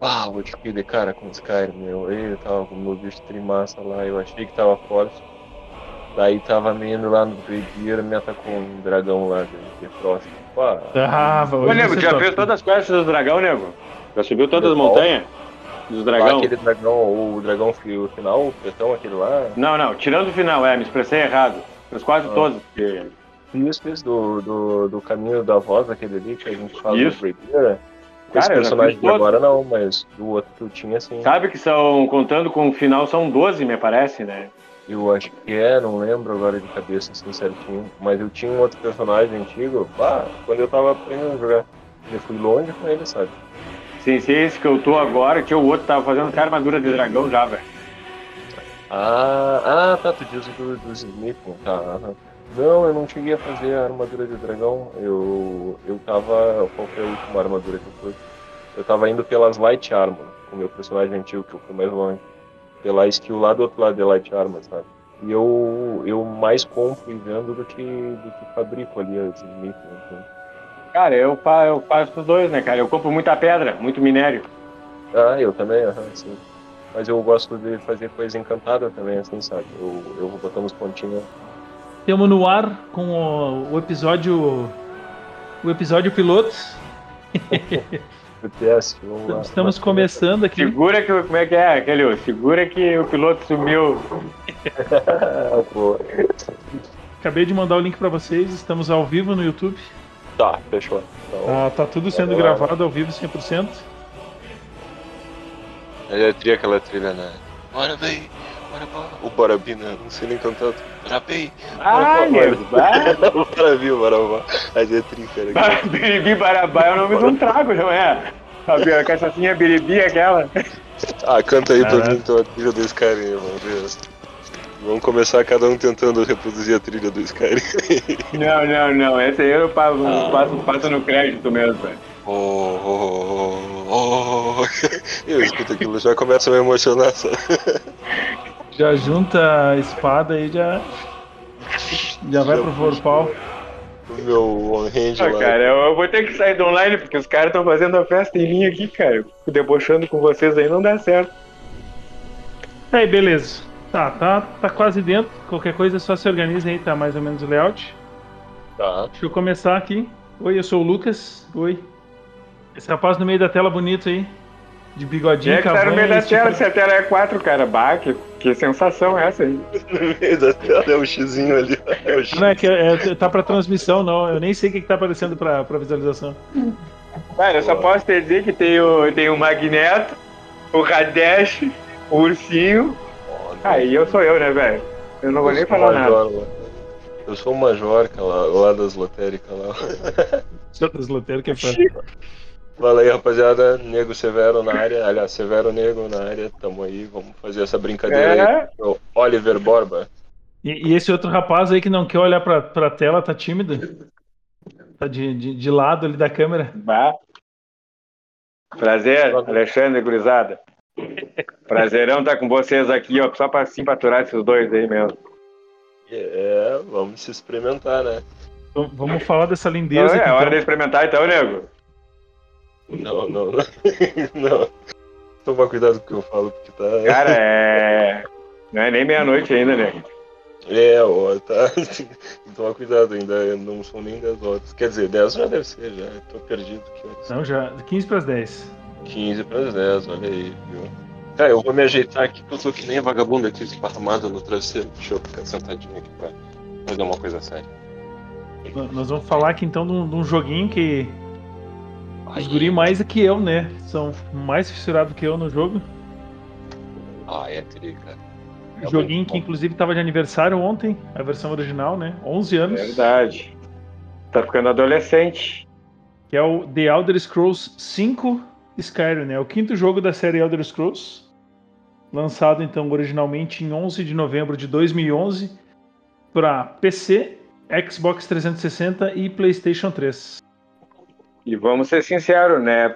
Ah, vou te de cara com os caras, meu. Eu tava com o meu bicho trimassa lá, eu achei que tava forte. Daí tava indo lá no Graveyard, me atacou um dragão lá de, de próximo. Pá. Ah, Ô, nego, já fez todas as quests do dragão, nego? Já subiu todas as montanhas? Dos dragão? Ah, aquele dragão, o dragão o final, o pretão, aquele lá? Não, não, tirando o final, é, me expressei errado. Fiz quase ah. todos. Porque... Isso, isso, do, do, do caminho da voz, aquele ali que a gente fala isso. no Cara, Esse personagem de agora não, mas do outro que eu tinha assim. Sabe que são, contando com o final, são 12, me parece, né? Eu acho que é, não lembro agora de cabeça assim certinho. Mas eu tinha um outro personagem antigo, pá, quando eu tava aprendendo a jogar. Eu fui longe com ele, sabe? Sim, sim, esse que eu tô agora, que o outro tava fazendo até armadura de dragão já, velho. Ah, ah, tá, tu diz do, do Smith, tá. Não, eu não cheguei a fazer a armadura de dragão. Eu, eu tava. Qual foi a última armadura que eu fui? Eu tava indo pelas Light Armor, com o meu personagem antigo, que eu fui mais longe. Pela skill lá do outro lado de Light Armor, sabe? E eu, eu mais compro e vendo do que, do que fabrico ali as Smith. Né? Cara, eu, eu faço os dois, né, cara? Eu compro muita pedra, muito minério. Ah, eu também, aham, sim. Mas eu gosto de fazer coisa encantada também, assim, sabe? Eu, eu vou botando os pontinhos. Temos no ar com o, o episódio. O episódio piloto. o teste, vamos lá. Estamos começando aqui. Segura que. Como é que é, aquele? Segura que o piloto sumiu. Acabei de mandar o link para vocês, estamos ao vivo no YouTube. Tá, fechou. Então, tá, tá tudo sendo gravado ao vivo 100%. Eu teria aquela trilha, né? Bora, bem! O Borabina, não sei nem cantar. Bora, bem! Ah, Bora, Bora, Barabá. Aí é trinca, né? Biribi Barabá é o nome de um trago, não é? A cachaçinha Biribi aquela. Ah, canta aí pra mim então a trilha do Skyrim, mano. Vamos começar cada um tentando reproduzir a trilha do Skyrim. não, não, não. Essa aí eu passo, ah. passo, passo no crédito mesmo, velho. Oh, oh, oh, oh. Eu escuto aquilo, já começa a me emocionar. Sabe? Já junta a espada e já. Já vai pro vorpal. O meu on-hand ah, lá. Cara, eu vou ter que sair do online porque os caras estão fazendo a festa em mim aqui, cara. Fico debochando com vocês aí, não dá certo. Aí, beleza. Tá, tá, tá quase dentro. Qualquer coisa só se organiza aí, tá mais ou menos o layout. Tá. Deixa eu começar aqui. Oi, eu sou o Lucas. Oi. Esse rapaz no meio da tela bonito aí. De bigodinho, é que tá no meio da tela, se a tela é 4, cara. Bah, que, que sensação é essa aí? no meio da tela é o xizinho ali. É o X. Não, é que é, tá pra transmissão, não. Eu nem sei o que, que tá aparecendo pra, pra visualização. Cara, eu só posso te dizer que tem o, tem o Magneto, o Radesh, o Ursinho, Aí eu sou eu, né, velho? Eu não vou nem falar major, nada. Eu sou o Major, lá, lá das lotéricas lá. Das lotéricas é. Fala aí, rapaziada. Nego Severo na área. Aliás, Severo Nego na área. Tamo aí, vamos fazer essa brincadeira é. aí. O Oliver Borba. E, e, esse outro rapaz aí que não quer olhar pra, pra tela, tá tímido? Tá de, de, de lado ali da câmera. Bah. Prazer, Alexandre Gurizada. Prazerão estar com vocês aqui, ó, só para simpaturar esses dois aí mesmo. É, vamos se experimentar, né? Vamos falar dessa lindeza. Não, é, hora então. de experimentar então, nego. Não, não, não. não. Toma cuidado com o que eu falo, porque tá. Cara, é. Não é nem meia-noite ainda, nego. É, ó, tá. Toma cuidado, ainda não são nem 10 horas. Quer dizer, 10 já deve ser, já. Tô perdido. Que Não, já. 15 para as 10. 15 para as 10, olha aí, viu? Cara, eu vou me ajeitar aqui porque eu tô que nem a vagabunda aqui esparramada no travesseiro. Deixa eu ficar sentadinho aqui pra fazer uma coisa séria. Nós vamos falar aqui então de um, de um joguinho que. Os guri mais que eu, né? São mais fissurados que eu no jogo. Ah, é trica. É joguinho que inclusive tava de aniversário ontem, a versão original, né? 11 anos. Verdade. Tá ficando adolescente. Que é o The Elder Scrolls 5 Skyrim, né? O quinto jogo da série Elder Scrolls, lançado então originalmente em 11 de novembro de 2011 para PC, Xbox 360 e PlayStation 3. E vamos ser sinceros, né?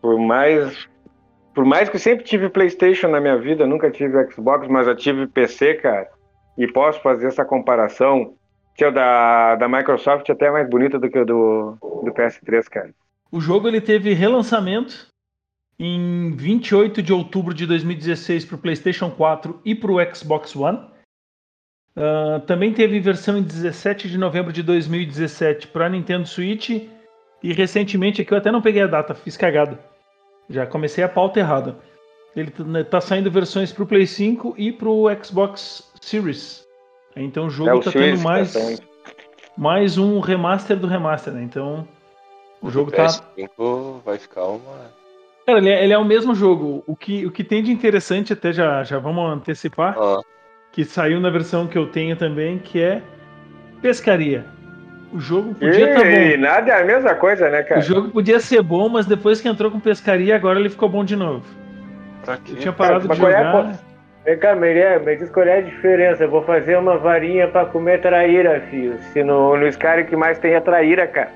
por mais por mais que eu sempre tive PlayStation na minha vida, nunca tive Xbox, mas eu tive PC, cara. E posso fazer essa comparação. Que o da, da Microsoft até mais bonita do que o do, do PS3, cara. O jogo ele teve relançamento em 28 de outubro de 2016 para o PlayStation 4 e para o Xbox One. Uh, também teve versão em 17 de novembro de 2017 para Nintendo Switch. E recentemente, aqui eu até não peguei a data, fiz cagada. Já comecei a pauta errada. Ele tá saindo versões para o Play 5 e para o Xbox Series. Então o jogo é, o tá tendo mais, mais um remaster do remaster, né? Então o, o jogo tá. vai ficar uma. Cara, ele é, ele é, o mesmo jogo. O que, o que tem de interessante, até já, já vamos antecipar, ah. que saiu na versão que eu tenho também, que é pescaria. O jogo podia estar tá bom. Nada é a mesma coisa, né, cara? O jogo podia ser bom, mas depois que entrou com pescaria, agora ele ficou bom de novo. Pra quê? Eu tinha parado cara, de jogar. Vem cá, Meré, me diz qual é a diferença. Eu vou fazer uma varinha pra comer traíra, filho. Se no, no Skyrim que mais tem é traíra, cara.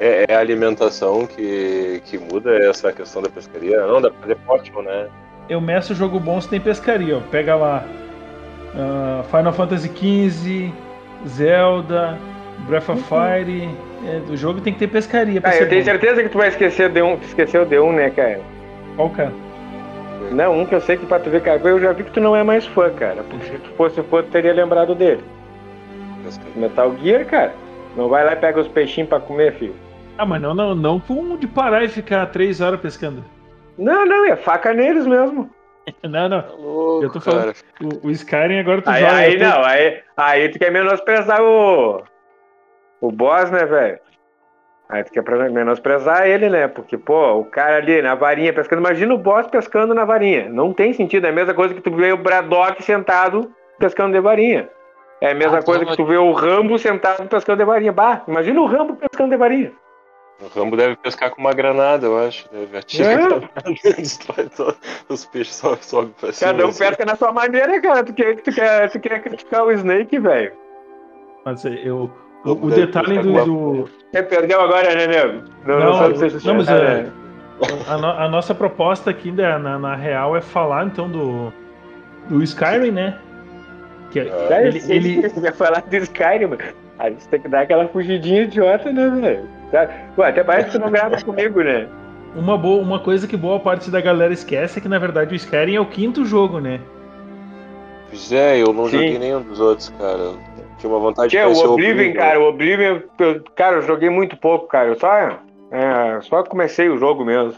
É, é, a alimentação que, que muda essa questão da pescaria. Não, dá pra fazer potion, né? Eu meço o jogo bom se tem pescaria, ó. Pega lá uh, Final Fantasy XV, Zelda, Breath of uhum. Fire. É, o jogo tem que ter pescaria. Pra ah, eu tenho bom. certeza que tu vai esquecer de um, esqueceu de um, né, cara? Qual cara? Não, um que eu sei que pra tu ver cagou, eu já vi que tu não é mais fã, cara. Porque se tu fosse fã, tu teria lembrado dele. Metal Gear, cara. Não vai lá e pega os peixinhos pra comer, filho. Ah, mas não, não, não com de parar e ficar três horas pescando. Não, não, é faca neles mesmo. não, não. Tá louco, eu tô falando. O, o, Skyrim agora tu aí, joga. Aí não, aí, aí tu quer menosprezar o. O boss, né, velho? Aí tu quer menosprezar ele, né? Porque, pô, o cara ali na varinha pescando. Imagina o boss pescando na varinha. Não tem sentido. É a mesma coisa que tu vê o Braddock sentado pescando de varinha. É a mesma ah, coisa que tu vê o Rambo sentado pescando de varinha. Bah, imagina o Rambo pescando de varinha. O Rambo deve pescar com uma granada, eu acho. Deve atirar é. destrói os peixes só sobe pra cima. Cada um assim. pesca na sua maneira, cara. Tu quer, tu quer, tu quer criticar o Snake, velho. Mas eu. O, o detalhe do, do. Você perdeu agora, né, nego? Não, não, não, não mas é, a, no, a, nossa proposta aqui na, na, na, real é falar então do, do Skyrim, né? Que, é, ele, ele... Você falar do Skyrim, a gente tem que dar aquela fugidinha idiota, né, velho? Tá? Até parece que você não grava comigo, né? Uma, boa, uma coisa que boa parte da galera esquece é que na verdade o Skyrim é o quinto jogo, né? Pois é, eu não Sim. joguei nenhum dos outros, cara. Tinha uma vontade que de conhecer o Oblivion, Oblivion, cara. O Oblivion, eu, cara, eu joguei muito pouco, cara. Eu só, é, só comecei o jogo mesmo.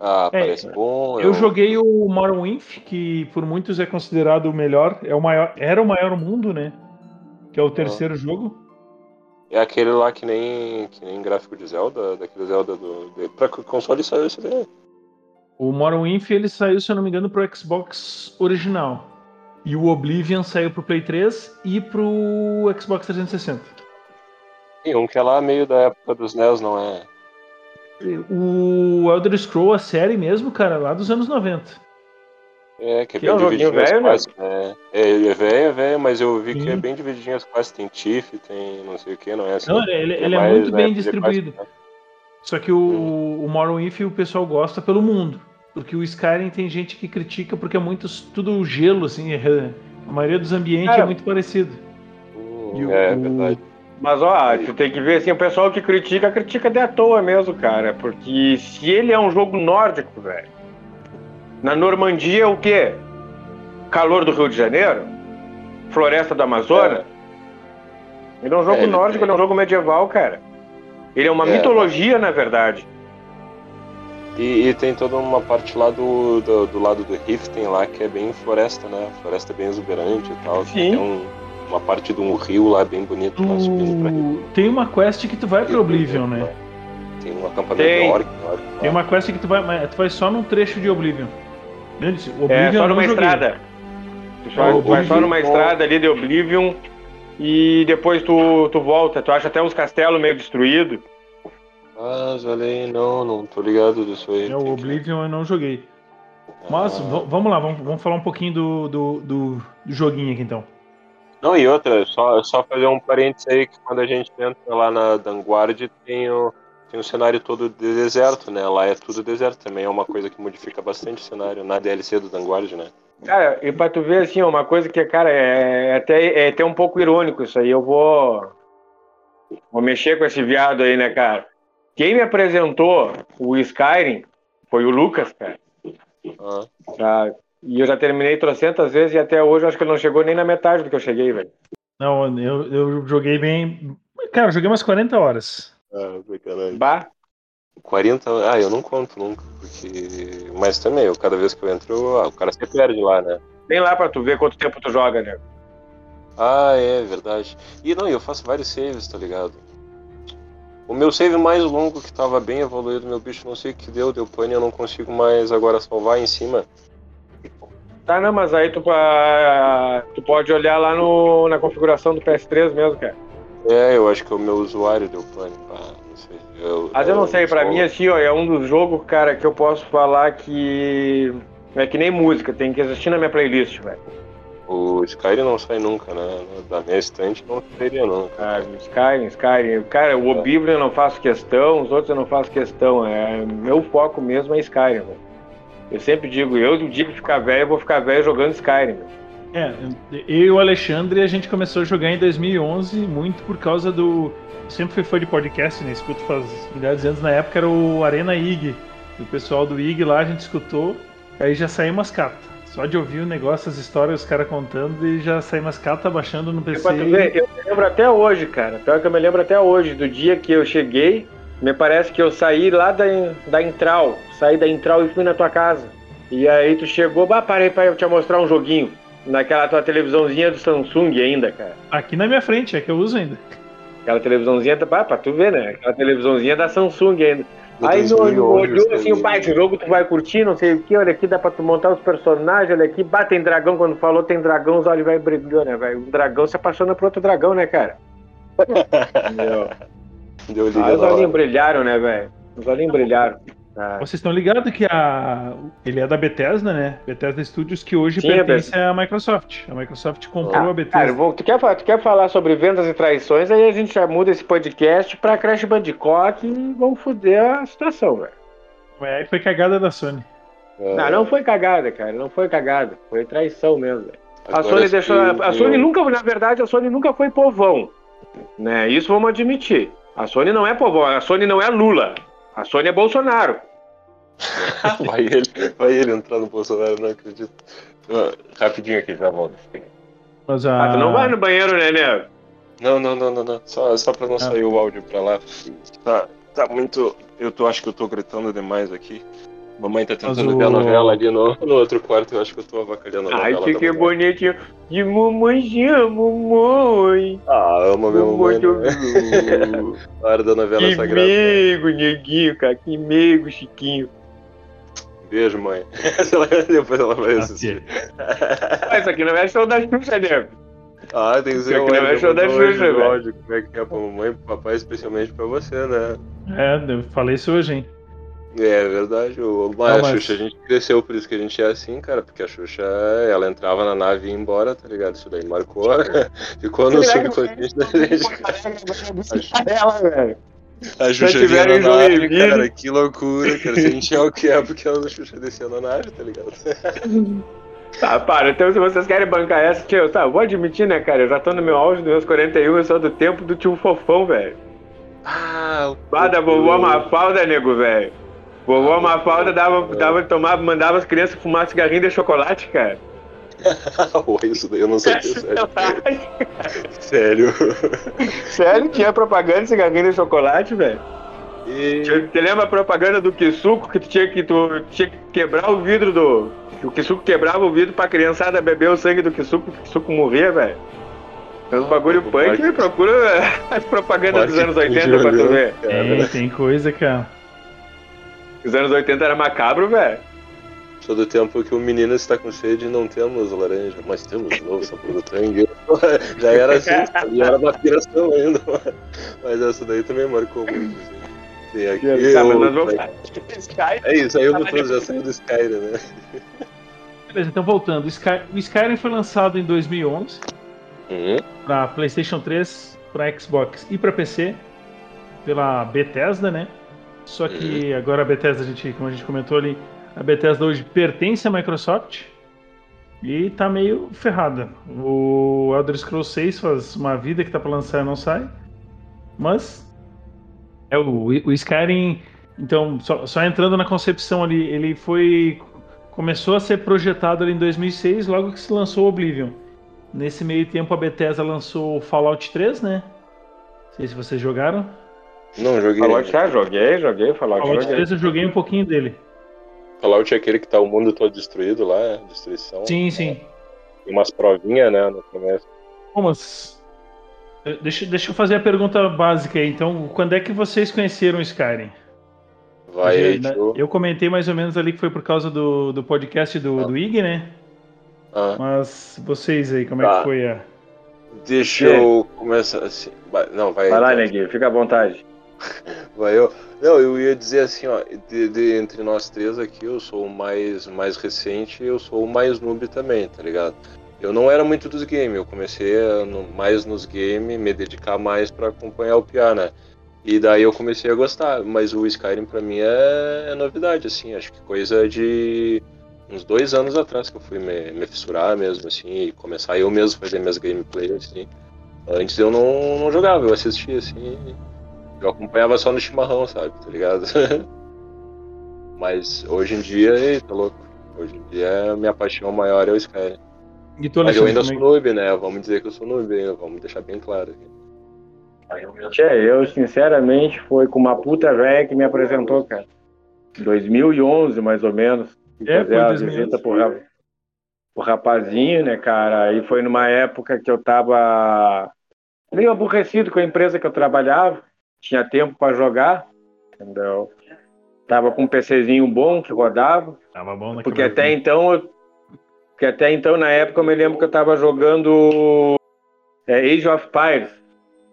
Ah, é, parece bom. Eu, eu joguei o Morrowind, que por muitos é considerado o melhor. É o maior, era o maior mundo, né? Que é o terceiro ah. jogo. É aquele lá que nem, que nem gráfico de Zelda, daquele Zelda do. De, pra console saiu esse daí. O Morrowind ele saiu, se eu não me engano, pro Xbox original. E o Oblivion saiu pro Play 3 e pro Xbox 360. E um que é lá meio da época dos NES, não é? O Elder Scroll, a série mesmo, cara, lá dos anos 90. É, que é que bem é um divididinho as classes. Né? É, é velho, é velho, mas eu vi Sim. que é bem divididinho as classes. Tem Tiff, tem não sei o que, não é assim. Não, ele, ele é, mais, muito né, bem distribuído. Né? Só que o, hum. o Morrowind o pessoal gosta pelo mundo. Porque o Skyrim tem gente que critica porque é muito tudo gelo, assim. É, a maioria dos ambientes Cara, é muito parecido. Hum, é, o, verdade. Mas ó, tu tem que ver assim, o pessoal que critica, critica de à toa mesmo, cara. Porque se ele é um jogo nórdico, velho na Normandia, o quê? Calor do Rio de Janeiro? Floresta do Amazonas? É. Ele é um jogo é, nórdico, ele é um jogo medieval, cara. Ele é uma é. mitologia, na verdade. E, e, tem toda uma parte lá do, do, do, lado do Riften lá que é bem floresta, né? Floresta bem exuberante e tal. Sim. Tem um, uma parte de um rio lá bem bonito. Tu... Lá tem uma quest que tu vai pro Oblivion, né? Tem um acampamento tem. Orc, Orc, Tem uma quest que tu vai, tu vai só num trecho de Oblivion. É, só numa estrada. Tu só, vai só numa estrada ali de Oblivion e depois tu, tu volta. Tu acha até uns castelos meio destruídos. Ah, olha não, não tô ligado disso aí. É, o Oblivion que... eu não joguei. Mas ah. vamos lá, vamos, vamos falar um pouquinho do, do, do, do, joguinho aqui então. Não, e outra, só, só fazer um parênteses aí que quando a gente entra lá na Vanguard tem o tem o cenário todo de deserto, né? Lá é tudo deserto também, é uma coisa que modifica bastante o cenário na DLC do Vanguard, né? Cara, e pra tu ver, assim, uma coisa que, cara, é, é até, é até um pouco irônico isso aí. Eu vou. Vou mexer com esse viado aí, né, cara? Quem me apresentou o Skyrim Foi o Lucas, cara. Ah, e eu já terminei trocentas vezes e até hoje eu acho que ele não chegou nem na metade do que eu cheguei, velho. Não, eu, eu joguei bem. Cara, eu joguei umas 40 horas. ah, sacanagem. Bah, 40, ah, eu não conto nunca, porque. Mas também, eu, cada vez que eu entro, ah, o cara se perde lá, né? tem lá pra tu ver quanto tempo tu joga, né? Ah, é verdade. E não, eu faço vários saves, tá ligado? O meu save mais longo que tava bem evoluído, meu bicho, não sei o que deu, deu pane, eu não consigo mais agora salvar em cima. Tá, não, mas aí tu, tu pode olhar lá no, na configuração do PS3 mesmo, cara. É, eu acho que o meu usuário deu pane, pá, não sei. Eu, Mas eu não sei, pra mim, assim, ó, é um dos jogos, cara, que eu posso falar que. É que nem música, tem que existir na minha playlist, velho. O Skyrim não sai nunca, né? Da minha estante não sairia nunca. Ah, Skyrim, Skyrim. Cara, o Oblivion eu não faço questão, os outros eu não faço questão. É, meu foco mesmo é Skyrim, velho. Eu sempre digo, eu do dia que ficar velho, eu vou ficar velho jogando Skyrim. velho. É, eu e o Alexandre a gente começou a jogar em 2011 muito por causa do. Sempre fui fã de podcast, né? Escuto faz milhares de anos. Na época era o Arena IG. O pessoal do IG lá a gente escutou, aí já saiu umas cartas. Só de ouvir o negócio, as histórias, os caras contando e já saiu umas cartas baixando no PC. ver, eu me lembro até hoje, cara. Pior que eu me lembro até hoje, do dia que eu cheguei, me parece que eu saí lá da, da Intral. Saí da Intral e fui na tua casa. E aí tu chegou, bah, parei pra eu te mostrar um joguinho. Naquela tua televisãozinha do Samsung ainda, cara. Aqui na minha frente, é que eu uso ainda. Aquela televisãozinha, bah, pra tu ver, né? Aquela televisãozinha da Samsung ainda. Aí no 2011, olhou assim, o pai, esse jogo tu vai curtir, não sei o que, olha aqui, dá pra tu montar os personagens, olha aqui, bah, tem dragão, quando falou tem dragão, os olhos vai brilhando, né, velho? Um dragão se apaixona por outro dragão, né, cara? Meu. Deu liga Ah, os olhinhos brilharam, né, velho? Os olhinhos brilharam. Ah, Vocês estão ligados que a... ele é da Bethesda, né? Bethesda Studios, que hoje Sim, é pertence à Microsoft. A Microsoft comprou a Bethesda. Cara, vou- tu, quer, tu quer falar sobre vendas e traições, aí a gente já muda esse podcast pra Crash Bandicoot e vamos foder a situação, velho. Mas aí foi cagada da Sony. É, Não, não foi cagada, cara, não foi cagada. Foi traição mesmo, velho. A Sony deixou. A eu- Sony nunca, na verdade, a Sony nunca foi povão. Né? Isso vamos admitir. A Sony não é povão, a Sony não é Lula. A Sony é Bolsonaro. Vai ele, vai ele entrar no Bolsonaro, não acredito. Ah, Rapidinho aqui, já volto. Mas a... Ah, tu não vai no banheiro, né, né? Não, não, não, não, não. Só, só pra não sair o áudio pra lá. Tá, tá muito. Eu tô, acho que eu tô gritando demais aqui. Mamãe tá tentando o- ver a novela ali no, no outro quarto, eu acho que eu tô avacalhando a Ai, novela. que, que mamãe. bonitinho. De mamãezinha, mamãe. Ah, amo minha mamãe. Muito Né? A hora da novela Que sagrada. meigo, neguinho, cara. Que meigo, Chiquinho. Beijo, mãe. Depois ela vai assistir. Ah, Isso aqui não é show da Xuxa, né? Ah, tem que ser não é show da Xuxa, velho. áudio, Como é que é pra mamãe e pro papai, especialmente pra você, né? É, eu falei isso hoje, hein? É verdade, o, mas Não, a Xuxa a gente cresceu, por isso que a gente é assim, cara, porque a Xuxa, ela entrava na nave e ia embora, tá ligado? Isso daí marcou, ficou no subconsciente da gente. Ela, velho. A Xuxa tiverem vinha na nave, cara, que loucura, cara, se a gente é o que é, porque a Xuxa descia na nave, tá ligado? Tá, para. Então, se vocês querem bancar essa, tio, tá, vou admitir, né, cara? Eu já tô no meu auge dos meus 41, eu sou do tempo do tio Fofão, velho. Ah, o Bah, da vovó Mafalda, nego, velho. Vovó Mafalda dava, dava, tomava, mandava as crianças fumar cigarrinho de chocolate, cara. Isso daí eu não sabia, sério. Sério. Sério, tinha propaganda de cigarrinho de chocolate, velho. E... Você lembra a propaganda do Kisuko que tu tinha que, tu tinha que quebrar o vidro do. O Kisuko quebrava o vidro pra criançada beber o sangue do Kisuko, o Kisuko morria, velho. É um bagulho punk, procura as propagandas dos anos Marketing 80 pra tu ver. Tem, tem coisa, cara. Os anos 80 era macabro, velho. Sou do tempo que o menino está com sede e não temos laranja, mas temos novo sabor do tangue. Já era assim, já era uma piração ainda. Mas essa daí também marcou muito. Assim. Tem aqui. Tá, mas nós vamos. É isso, aí o Bluetooth já saiu do Skyrim, né? Beleza, então voltando. O Sky- O Skyrim foi lançado em 2011 Uhum. para PlayStation 3, para Xbox e para PC pela Bethesda, né? Só que agora a Bethesda, a gente, como a gente comentou ali, a Bethesda hoje pertence à Microsoft e tá meio ferrada. O Elder Scrolls 6 faz uma vida que tá para lançar e não sai. Mas é o, o Skyrim Então, só, só entrando na concepção ali, ele foi. Começou a ser projetado ali em 2006, logo que se lançou Oblivion. Nesse meio tempo, a Bethesda lançou Fallout 3, né? Não sei se vocês jogaram. Não, joguei. Fallout já joguei, joguei, Fallout, Fallout joguei. 3 eu joguei um pouquinho dele. Fallout é aquele que tá o mundo todo destruído lá, é? destruição. Sim, sim. Tem umas provinhas, né, no começo. Bom, mas. eh, Deixa, deixa eu fazer a pergunta básica aí. Então, quando é que vocês conheceram o Skyrim? Vai aí, né, tio. Eu comentei mais ou menos ali que foi por causa do, do podcast do, Ah. do Ig, né? Ah, Mas vocês aí, como é Tá. que foi a. deixa É. eu começar assim. Vai- Não, vai Vai lá, então. Neguinho, fica à vontade. Vai eu. Não, eu ia dizer assim, ó, de, de- entre nós três aqui, eu sou o mais, mais recente e eu sou o mais noob também, tá ligado? Eu não era muito dos games, eu comecei no- mais nos games, me dedicar mais pra acompanhar o Pia, né? E daí eu comecei a gostar, mas o Skyrim pra mim é, é novidade, assim, acho que coisa de uns dois anos atrás que eu fui me, me fissurar mesmo, assim, e começar eu mesmo fazer minhas gameplays, assim. Antes eu não, não jogava, eu assistia, assim, eu acompanhava só no chimarrão, sabe? Tá ligado? Mas hoje em dia, ei, tá louco. Hoje em dia a minha paixão maior é o Skyrim. E tu, Mas eu ainda Alexandre, sou é noob, né? Vamos dizer que eu sou noob, hein? vamos deixar bem claro aqui. Tchê, eu sinceramente foi com uma puta velha que me apresentou, cara. 2011, mais ou menos. É, fazer foi a 2011. visita pro, ra- pro rapazinho, né, cara? E foi numa época que eu tava meio aborrecido com a empresa que eu trabalhava. Tinha tempo pra jogar, entendeu? Tava com um PCzinho bom que rodava. Tava bom naquela Porque até então, eu- porque até então, na época, eu me lembro que eu tava jogando é, Age of Empires.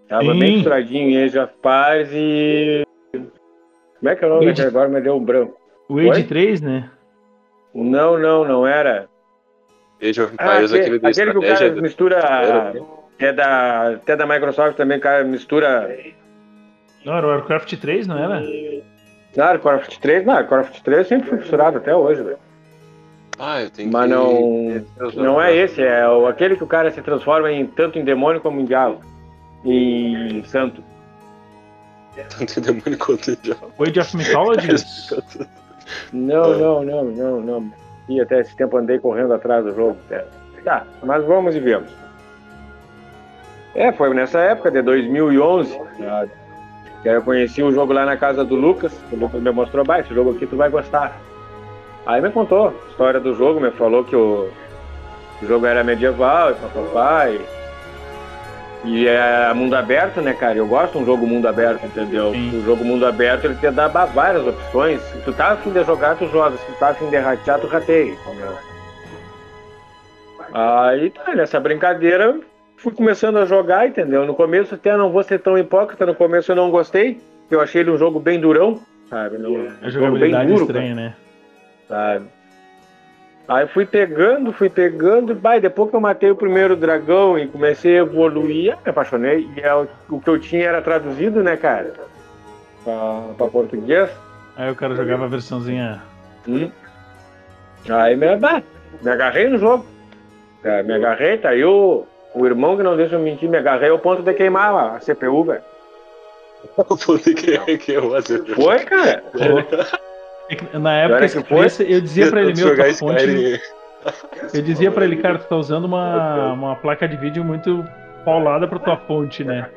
Tava Sim. bem misturadinho em Age of Empires e. Como é que é o nome? Age- daquele? Agora me deu um branco. O Age Oi? 3, né? Não, não, não era. Age of Ah, Empires, aquele, aquele aquele que o cara mistura. Era, É da, até da Microsoft também, o cara mistura. Não, era o Warcraft 3, não era? Claro, Warcraft 3, não, Warcraft 3 sempre foi misturado até hoje, velho. Ah, eu tenho Mas que... não, não é esse, é o- aquele que o cara se transforma em tanto em demônio como em diabo. Em santo. Tanto demônio quanto diabo. O Age of Mythologies? Não, não, não, não, não. E até esse tempo andei correndo atrás do jogo. É. Tá, mas vamos e vemos. É, foi nessa época de 2011 que aí eu conheci o jogo lá na casa do Lucas. O Lucas me mostrou, bah, esse jogo aqui tu vai gostar. Aí me contou a história do jogo, me falou que o, o jogo era medieval e papapá. E, e é mundo aberto, né, cara? Eu gosto de um jogo mundo aberto, entendeu? Sim. O jogo mundo aberto ele te dá várias opções. Se tu tá afim de jogar, tu joga. Se tu tá afim de ratear, tu rateia, entendeu? Aí tá, nessa brincadeira, fui começando a jogar, entendeu? No começo até não vou ser tão hipócrita, no começo eu não gostei. Eu achei ele um jogo bem durão, sabe? Um A jogo bem duro, estranha, né? sabe? Aí fui pegando, fui pegando, e depois que eu matei o primeiro dragão e comecei a evoluir, me apaixonei. E é o, que eu tinha era traduzido, né, cara? Pra, pra português. Aí o cara jogava a versãozinha. Hum. Aí me, bah, me agarrei no jogo. É, me agarrei, tá aí o, o irmão que não deixa eu mentir, me agarrei ao ponto de queimar a CPU, velho. Puta que, que eu acertei. Foi, cara? É Na época, que foi. eu dizia pra ele, meu, tua fonte, eu dizia pra ele, cara, tu tá usando uma, uma placa de vídeo muito paulada pra tua fonte, né?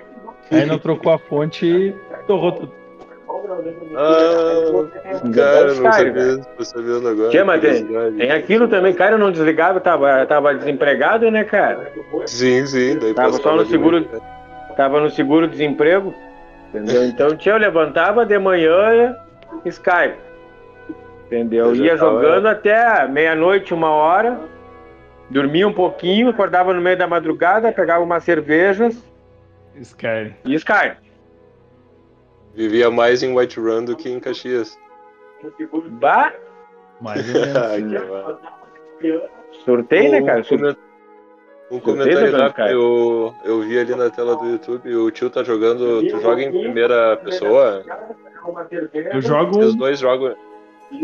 Aí não trocou a fonte e torrou tudo. Ah, cara, não sabia, tô sabendo agora. Tinha, mas tem, tem aquilo também, cara, eu não desligava, eu tava, tava desempregado, né, cara? Sim, sim. Daí Tava só no seguro- né? Tava no seguro-desemprego, entendeu? Então, tinha, eu levantava de manhã, Skype, entendeu? Eu Ia tava- jogando até meia-noite, uma hora, dormia um pouquinho, acordava no meio da madrugada, pegava umas cervejas Skyrim. e Skype. Vivia mais em Whiterun do que em Caxias. Bah, Mais ou menos. Ai, que massa. sorteio, né, cara? Um, comen- um comentário rápido, Skyrim. eu, eu vi ali na tela do YouTube, o tio tá jogando, tu joga em primeira pessoa? Eu jogo. Os dois jogam.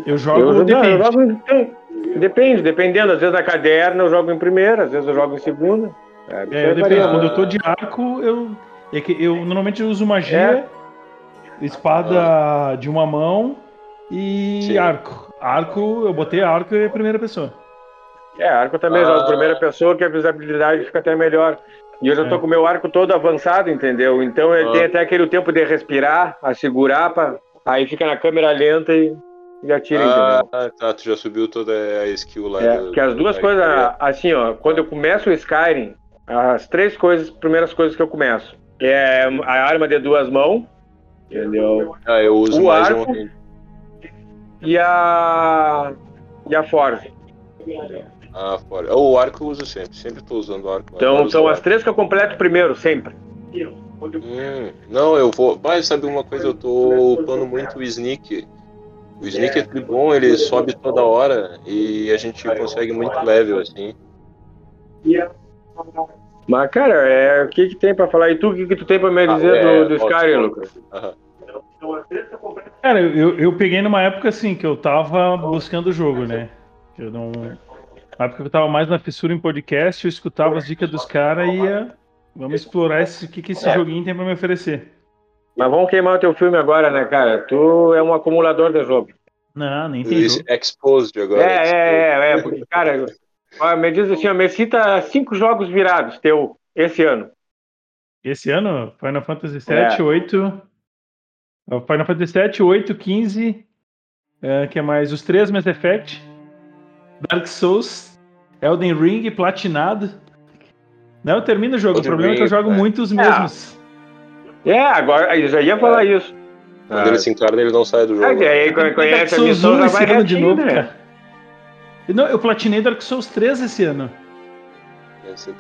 Eu jogo. Eu, não, depende. eu jogo em- depende, dependendo. Às vezes na caderna eu jogo em primeira, às vezes eu jogo em segunda. É, É, depende. Quando eu tô de arco, eu. É que eu normalmente uso magia. Espada de uma mão e Sim. arco. Arco, eu botei arco e primeira pessoa. É, arco também, Ah. primeira pessoa, que a visibilidade fica até melhor. E eu já tô É. com o meu arco todo avançado, entendeu? Então ele Ah. tem até aquele tempo de respirar, a segurar, pra... aí fica na câmera lenta e, e atira, Ah, entendeu? tá, tu já subiu toda a skill lá. É, do- porque as duas da- coisas, assim, ó, quando eu começo o Skyrim, as três coisas, primeiras coisas que eu começo, é a arma de duas mãos, entendeu? Ah, eu uso O mais arco. um. E a e a Force. Ah, fora. O arco eu uso sempre, sempre tô usando o arco. Então são as três que eu completo primeiro, sempre. Hum, não, eu vou. Mas sabe uma coisa? Eu tô upando muito o Sneak. O Sneak é tudo bom, ele sobe toda hora e a gente consegue muito level assim. Mas, cara, é, o que, que tem pra falar? E tu, o que, que tu tem pra me Ah, dizer é, do, do Skyrim, Lucas? Cara, eu, eu peguei numa época assim que eu tava buscando o jogo, né? Eu não. Na época que eu tava mais na fissura em podcast, eu escutava as dicas dos caras e ia. Vamos explorar esse, o que, que esse É. joguinho tem pra me oferecer. Mas vamos queimar o teu filme agora, né, cara? Tu é um acumulador de jogo. Não, nem tem. Exposed agora. É, é, é, é, porque, cara, ó, me diz assim, me cita cinco jogos virados teu esse ano. Esse ano, Final Fantasy É. VII, 8. ó, Final Fantasy VII, 8, 15. É, que é mais? Os três Mass Effect. Dark Souls. Elden Ring, platinado. Não, eu termino o jogo. Elden o problema é que eu Ring, jogo é. muito os mesmos. É, agora, eu já ia falar isso. Quando ele se encarna, ele não sai do Ah, jogo. e aí, conhece a missão, 1 já esse vai ano de novo, né? cara. Não, eu platinei Dark Souls 3 esse ano.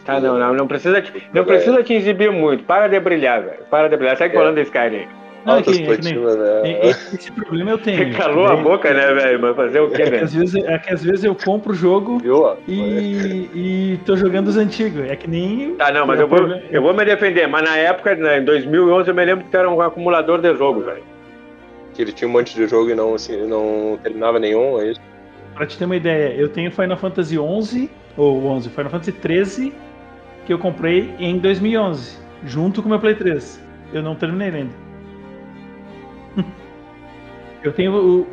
Ah, não, não, não precisa, te, não precisa te exibir muito. Para de brilhar, velho. Para de brilhar. Segue É. falando de Skyrim. Não, é que, é que nem- né? esse problema eu tenho. Calou a Daí- boca, né, velho? Mas fazer o quê, É que, velho? às vezes, é que às vezes eu compro o jogo Viu? e, e tô jogando os antigos. É que nem. Tá, não, mas eu vou, problema- eu vou me defender. Mas na época, né, em 2011, eu me lembro que tu era um acumulador de jogo, velho. Que ele tinha um monte de jogo e não, assim, não terminava nenhum, é isso? Pra te ter uma ideia, eu tenho Final Fantasy 11 ou 11, Final Fantasy 13 que eu comprei em 2011, junto com meu Play 3. Eu não terminei ainda. eu tenho o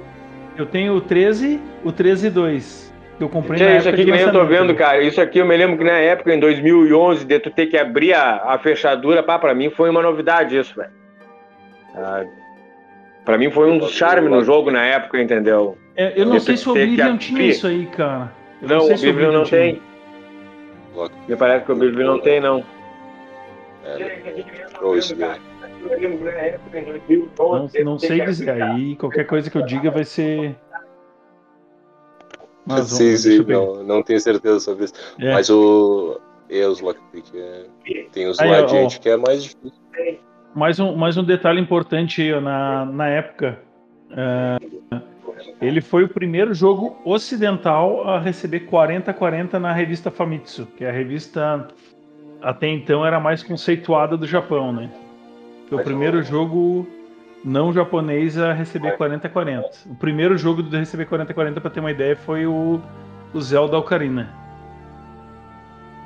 eu tenho o 13, o 13 2, que eu comprei na Gente, isso aqui que nem eu tô vendo, cara. Isso aqui eu me lembro que na época, em 2011, de tu ter que abrir a, a fechadura, pá, pra mim foi uma novidade isso, velho. Ah, pra mim foi um dos charmes no jogo na época, entendeu? É, eu não Eu sei se o Oblivion tinha isso aí, cara. Eu Não, sei o Biblion não tinha. tem. Me parece que o Biblion não tem, não. É, isso daí. Não, não sei dizer. Aí qualquer coisa que eu diga vai ser. Mas sim, vamos, sim, não, não tenho certeza sobre isso. É. Mas o. É, os Lockpick. É... Tem os adiante que é mais difícil. Mais um, mais um detalhe importante aí, ó, na, na época. é, ele foi o primeiro jogo ocidental a receber 40-40 na revista Famitsu, que é a revista até então era mais conceituada do Japão, né? Foi o primeiro jogo não japonês a receber 40-40. O primeiro jogo de receber 40-40, pra ter uma ideia, foi o, o Zelda Ocarina.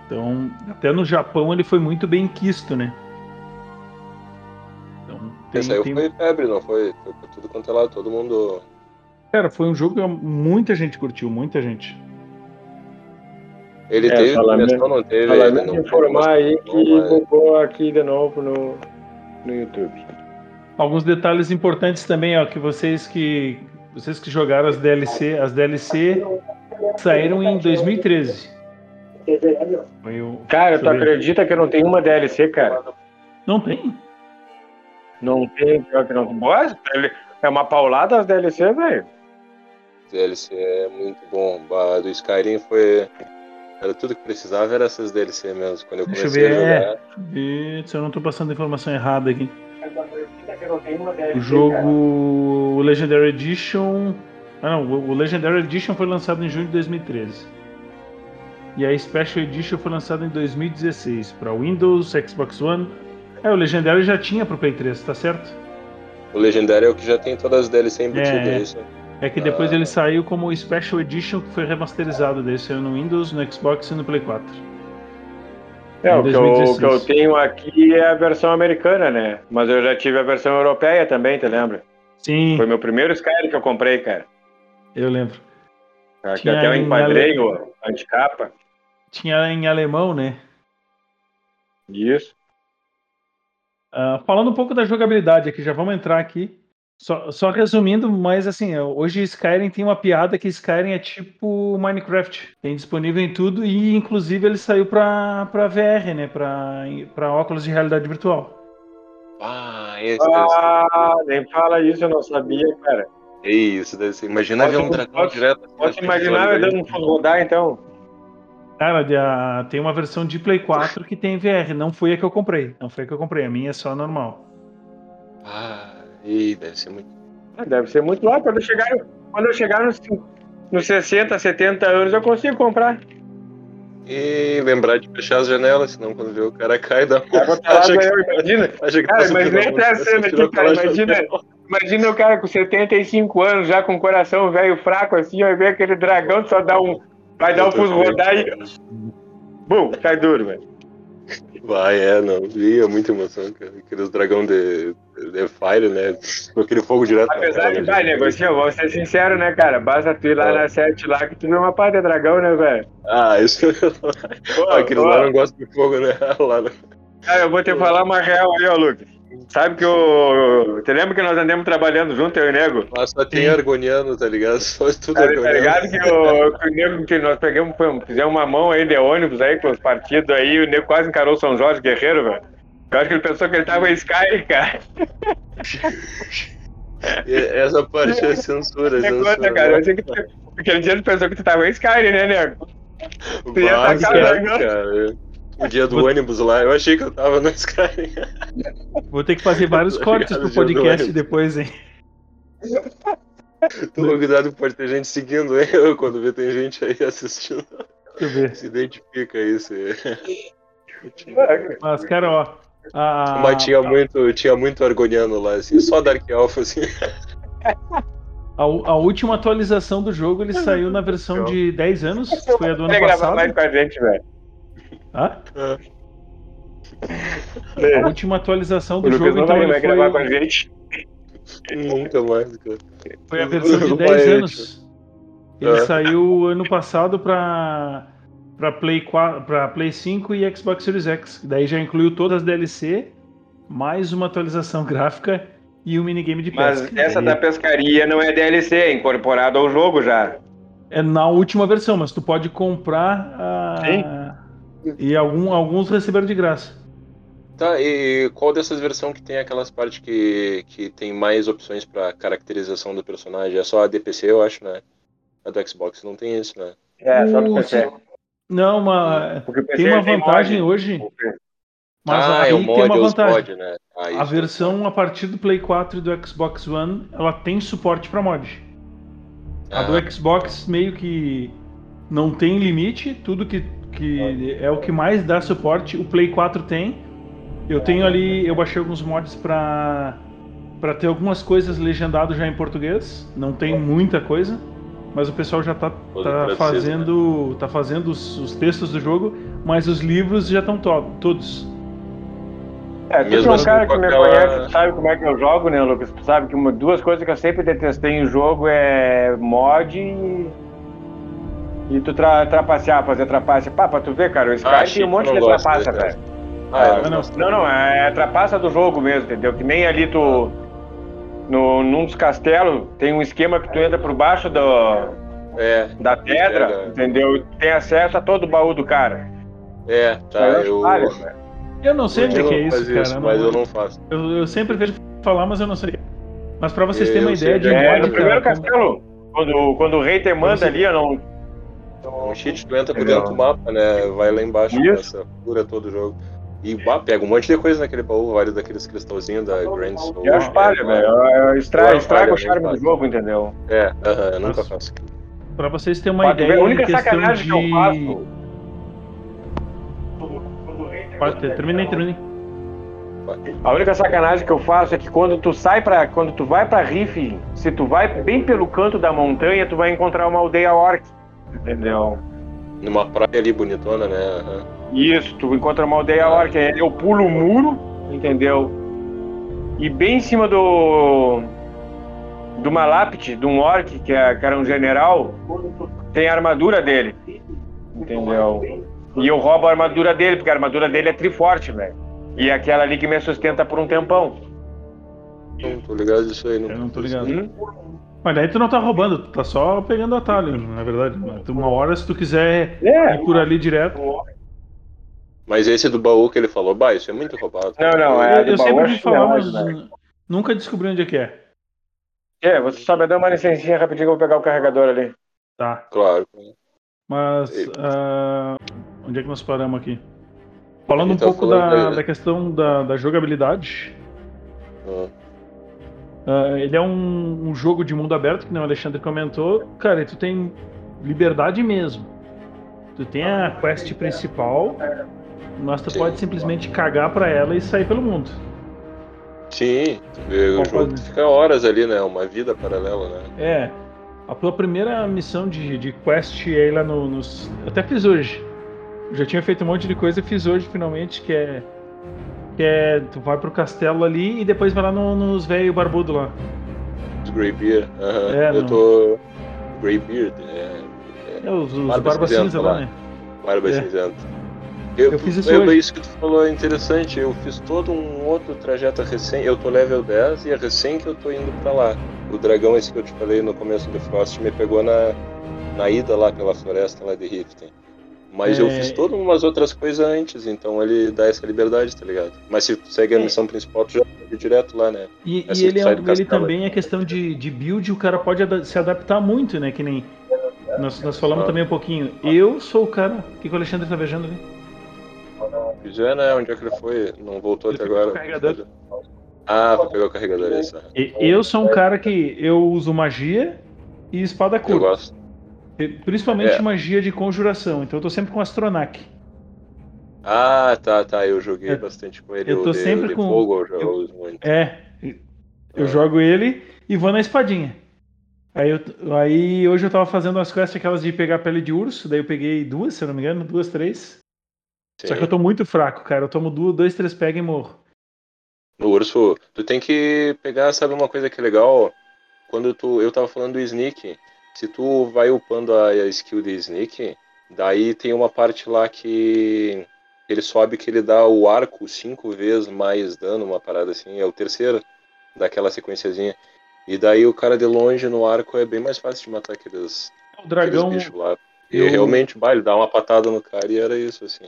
Então, até no Japão ele foi muito bem quisto, né? Então, tem- Esse aí tem- foi febre, não foi? Foi tudo quanto é lado, todo mundo. Cara, foi um jogo que muita gente curtiu, muita gente. Ele É, teve falar começou, mesmo- não teve. Falando não informar aí que mas- bugou aqui de novo no, no YouTube. Alguns detalhes importantes também, ó, que vocês que vocês que jogaram as DLC, as DLC saíram em 2013. Foi o Cara, tu acredita que eu não tenho uma DLC, cara? Não tem? Não tem, pior que não tem. É uma paulada as DLC, velho. DLC é muito bom. A do Skyrim foi. Era tudo que precisava, era essas DLC mesmo. Quando eu Deixa eu comecei ver, a é. jogar. E, se eu não tô passando a informação errada aqui. O jogo o Legendary Edition. Ah não, o Legendary Edition foi lançado em junho de 2013. E a Special Edition foi lançada em 2016 para Windows, Xbox One. É, o Legendary já tinha pro Play 3, tá certo? O Legendário é o que já tem todas as DLC embutidas, é. é isso? É que depois Ah. ele saiu como Special Edition, que foi remasterizado desse ano no Windows, no Xbox e no Play 4. É, o que, eu, 2016. o que eu tenho aqui é a versão americana, né? Mas eu já tive a versão europeia também, te lembra? Sim, Foi meu primeiro Skyrim que eu comprei, cara. eu lembro. Aqui Tinha até eu enquadrei ale- o anticapa. Tinha em alemão, né? Isso. Ah, falando um pouco da jogabilidade aqui, já vamos entrar aqui. Só, só resumindo, mas assim, hoje Skyrim tem uma piada que Skyrim é tipo Minecraft. Tem disponível em tudo e inclusive ele saiu pra, pra VR, né? Pra, pra óculos de realidade virtual. Ah, esse Ah, nem fala isso, eu não sabia, cara. ser. Isso, deve ser. Imagina ver Posso- um dragão posso- direto. assim, Posso imaginar eu dando um rodar, então. Cara, de- a- tem uma versão de Play 4 que tem VR. Não foi a que eu comprei. Não foi a que eu comprei. A minha é só normal. Ah, ih, deve ser muito. Ah, Deve ser muito lá. Quando eu chegar, quando eu chegar nos, nos 60, 70 anos, eu consigo comprar. E lembrar de fechar as janelas, senão quando vê o cara cai da lá, acha que, eu, imagina. acha que Cara, tá a montanha, cena aqui, tirou cara, imagina. janela. Imagina o cara com 75 anos, já com o coração velho fraco assim, vai ver aquele dragão só dá um. Vai dar um fuso rodar e. Bum, cai duro, velho. Vai, é, não. Ih, é muita emoção, cara. Aqueles dragão de, de Fire, né? Com aquele fogo direto. Apesar cara, que né? vai, negocinho, vou ser sincero, né, cara? Basta tu ir lá Ah. na 7 lá que tu vê uma pá de dragão, né, velho? Ah, isso. Pô, Aquele pô. lá não gosta de fogo, né? Lá Cara, eu vou te falar uma real aí, ó, Lucas. Sabe que o. Te lembra que nós andamos trabalhando junto, eu e o Nego? Mas só tem Sim. argoniano, tá ligado? Só tudo Tá, tá argoniano. ligado que o, que o Nego, que nós pegamos, fizemos uma mão aí de ônibus aí com os partidos aí, o Nego quase encarou o São Jorge Guerreiro, velho. Eu acho que ele pensou que ele tava em Sky, cara. Essa parte é censura, É censura. conta, cara. Eu achei que tu, aquele dia ele pensou que tu tava em Sky, né, Nego? Tu ia tacar cara, o cara. O dia do ônibus lá, eu achei que eu tava no Sky. Vou ter que fazer vários Tá cortes pro podcast depois, hein? Toma cuidado, pode ter gente seguindo, hein? Eu, quando vê tem gente aí assistindo, se identifica aí. Se... Mas, cara, ó. A, Mas tinha muito, tinha muito argoniano lá, assim, só Dark Elf, assim. a, a última atualização do jogo ele saiu na versão de 10 anos. Foi a do ano Vai gravar mais passado. com a gente, velho. Hã? É. A última atualização do jogo não então, vai, ele vai gravar com a foi, gente. Nunca mais, cara. foi a versão de Não 10 vai, anos. Ele É. saiu ano passado para para Play 4, para Play 5 e Xbox Series X. Daí já incluiu todas as DLC, mais uma atualização gráfica e um minigame de Mas pesca. essa Daí da pescaria não é DLC, é incorporado ao jogo já. É na última versão, mas tu pode comprar a... e algum, alguns receberam de graça. Tá, e qual dessas versões que tem aquelas partes que, que tem mais opções pra caracterização do personagem? É só a DPC, eu acho, né? A do Xbox não tem isso, né? É, só do PC. Não, PC tem uma vantagem mod. hoje, mas ah, aí é o tem mod uma os vantagem. mod, né? Ah, A versão a partir do Play 4 e do Xbox One, ela tem suporte para mod. A Ah, do Xbox meio que não tem limite, tudo que, que é o que mais dá suporte, o Play 4 tem. Eu tenho ali, eu baixei alguns mods para para ter algumas coisas legendado já em português. Não tem muita coisa, mas o pessoal já tá, tá fazendo tá fazendo os, os textos do jogo, mas os livros já estão to todos. É, tu é um cara que me aquela- conhece, sabe como é que eu jogo, né, Lucas? Tu sabe que uma, duas coisas que eu sempre detestei em jogo é mod e, e tu tra, trapacear, fazer trapaça. Pá, pra tu ver, cara, o Sky Ah, tem um monte de trapaça, velho. Ah, Ah, não não. Não, não, é trapaça do jogo mesmo, entendeu? Que nem ali tu. No, num dos castelos tem um esquema que tu entra por baixo do, É, da pedra, Pega. entendeu? E tu tem acesso a todo o baú do cara. é, tá, Aí eu... falha, velho. Eu não sei o que, eu que é não isso, cara. isso, eu mas não- eu não faço. Eu, eu sempre vejo falar, mas eu não sei. Mas pra vocês Eu terem uma sei ideia de de- É, mod, no primeiro cara, como- castelo, quando, quando o rei te manda ali, eu não. Um cheat, tu entra por dentro do mapa, né? Vai lá embaixo, essa cura todo o jogo. E bah, pega um monte de coisa naquele baú, vários daqueles cristalzinhos da Grand Soul. Eu acho falha, velho. Estraga, estraga o charme do jogo, entendeu? É, aham, eu nunca Nossa. faço. Pra vocês terem uma Pode ver, ideia a única sacanagem de... que eu faço. Pode ter, terminei, terminei. A única sacanagem que eu faço é que quando tu sai para quando tu vai pra Riff, se tu vai bem pelo canto da montanha, tu vai encontrar uma aldeia orc. Entendeu? Numa praia ali bonitona, né? aham. Isso, tu encontra uma aldeia orc, aí eu pulo o muro, entendeu? E bem em cima do. de uma lápide, de um orc, que, é, que era um general, tem a armadura dele. Entendeu? E eu roubo a armadura dele, porque a armadura dele é triforte, velho. E é aquela ali que me sustenta por um tempão. Não tô ligado disso aí, não. Eu não tô ligado. Hum? Mas daí tu não tá roubando, tu tá só pegando atalho, na verdade. Uma hora, se tu quiser É. ir por ali direto. Mas esse do baú que ele falou, bah, isso é muito roubado. Não, não, é. eu eu baú sempre é falar, mas chinelagem, né? nunca descobri onde é que é. É, você me dá uma licencinha rapidinho que eu vou pegar o carregador ali. Tá. Claro. Mas ah, onde é que nós paramos aqui? Falando um tá pouco falando da, aí, da questão da, da jogabilidade. Ah, ele é um, um jogo de mundo aberto, que nem o Alexandre comentou. Cara, e tu tem liberdade mesmo. Tu tem a quest principal, mas tu Sim. pode simplesmente cagar pra ela e sair pelo mundo. Sim, o jogo fica horas ali, né? Uma vida paralela, né? É. A tua primeira missão de, de quest é ir lá no, nos. eu Até fiz hoje. Eu já tinha feito um monte de coisa fiz hoje finalmente, que é. Que é. Tu vai pro castelo ali e depois vai lá no- nos velho barbudo lá. Os Greybeard. aham. É, eu tô. Greybeard, é. É, os, os Barba cinza lá, lá. né? Barba É. cinzenta. Eu, Eu fiz isso eu- hoje. isso que tu falou é interessante. Eu fiz todo um outro trajeto recém. Eu tô level 10 e é recém que eu tô indo pra lá. O dragão, esse que eu te falei no começo do Frost, me pegou na, na ida lá pela floresta lá de Riften. Mas eu É. fiz todas umas outras coisas antes, então ele dá essa liberdade, tá ligado? Mas se tu segue a É. missão principal, tu já ir direto lá, né? E, e ele, é, ele também é questão de, de build, o cara pode se adaptar muito, né? Que nem. Nós, nós falamos também um pouquinho. Eu sou o cara. O que, que o Alexandre tá viajando ali? Já, né? Onde é que ele foi? Não voltou Ele até agora. com o carregador. Ah, foi pegar o carregador, é. E- Eu sou um cara que eu uso magia e espada Eu curta. gosto. E- Principalmente É. magia de conjuração. Então eu tô sempre com Astronac. Ah, tá, tá. Eu joguei Eu- bastante com ele. eu tô de, sempre com- fogo, eu eu- uso muito. É. Eu Ah. jogo ele e vou na espadinha. Aí, eu- aí hoje eu tava fazendo as quests aquelas de pegar pele de urso, daí eu peguei duas, se eu não me engano, duas, três. Só que eu tô muito fraco, cara. Eu tomo duas, dois, três pega e morro. No urso, tu tem que pegar, sabe uma coisa que é legal? Quando tu. Eu tava falando do sneak. Se tu vai upando a, a skill de sneak, daí tem uma parte lá que ele sobe que ele dá o arco cinco vezes mais dano, uma parada assim. É o terceiro daquela sequenciazinha. E daí o cara de longe no arco é bem mais fácil de matar aqueles, O dragão. aqueles bichos lá. E eu- realmente, bah, ele dá uma patada no cara e era isso, assim.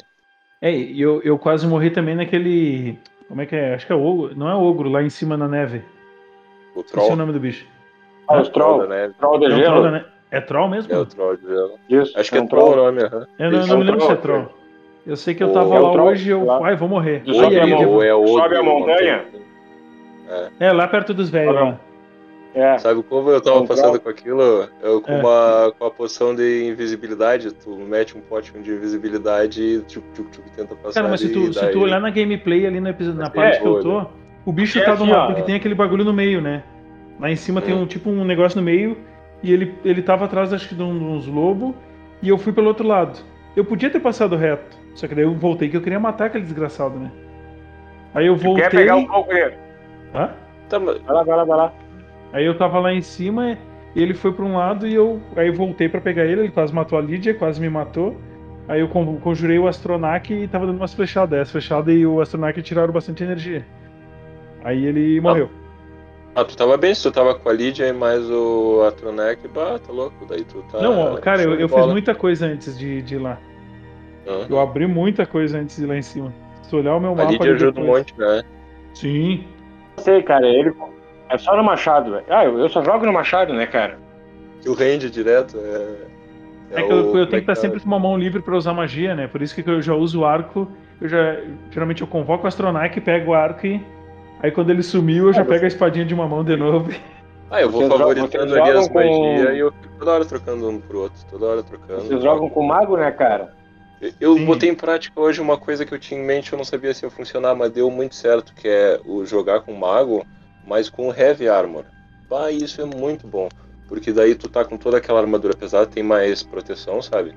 É, e eu, eu quase morri também naquele. Como é que é? Acho que é ogro. Não é ogro, lá em cima na neve. O Esqueci o troll. nome do bicho. Ah, os troll. da neve. Troll de É, troll gelo. ne- é troll mesmo? É o troll de gelo. Isso. Acho que é um troll o nome, aham. Eu não, eu não me É lembro se é troll, troll. Eu sei que eu tava é o lá troll, hoje e eu. lá. Ai, vou morrer. Sobe a mão. eu- é outro, Sobe a montanha. É, lá perto dos velhos. Lá. É. Sabe como eu tava Um passando troll. com aquilo? Eu com, É. uma, com a poção de invisibilidade, tu mete um potinho de invisibilidade e tchup, tchup, tchup, tenta passar. Cara, mas se tu, se tu olhar na gameplay ali no episódio, na parte que eu tô, o bicho É tá assim, porque tem aquele bagulho no meio, né? Lá em cima tem Hum. um tipo um negócio no meio e ele, ele tava atrás, acho que de um- uns lobos e eu fui pelo outro lado. Eu podia ter passado reto, só que daí eu voltei que eu queria matar aquele desgraçado, né? Aí eu Tu voltei. quer pegar pouco dele? Hã? Tá, mas- Vai lá, vai lá, vai lá. Aí eu tava lá em cima, ele foi pra um lado e eu aí eu voltei pra pegar ele, ele quase matou a Lídia, quase me matou. Aí eu con- conjurei o Astronac e tava dando umas flechadas. Aí As flechadas e o Astronac tiraram bastante energia. Aí ele morreu. Ah, tu tava bem, se tu tava com a Lydia e mais o Atronek, bah, tá louco, daí tu tá. Não, cara, eu, eu fiz muita coisa antes de, de ir lá. Aham. Eu abri muita coisa antes de ir lá em cima. Se tu olhar o meu A mapa. Lydia ali ajuda um depois- monte, né? Sim. Não sei, cara. Ele é só no machado, velho. Ah, eu, eu só jogo no machado, né, cara? Que o rende direto é. É, que eu, o- eu tenho que é estar sempre com uma mão livre pra usar magia, né? Por isso que eu já uso o arco. Eu já. Geralmente eu convoco o Astronac, pego o arco e. Aí quando ele sumiu, eu já Ah, pego a espadinha de uma mão de novo. Ah, eu vou Vocês favoritando ali as com- magias e eu fico toda hora trocando um pro outro, toda hora trocando. Vocês jogam com mago, né, cara? Eu Sim. botei em prática hoje uma coisa que eu tinha em mente, eu não sabia se ia funcionar, mas deu muito certo, que é o jogar com mago, mas com heavy armor. Bah, isso é muito bom, porque daí tu tá com toda aquela armadura pesada, tem mais proteção, sabe?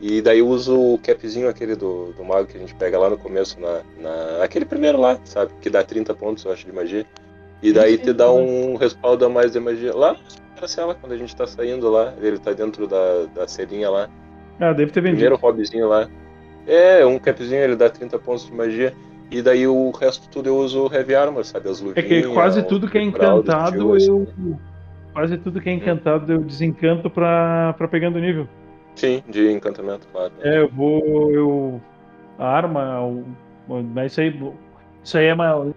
E daí uso o capzinho aquele do, do mago que a gente pega lá no começo, na, na aquele primeiro lá, sabe? Que dá 30 pontos, eu acho, de magia. E daí te dá um respaldo a mais de magia. Lá na cela, quando a gente tá saindo lá, ele tá dentro da, da celinha lá. Ah, deve ter vendido. Primeiro hobbyzinho lá. É, um capzinho ele dá 30 pontos de magia. E daí o resto tudo eu uso heavy armor, sabe? As luvinhas. É que quase tudo que é encantado assim. eu. Quase tudo que é encantado eu desencanto pra, pra pegando nível. Sim, de encantamento, claro. É, eu vou. Eu, a arma. O, mas isso aí. Isso aí é uma.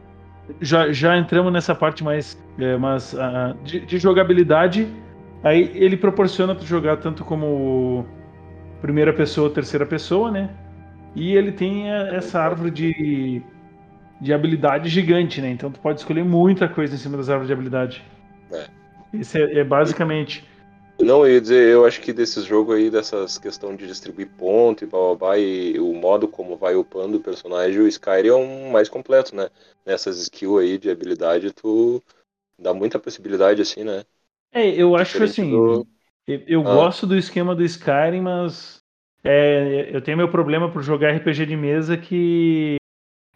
Já, já entramos nessa parte mais. É, mas, uh, de, de, jogabilidade. Aí ele proporciona tu jogar tanto como primeira pessoa ou terceira pessoa, né? E ele tem essa árvore de, de habilidade gigante, né? Então tu pode escolher muita coisa em cima das árvores de habilidade. É. Esse é, é basicamente. Não, eu ia dizer, eu acho que desses jogos aí, dessas questão de distribuir ponto e blá, e o modo como vai upando o personagem, o Skyrim é um mais completo, né? Nessas skills aí de habilidade, tu dá muita possibilidade, assim, né? É, eu acho Diferente assim. Do... Eu, eu ah. gosto do esquema do Skyrim, mas é, eu tenho meu problema por jogar RPG de mesa que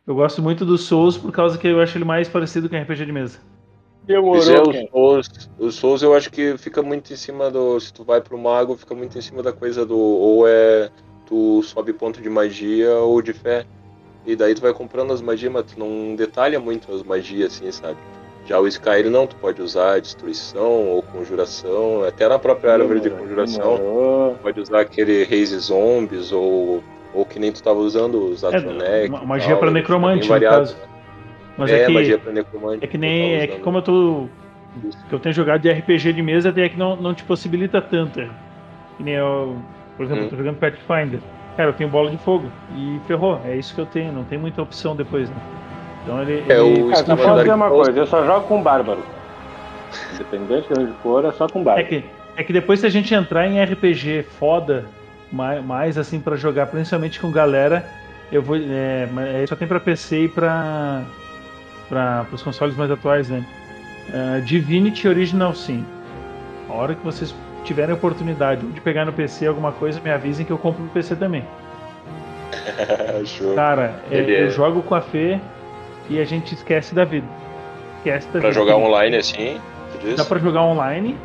eu gosto muito do Souls por causa que eu acho ele mais parecido com RPG de mesa. Demorou, é, os, Souls, os Souls eu acho que fica muito em cima do. Se tu vai pro mago, fica muito em cima da coisa do. Ou é tu sobe ponto de magia ou de fé. E daí tu vai comprando as magias, mas tu não detalha muito as magias, assim, sabe? Já o Skyrim não, tu pode usar destruição ou conjuração, até na própria árvore de conjuração. Pode usar aquele Raise Zombies ou, ou que nem tu estava usando, os Atronec. É, magia para necromante, no caso. Né? Mas é, é que, magia pra necromante. É que nem. É que como eu tô. Que eu tenho jogado de RPG de mesa, até que não, não te possibilita tanto. É. Que nem eu. Por exemplo, hum. eu tô jogando Pathfinder. Cara, eu tenho bola de fogo. E ferrou. É isso que eu tenho. Não tem muita opção depois, né? Então ele. É, ele... O cara, só posso dizer uma coisa, eu só jogo com bárbaro. Independente de onde for, é só com bárbaro. É que, é que depois se a gente entrar em RPG foda, mais, mais assim para jogar, principalmente com galera, eu vou. É, é só tem para PC e para para os consoles mais atuais, né? Uh, Divinity Original Sim. A hora que vocês tiverem oportunidade de pegar no PC alguma coisa, me avisem que eu compro no PC também. Cara, é, eu jogo com a Fê e a gente esquece da vida. Esquece da pra vida. jogar online assim? Dá pra jogar online.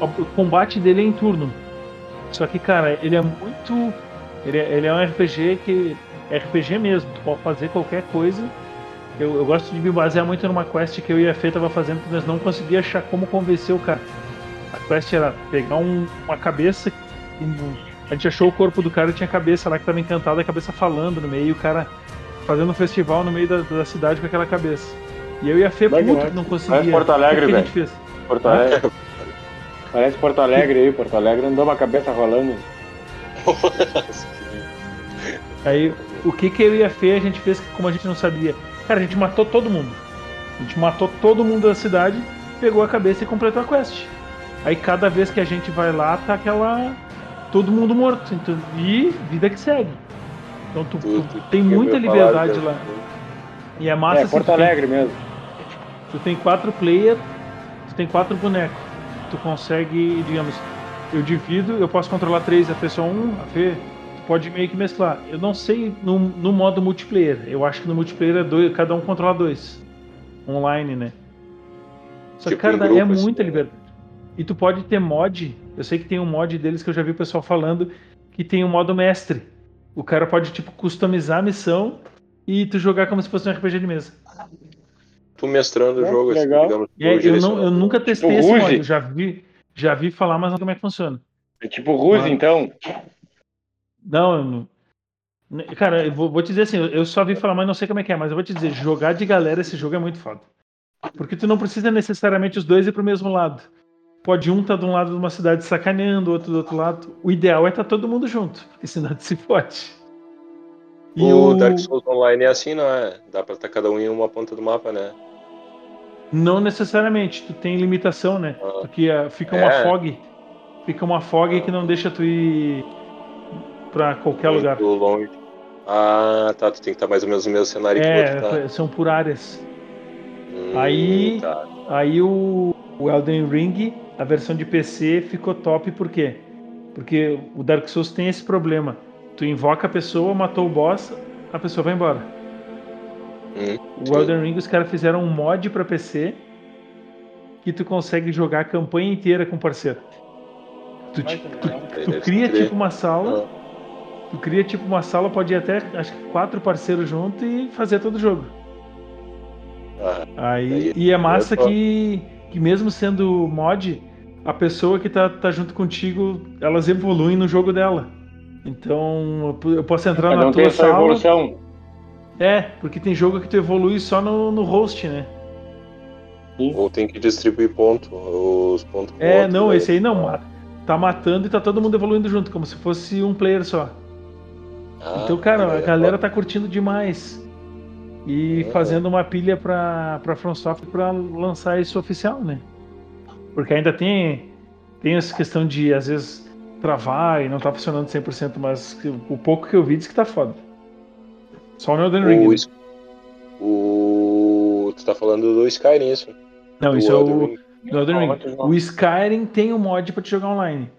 O combate dele é em turno. Só que, cara, ele é muito. Ele é, ele é um RPG que. É RPG mesmo. Tu pode fazer qualquer coisa. Eu, eu, gosto de me basear muito numa quest que eu e a Fê tava fazendo, que nós não conseguia achar como convencer o cara. A quest era pegar um, uma cabeça. a gente achou o corpo do cara e tinha a cabeça lá que tava encantada, a cabeça falando no meio, e o cara fazendo um festival no meio da, da cidade com aquela cabeça. E eu e a Fê, puto, não conseguia. Parece Porto Alegre, velho. Porto Alegre. Parece Porto Alegre aí, Porto Alegre andou uma cabeça rolando. aí, o que que eu e a Fê a gente fez como a gente não sabia? Cara, a gente matou todo mundo. A gente matou todo mundo da cidade, pegou a cabeça e completou a quest. Aí cada vez que a gente vai lá, tá aquela. todo mundo morto. Então, e vida que segue. Então tu, tu, tu tem muita liberdade lá. E é massa. É, Porto Alegre tem, mesmo. Tu tem quatro players, tu tem quatro bonecos. Tu consegue, digamos, eu divido, eu posso controlar três, a pessoa um, a Fê, tu pode meio que mesclar. Eu não sei no, no modo multiplayer. Eu acho que no multiplayer é dois, cada um controla dois. Online, né? Só que, tipo, cara, grupo, é muita assim, liberdade. E tu pode ter mod. Eu sei que tem um mod deles que eu já vi o pessoal falando que tem um modo mestre o cara pode, tipo, customizar a missão e tu jogar como se fosse um RPG de mesa. Tu mestrando o jogo, assim, legal. digamos. É, eu, não, eu nunca tipo testei tipo esse modo, já vi, já vi falar, mas não como é que funciona. É tipo Ruse, então? Não, eu não. Cara, eu vou, vou, te dizer assim, eu só vi falar, mas não sei como é que é, mas eu vou te dizer, jogar de galera esse jogo é muito foda. Porque tu não precisa necessariamente os dois ir pro mesmo lado. Pode um estar tá de um lado de uma cidade sacaneando, outro do outro lado. O ideal é estar tá todo mundo junto, porque senão se pode. E o, o Dark Souls Online é assim, não é? Dá pra estar cada um em uma ponta do mapa, né? Não necessariamente, tu tem limitação, né? Ah. Porque uh, fica uma é. fog. Fica uma fog que não deixa tu ir pra qualquer Muito lugar. longe. Ah, tá. Tu tem que estar mais ou menos no mesmo cenário é, que o outro, tá? são por áreas. Hum, aí, tá. aí o, o Elden Ring a versão de PC ficou top porque Porque o Dark Souls tem esse problema. Tu invoca a pessoa, matou o boss, a pessoa vai embora. Hum, O Elden Ring os caras fizeram um mod pra PC que tu consegue jogar a campanha inteira com o parceiro. Tu, Mas, ti- né? tu, tu cria tipo uma sala, tu cria tipo uma sala, pode ir até acho que quatro parceiros junto e fazer todo o jogo. Ah, Aí, e é massa é que, que mesmo sendo mod, a pessoa que tá, tá junto contigo, elas evoluem no jogo dela. Então eu po- eu posso entrar Cada na um tem tua a sua sala. evolução. É, porque tem jogo que tu evolui só no, no host, né? ou tem que distribuir ponto, os pontos É, outro, não, né? esse aí não. Tá matando e tá todo mundo evoluindo junto, como se fosse um player só. Ah, então, cara, a é galera top. tá curtindo demais. E É. fazendo uma pilha pra, pra From Software pra lançar isso oficial, né? Porque ainda tem, tem essa questão de, às vezes, travar e não tá funcionando 100%, mas o pouco que eu vi diz que tá foda. Só no Elden Ring. O, né? o- Tu tá falando do Skyrim, isso. Não, Do isso é o, Elden Ring. O Skyrim tem um mod pra te jogar online.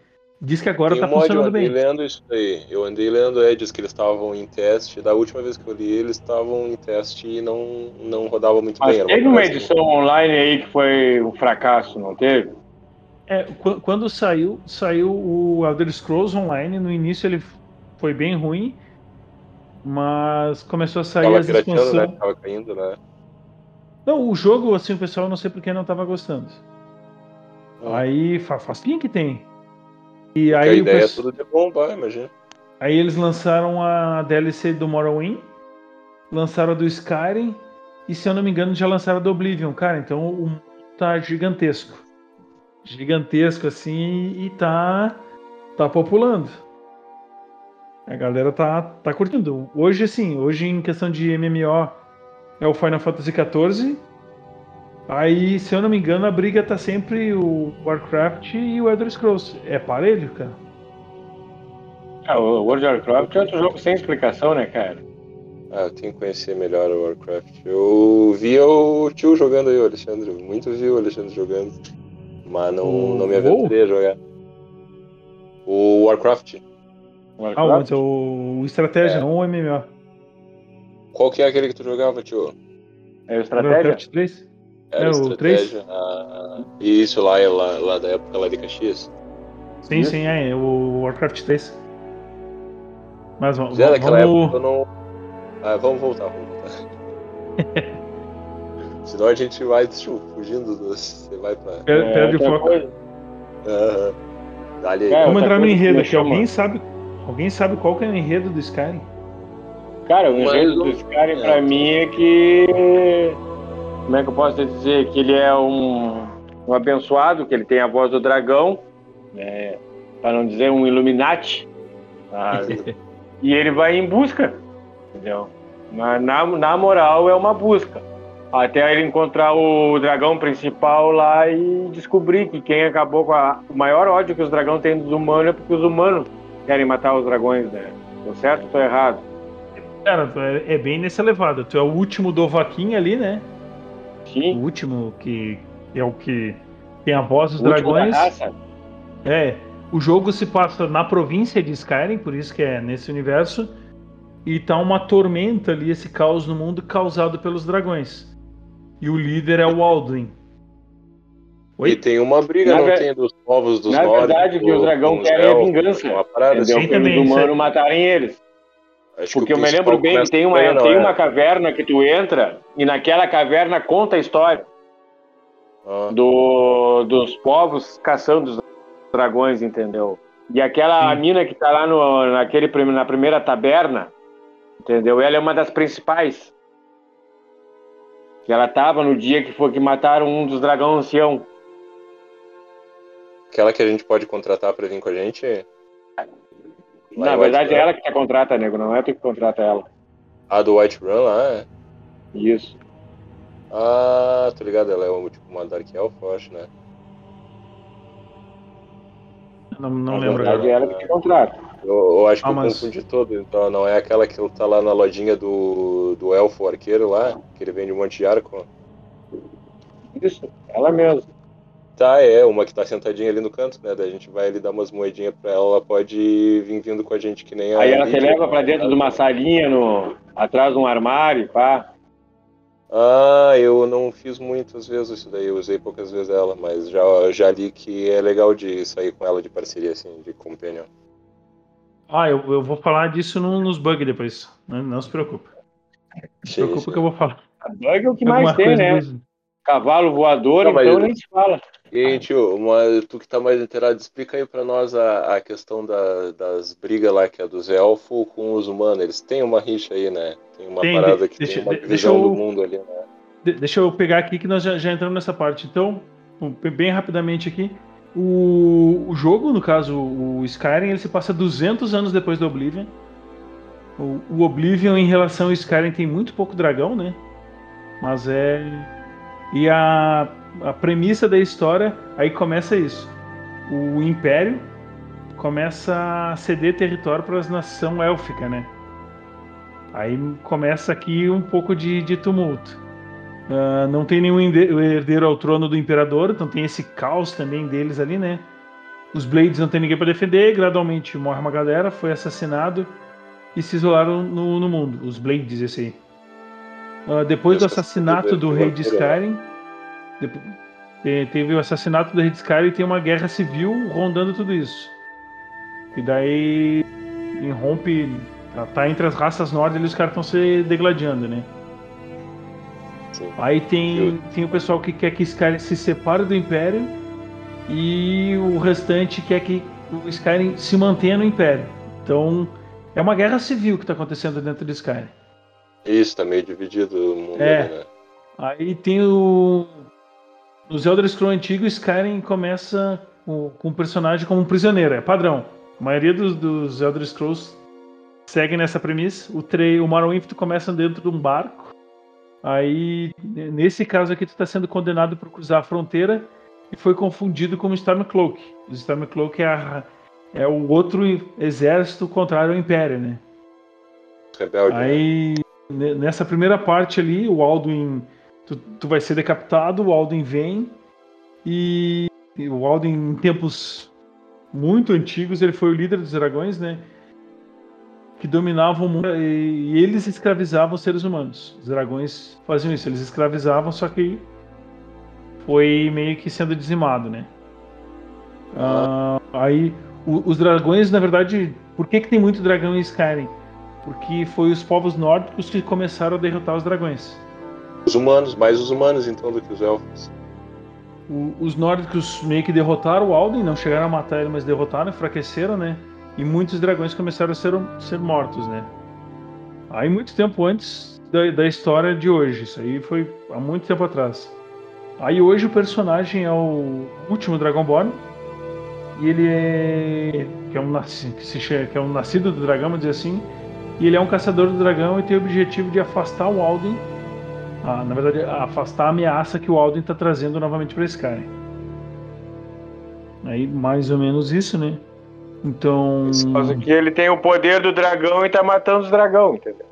Diz que agora Tem tá um mod, eu funcionando andei bem. lendo isso daí. Eu andei lendo, é, diz que eles estavam em teste. Da última vez que eu li, eles estavam em teste e não, não rodava muito Mas bem. teve uma coisa- edição online aí que foi um fracasso, não teve? É, qu- quando saiu, saiu o Elder Scrolls Online, no início ele foi bem ruim, mas começou a sair Tava as pirateando, né? expansões. Tava caindo, né? Não, o jogo, assim, o pessoal não sei porque não tava gostando. Ah. Aí fa- faz tempo que tem. E a aí, o ideia é tudo de bombar, imagina. aí eles lançaram a DLC do Morrowind, lançaram a do Skyrim, e se eu não me engano já lançaram a do Oblivion. Cara, então o mundo tá gigantesco. Gigantesco assim e tá tá populando. A galera tá, tá curtindo. Hoje, assim, hoje em questão de MMO é o Final Fantasy XIV. Aí, se eu não me engano, a briga tá sempre o Warcraft e o Elder Scrolls. É parelho, cara. Ah, o World of Warcraft é outro jogo sem explicação, né, cara? Ah, eu tenho que conhecer melhor o Warcraft. Eu via o tio jogando aí, o Alexandre. Muito vi o Alexandre jogando. Mas não, O não me aventurei a jogar. O Warcraft. Ah, Warcraft? mas é o, o Estratégia, É. não o MMO. Qual que é aquele que tu jogava, tio? É o estratégia? Warcraft 3? Era É, o estratégia. Ah, isso lá, é lá, lá da época lá de Caxias. Sim, Isso. sim, é, o Warcraft 3. Mas vamos. Já naquela vamos... época eu não. Ah, vamos voltar, vamos voltar. Senão a gente vai tio, fugindo do. Você vai pra. Per- É, Perde o foco. É, Vamos entrar no enredo aqui. chama- Alguém sabe, alguém sabe qual que é o enredo do Skyrim? Cara, o Mas enredo não- do Skyrim é. pra mim é que. Como é que eu posso dizer? Que ele é um, um abençoado, que ele tem a voz do dragão, né? Pra não dizer um Illuminati. e ele vai em busca, entendeu? Na, na, na moral, é uma busca. Até ele encontrar o dragão principal lá e descobrir que quem acabou com a, o maior ódio que os dragões têm dos humanos é porque os humanos querem matar os dragões, né? Tô certo ou tô errado? Cara, é, é bem nessa levada. Tu é o último do Vaquinha ali, né? O Sim. último que é o que tem a voz dos O dragões. É. O jogo se passa na província de Skyrim, por isso que é nesse universo. E tá uma tormenta ali, esse caos no mundo causado pelos dragões. E o líder é o Alduin. Oi? E tem uma briga, Na não ver- tem dos povos dos Na nórdicos. verdade, que os dragão os querem é vingança, Uma parada Entendeu? assim. Sim, também, Pelos isso humanos matarem eles. Acho que Porque eu me lembro bem tem uma, não tem é? uma caverna que tu entra e naquela caverna conta a história Ah, do, dos povos caçando os dragões, entendeu? E aquela Sim. mina que tá lá no, naquele, na primeira taberna, entendeu? Ela é uma das principais. Que ela tava no dia que foi que mataram um dos dragões ancião. Aquela que a gente pode contratar pra vir com a gente. Na em verdade, White é Run. ela que te contrata, nego, não é tu que contrata ela. A do White Run lá, é? Isso. Ah, tô ligado, ela é uma, tipo, uma Dark Elf, eu acho, né? Não, não Na lembro verdade, agora. é ela que te contrata. Eu, eu acho que Ah, eu mas- confundi todo, então não é aquela que tá lá na lojinha do, do elfo arqueiro lá, que ele vende um monte de arco. Isso, ela mesmo. Tá, é, uma que tá sentadinha ali no canto, né? Daí a gente vai ali dar umas moedinhas pra ela, ela pode vir vindo com a gente que nem a. Aí ela se Lídia, leva pra dentro de uma salinha, no, atrás de um armário, pá. Ah, eu não fiz muitas vezes isso daí, eu usei poucas vezes ela, mas já, já li que é legal de sair com ela de parceria, assim, de companion. Ah, eu, eu vou falar disso no- nos bugs depois. Não, não se preocupe. Não se preocupe que eu vou falar. A bug é o que Alguma mais tem, né? dos- Cavalo voador, Não, então eu- nem se fala. E, tio, uma, tu que tá mais inteirado, explica aí pra nós a, a questão da- das brigas lá, que é dos elfos com os humanos. Eles têm uma rixa aí, né? Tem uma Tem, parada que deixa- tem uma divisão eu- do mundo ali, né? De- deixa eu pegar aqui que nós já, já entramos nessa parte. Então, bem rapidamente aqui. O, o jogo, no caso, o Skyrim, ele se passa 200 anos depois do Oblivion. O, o Oblivion, em relação ao Skyrim, tem muito pouco dragão, né? Mas é. E a, a premissa da história, aí começa isso. O Império começa a ceder território para as nação élfica, né? Aí começa aqui um pouco de, de tumulto. Ah, não tem nenhum herdeiro ao trono do imperador, então tem esse caos também deles ali, né? Os Blades não tem ninguém para defender, gradualmente morre uma galera, foi assassinado e se isolaram no, no mundo. Os Blades, esse aí. Ah, depois do assassinato do rei de né? Skyrim, teve o assassinato do rei de Skyrim e tem uma guerra civil rondando tudo isso. E daí irrompe, tá, tá entre as raças nórdicas e os caras estão se degladiando, né? Sim. Aí tem, tem o pessoal que quer que Skyrim se separe do Império e o restante quer que o Skyrim se mantenha no Império. Então é uma guerra civil que está acontecendo dentro de Skyrim. Isso, tá meio dividido o mundo É. né? Aí tem o. Nos Elder Scrolls antigos, Skyrim começa com, com um personagem como um prisioneiro, é padrão. A maioria dos, dos Elder Scrolls segue nessa premissa. O, tre o Morrowind tu começa dentro de um barco. Aí, nesse caso aqui, tu tá sendo condenado por cruzar a fronteira e foi confundido com o Stormcloak. O Stormcloak é, a- é o outro exército contrário ao Império, né? Rebelde. né? Aí, ne- nessa primeira parte ali, o Alduin, tu, tu vai ser decapitado, o Alduin vem e, e o Alduin, em tempos muito antigos, ele foi o líder dos dragões, né? Que dominavam o mundo e, e eles escravizavam os seres humanos. Os dragões faziam isso, eles escravizavam, só que foi meio que sendo dizimado, né? Ah, aí, o- os dragões, na verdade, por que, que tem muito dragão em Skyrim? Porque foi os povos nórdicos que começaram a derrotar os dragões. Os humanos, mais os humanos então do que os elfos. O- os nórdicos meio que derrotaram o Alden, não chegaram a matar ele, mas derrotaram, enfraqueceram, né? E muitos dragões começaram a ser, ser mortos, né? Aí muito tempo antes da, da história de hoje, isso aí foi há muito tempo atrás. Aí hoje o personagem é o último Dragonborn, e ele é que é um, que é um nascido do dragão, vamos dizer assim, e ele é um caçador do dragão e tem o objetivo de afastar o Alden ah, na verdade, afastar a ameaça que o Alden está trazendo novamente para Skyrim. Aí, mais ou menos isso, né? Então. Mas que ele tem o poder do dragão e tá matando os dragão, entendeu?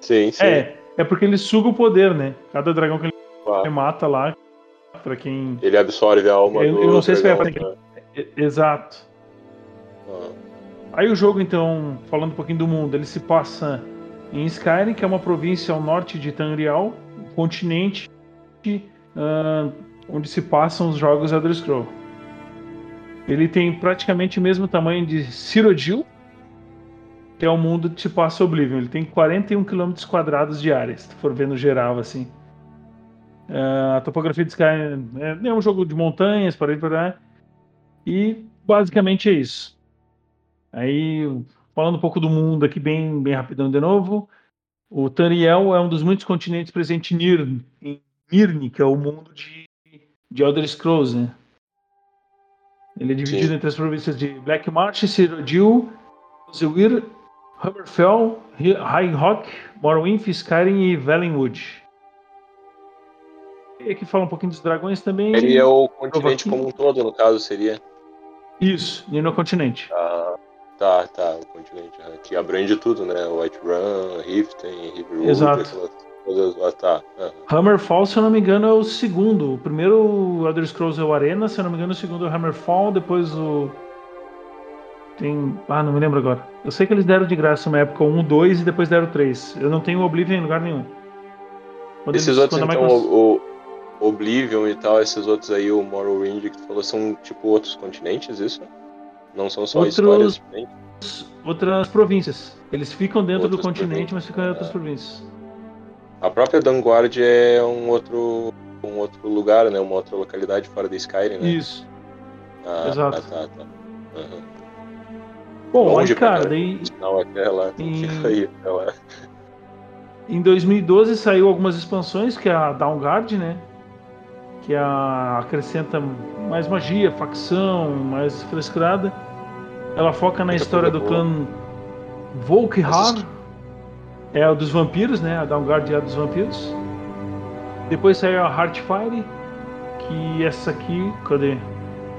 Sim, sim. É, é porque ele suga o poder, né? Cada dragão que ele Claro. mata lá, pra quem. Ele absorve a alma Eu- do eu não sei se vai dragão, né? Exato. Ah, Aí o jogo, então, falando um pouquinho do mundo, ele se passa em Skyrim, que é uma província ao norte de Tamriel, um continente ah, onde se passam os jogos Elder Scroll. Ele tem praticamente o mesmo tamanho de Cyrodiil, que é o mundo que se passa Oblivion. Ele tem 41 km quadrados de área, se tu for ver no geral, assim. Ah, a topografia de Skyrim é, é um jogo de montanhas, para lá. E basicamente é isso. Aí, falando um pouco do mundo aqui, bem, bem rapidão de novo. O Tariel é um dos muitos continentes presentes em Nirn, em que é o mundo de, de Elder Scrolls, né? Ele é dividido Sim. entre as províncias de Black Marsh, Cyrodiil, Zewir, Hammerfell, High Rock, Morrowind, Skyrim e Valenwood. E aqui fala um pouquinho dos dragões também. Ele é o continente como um todo, no caso, seria. Isso, Nirn continente. Ah, tá, tá, o continente. ah, Que abrange tudo, né? White Run, Riften, Riverwood, Exato. aquelas- Ah, tá. aham. Hammerfall, se eu não me engano, é o segundo. O primeiro Elder Scrolls é o Arena, se eu não me engano, o segundo é o Hammerfall, depois o. Tem. Ah, não me lembro agora. Eu sei que eles deram de graça uma época um, dois e depois deram três. Eu não tenho o Oblivion em lugar nenhum. Quando Esses eles- outros, então, Microsoft- o, o Oblivion e tal, esses outros aí, o Morrowind que tu falou, são tipo outros continentes, isso? Não são só Outros- histórias outras províncias. Eles ficam dentro do Outras continente, mas ficam em outras províncias, províncias. A própria Danguard é um outro, um outro lugar, né? Uma outra localidade fora da Skyrim, né? Isso. Ah, exato. Tá, tá, tá. Aham. Bom, Longe pra cara, daí lá, tem que Em- lá. Em 2012 saiu algumas expansões, que é a Downguard, né? Que a, acrescenta mais magia, facção, mais frescurada. Ela foca na Muita história do boa. clã Volkhar. É o dos vampiros, né? A Downguard é a dos vampiros. Depois saiu a Heartfire, que essa aqui, cadê?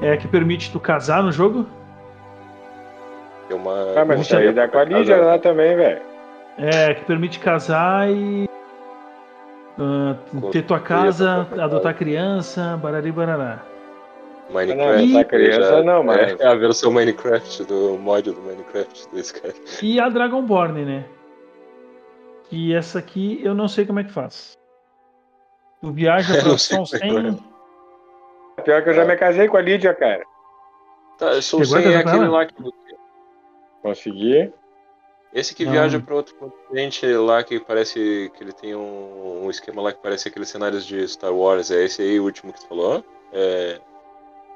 É a que permite tu casar no jogo. Uma. Ah, mas isso aí dá com a Lídia lá também, velho. É, que permite casar e ah, ter tua casa, adotar criança, barari barará. Minecraft. Não, criança já- não, mas- É a versão Minecraft do mod do Minecraft desse cara. E a Dragonborn, né? Que essa aqui eu não sei como é que faz. Tu viaja pra como é. Pior que eu já me casei com a Lídia, cara. Tá, eu sou sem aquele lá que. Consegui. Esse que Não. viaja para outro continente lá que parece que ele tem um, um esquema lá que parece aqueles cenários de Star Wars. É esse aí o último que tu falou? É,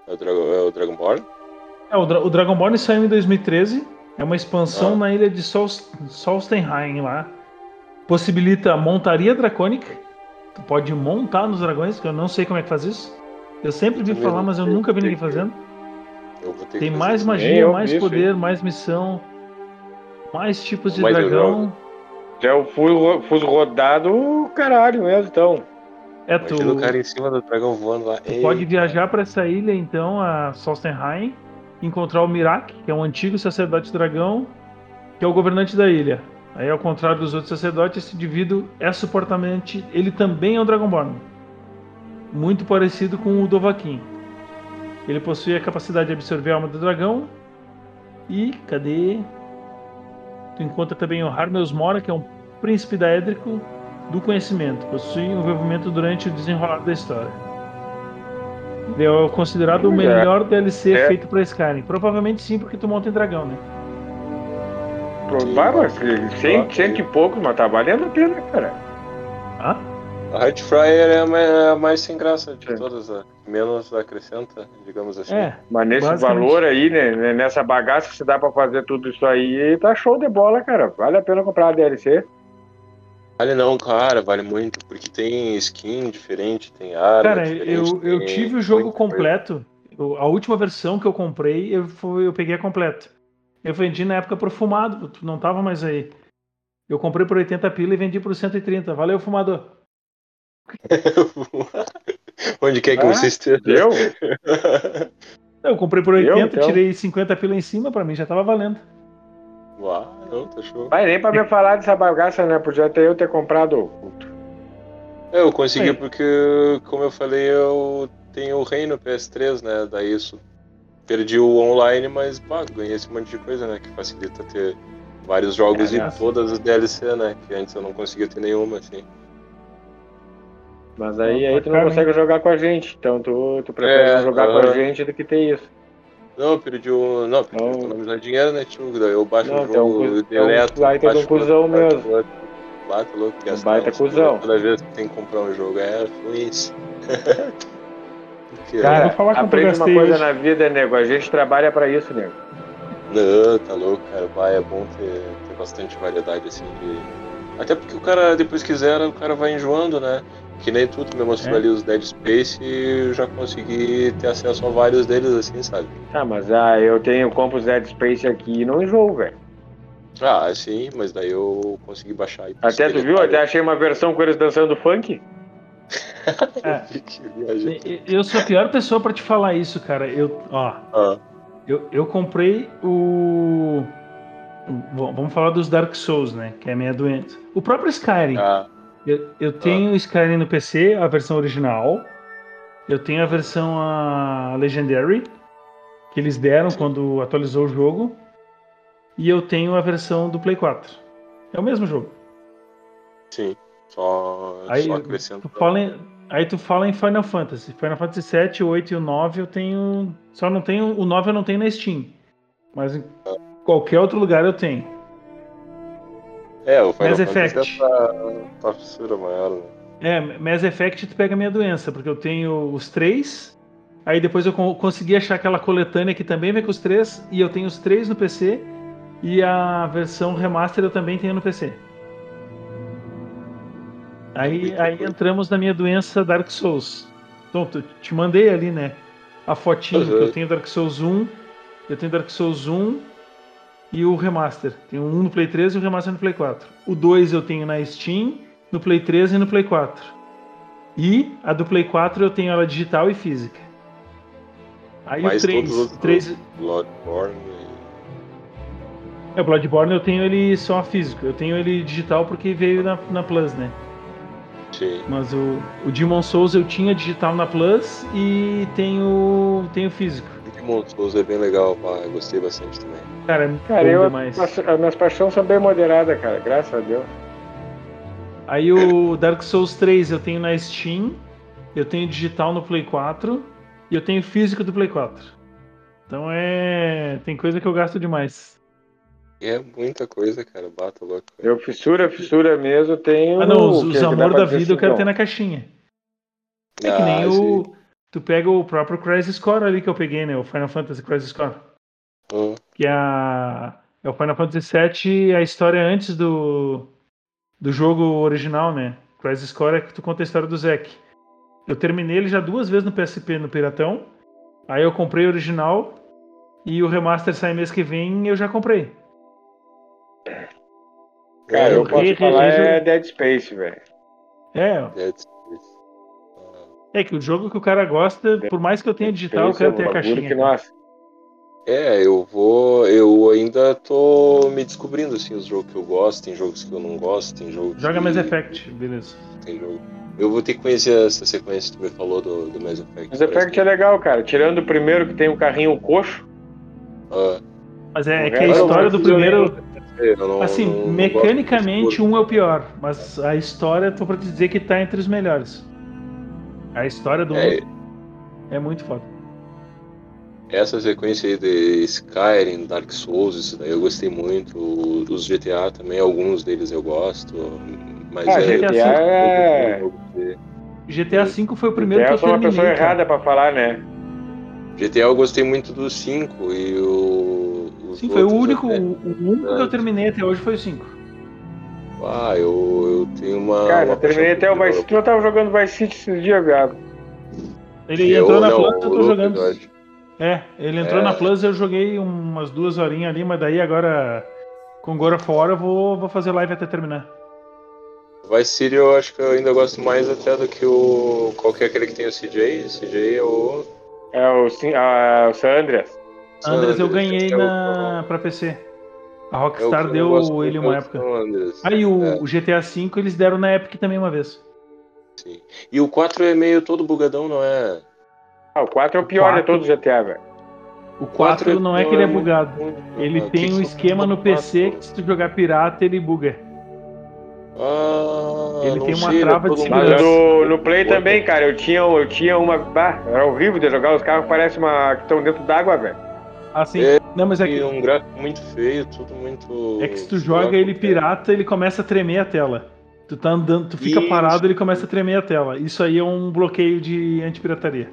é o, Drago, é o Dragonborn? É, o, Dra o Dragonborn saiu em 2013. É uma expansão Ah. na ilha de Sol Solstenheim lá. Possibilita a montaria dracônica. Tu pode montar nos dragões, que eu não sei como é que faz isso. Eu sempre vi falar, mas eu nunca vi ninguém fazendo. Eu vou ter Tem que mais magia, mais poder, mais missão, mais tipos de Mais eu dragão. Já eu fui, fui rodado caralho mesmo, então. É, isso. tu, o cara em cima do dragão voando lá. tu pode viajar para essa ilha, então, a Solstenheim, encontrar o Mirak, que é um antigo sacerdote dragão, que é o governante da ilha. Aí, ao contrário dos outros sacerdotes, esse indivíduo é supostamente. Ele também é um Dragonborn. Muito parecido com o Dovahkiin. Ele possui a capacidade de absorver a alma do dragão. E. Cadê? Tu encontra também o Harmeus Mora, que é um príncipe da Édrico do conhecimento. Possui um envolvimento durante o desenrolar da história. Ele é considerado o é. melhor DLC É. feito para Skyrim. Provavelmente sim, porque tu monta em dragão, né? Provável, cento, cento e poucos, mas tá valendo a pena, cara. Ah? A Heart Fryer é a mais, é a mais sem graça de Sim. todas, a menos acrescenta, digamos assim. É. Mas nesse valor aí, né, né, nessa bagaça que se dá pra fazer tudo isso aí, tá show de bola, cara. Vale a pena comprar a DLC. Vale não, cara, vale muito, porque tem skin diferente, tem arma Cara, diferente, eu, eu tive o jogo completo. Eu- a última versão que eu comprei, eu, fui, eu peguei a completa. Eu vendi na época pro fumado, tu não tava mais aí. Eu comprei por 80 pila e vendi por 130. Valeu, fumador. Onde quer que Ah, você esteja. Deu? Eu comprei por Eu, 80, então? tirei 50 pila em cima, pra mim já tava valendo. Uau, não, tá show. Vai nem pra me falar dessa bagaça, né? Podia até eu ter comprado. É, eu consegui Aí. porque, como eu falei, eu tenho o Reino PS3, né? Daí isso. Perdi o online, mas pá, ganhei esse monte de coisa, né? Que facilita ter vários jogos É, e todas as DLC, né? Que antes eu não conseguia ter nenhuma, assim. Mas aí, aí tu não consegue jogar com a gente. Então tu, tu prefere É, jogar com a gente do que ter isso. Não, perdi o. Não, perdi, Não. eu economizar dinheiro, né, tio? Daí eu baixo Não, o é um jogo, é um deleto. baita de um cuzão mesmo. outro. Bata louco, gastar baita cuzão. Toda vez que tem que comprar um jogo. É. Porque, Cara, eu aprende uma coisa hoje. na vida, nego. A gente trabalha pra isso, nego. Não, tá louco, cara. Vai, é bom ter, ter bastante variedade, assim, de. Até porque o cara, depois que zera, o cara vai enjoando, né? Que nem tu, tu me mostrou É. ali os Dead Space e eu já consegui ter acesso a vários deles, assim, sabe? Tá, mas ah, eu tenho compro Dead Space aqui e não enjoo, velho. Ah, sim, mas daí eu consegui baixar. e Até tu viu? Até achei uma versão com eles dançando funk. É. Eu sou a pior pessoa pra te falar isso, cara. Eu, ó, Ah, eu, eu comprei o. Vamos falar dos Dark Souls, né? Que é a minha doença. O próprio Skyrim. ah, Eu, eu tenho Skyrim no PC, a versão original. Eu tenho a versão a Legendary, que eles deram quando atualizou o jogo. E eu tenho a versão do Play 4. É o mesmo jogo. Sim. Só, Aí, só acrescenta. Tu fala em- aí tu fala em Final Fantasy. Final Fantasy 7, 8 e o 9 eu tenho. Só não tenho. O 9 eu não tenho na Steam. Mas em qualquer outro lugar eu tenho. É, o Final Mass Effect. tá, tá fissura maior, né? É, Mass Effect tu pega a minha doença, porque eu tenho os três. Aí depois eu con- consegui achar aquela coletânea que também vem com os três. E eu tenho os três no PC. E a versão remaster eu também tenho no PC. Aí, aí entramos na minha doença Dark Souls. Então, te mandei ali, né? A fotinho Uhum. que eu tenho Dark Souls 1. Eu tenho Dark Souls 1 e o remaster. Tem um no Play 3 e o remaster no Play 4. O 2 eu tenho na Steam, no Play 3 e no Play 4. E a do Play 4 eu tenho ela digital e física. Aí Mas o 3, todos os outros- 3 Bloodborne. é, o Bloodborne eu tenho ele só físico. Eu tenho ele digital porque veio na, na Plus, né? Sim. Mas o, o Demon Souls eu tinha digital na Plus e tenho, tenho físico. Demon Souls é bem legal, pá, eu gostei bastante também. Cara, é muito Cara, eu, demais. as, as minhas paixões são bem moderadas, cara, graças a Deus. Aí o Dark Souls 3 eu tenho na Steam, eu tenho digital no Play 4 e eu tenho físico do Play 4. Então é. Tem coisa que eu gasto demais. É muita coisa, cara, bata louco. Eu, fissura, fissura mesmo, tenho. Ah não, os, que- os que amor da vida eu assim, quero não. ter na caixinha. É que Ah, nem sim. o. Tu pega o próprio Crisis Core ali que eu peguei, né? O Final Fantasy Crisis Core. Hum, Que é, a, é o Final Fantasy VII, a história antes do, do jogo original, né? Crisis Core é que tu conta a história do Zack. Eu terminei ele já duas vezes no PSP no Piratão. Aí eu comprei o original e o remaster sai mês que vem eu já comprei. Cara, eu Re- posso re- falar re- é Dead Space, velho. É, Dead Space. É que o jogo que o cara gosta, por mais que eu tenha digital, eu Space é quero ter um a bagulho caixinha. Que, nossa, É, eu vou. Eu ainda tô me descobrindo assim os jogos que eu gosto, tem jogos que eu não gosto, tem jogos. Joga que... Mass Effect, beleza. Tem jogo. Eu vou ter que conhecer essa sequência que tu me falou do, do Mass Effect. Mass Effect é legal, cara. Tirando o primeiro que tem um carrinho coxo. Ah, Mas é, O é que a história do primeiro. não, Assim, não- não mecanicamente um é o pior, mas a história, tô pra te dizer que tá entre os melhores. A história do um É, é muito foda. Essa sequência aí de Skyrim, Dark Souls, isso daí eu gostei muito. Os GTA também, alguns deles eu gosto. Mas Ah, é, GTA GTA é. GTA V foi o primeiro eu que eu sou uma terminei. pessoa cara. errada pra falar, né? GTA eu gostei muito do 5 e o. Sim, foi o único, até. o, único que eu terminei até hoje foi o 5. Ah, eu, eu tenho uma. Cara, uma eu terminei até o Vice City. Eu tava jogando Vice City esses dias, viado. Ele Eu- entrou na não, Plus, o eu tô jogando. eu acho. É, ele entrou É. na Plus, eu joguei umas duas horinhas ali, mas daí agora com God of War eu vou, vou fazer live até terminar. Vice City eu acho que eu ainda gosto mais até do que o. Qual que é aquele que tem o CJ? O CJ é o. É o, Sim- ah, o San Andreas. Andres eu Sanders, ganhei é o- na, pra PC. A é Rockstar eu deu ele uma é época. San Andreas. Aí o, É, o GTA V eles deram na Epic também uma vez. sim. E o 4 é meio todo bugadão, não é? Ah, o 4 é o pior de quatro- todos os GTA, velho. O 4 não é que ele é bugado. muito- Ele Ah, tem um que esquema no o PC quatro? que se tu jogar pirata ele buga. Ah, Ele tem uma sei, trava de mundo- Mas segurança. no, no Play Boa, também, cara, eu tinha, eu tinha uma. Bah, era horrível de jogar, os carros parecem uma. que estão dentro d'água, velho. Assim, É, não, mas é que, um gráfico muito feio, tudo muito. é que se tu joga ele pirata, ele começa a tremer a tela. Tu tá andando, tu fica Isso. parado, ele começa a tremer a tela. Isso aí é um bloqueio de antipirataria.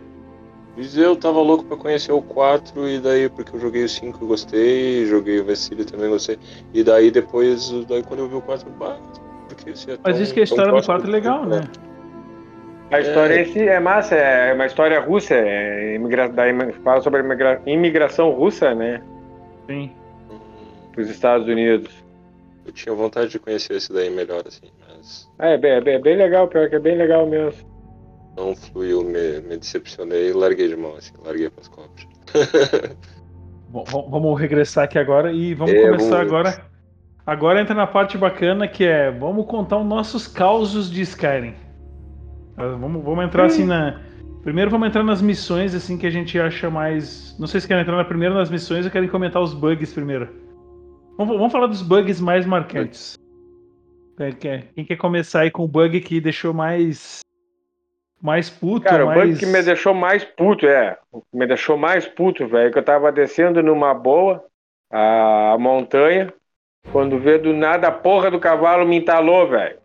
Mas eu tava louco pra conhecer o 4 e daí porque eu joguei o 5 e gostei, joguei o City também gostei. E daí depois, daí quando eu vi o 4, bah, porque esse é Mas tão- isso que a história do próximo 4 é legal, né? A história em si é massa, é uma história russa, é imigra... da fala sobre a imigra... imigração russa, né? Sim. Para os Estados Unidos. Eu tinha vontade de conhecer esse daí melhor, assim, mas Ah, é, bem, é bem- é bem legal, pior que é bem legal mesmo. Não fluiu, me, me decepcionei e larguei de mão, assim, larguei pras cobras. Bom, vamos regressar aqui agora e vamos É, começar vamos- agora Agora entra na parte bacana que é vamos contar os nossos causos de Skyrim. Ah, Vamos, vamos entrar assim na. Primeiro vamos entrar nas missões assim que a gente acha mais. Não sei se querem entrar na primeira nas missões ou querem comentar os bugs primeiro. Vamos, vamos falar dos bugs mais marcantes. Quem quer, quem quer começar aí com o bug que deixou mais. Mais puto, Cara, o mais. bug que me deixou mais puto, é. O que me deixou mais puto, velho, que eu tava descendo numa boa a montanha, quando vê do nada a porra do cavalo me entalou, velho.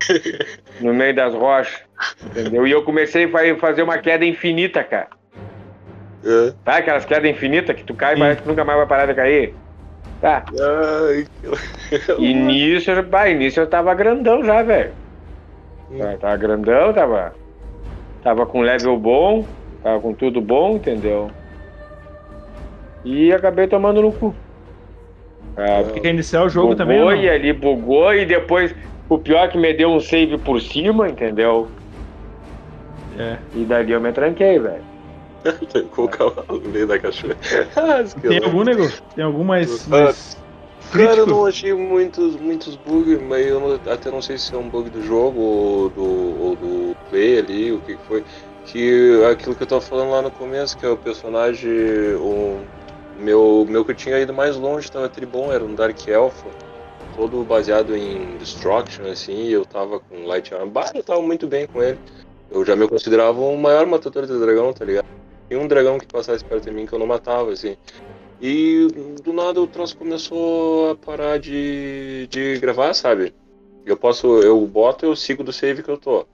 no meio das rochas. Entendeu? E eu comecei a fa- fazer uma queda infinita, cara. É. Tá? Aquelas quedas infinitas que tu cai e parece que nunca mais vai parar de cair. Tá. Ai, E nisso, bah, e nisso eu tava grandão já, velho. Tá- Tava grandão, tava. Tava com level bom, tava com tudo bom, entendeu? E acabei tomando no cu. Ah, Quer iniciar o jogo bugou também? ou não? e ali bugou e depois o pior é que me deu um save por cima, entendeu? É. E dali eu me tranquei, velho. Com o cavalo no meio da cachoeira. Tem algum negócio? Tem algum mais. Ah, mais Cara, eu crítico? não achei muitos, muitos bugs, mas eu não- até não sei se é um bug do jogo ou do, ou do play ali, o que foi. Que aquilo que eu tava falando lá no começo, que é o personagem. O meu, meu que eu tinha ido mais longe tava tribom, era um Dark Elf, todo baseado em Destruction, assim, e eu tava com Light Armor. Bah, eu tava muito bem com ele. Eu já me considerava o maior matador de dragão, tá ligado? Tinha um dragão que passasse perto de mim que eu não matava, assim. E do nada o troço começou a parar de, de gravar, sabe? Eu posso, eu boto, eu sigo do save que eu tô.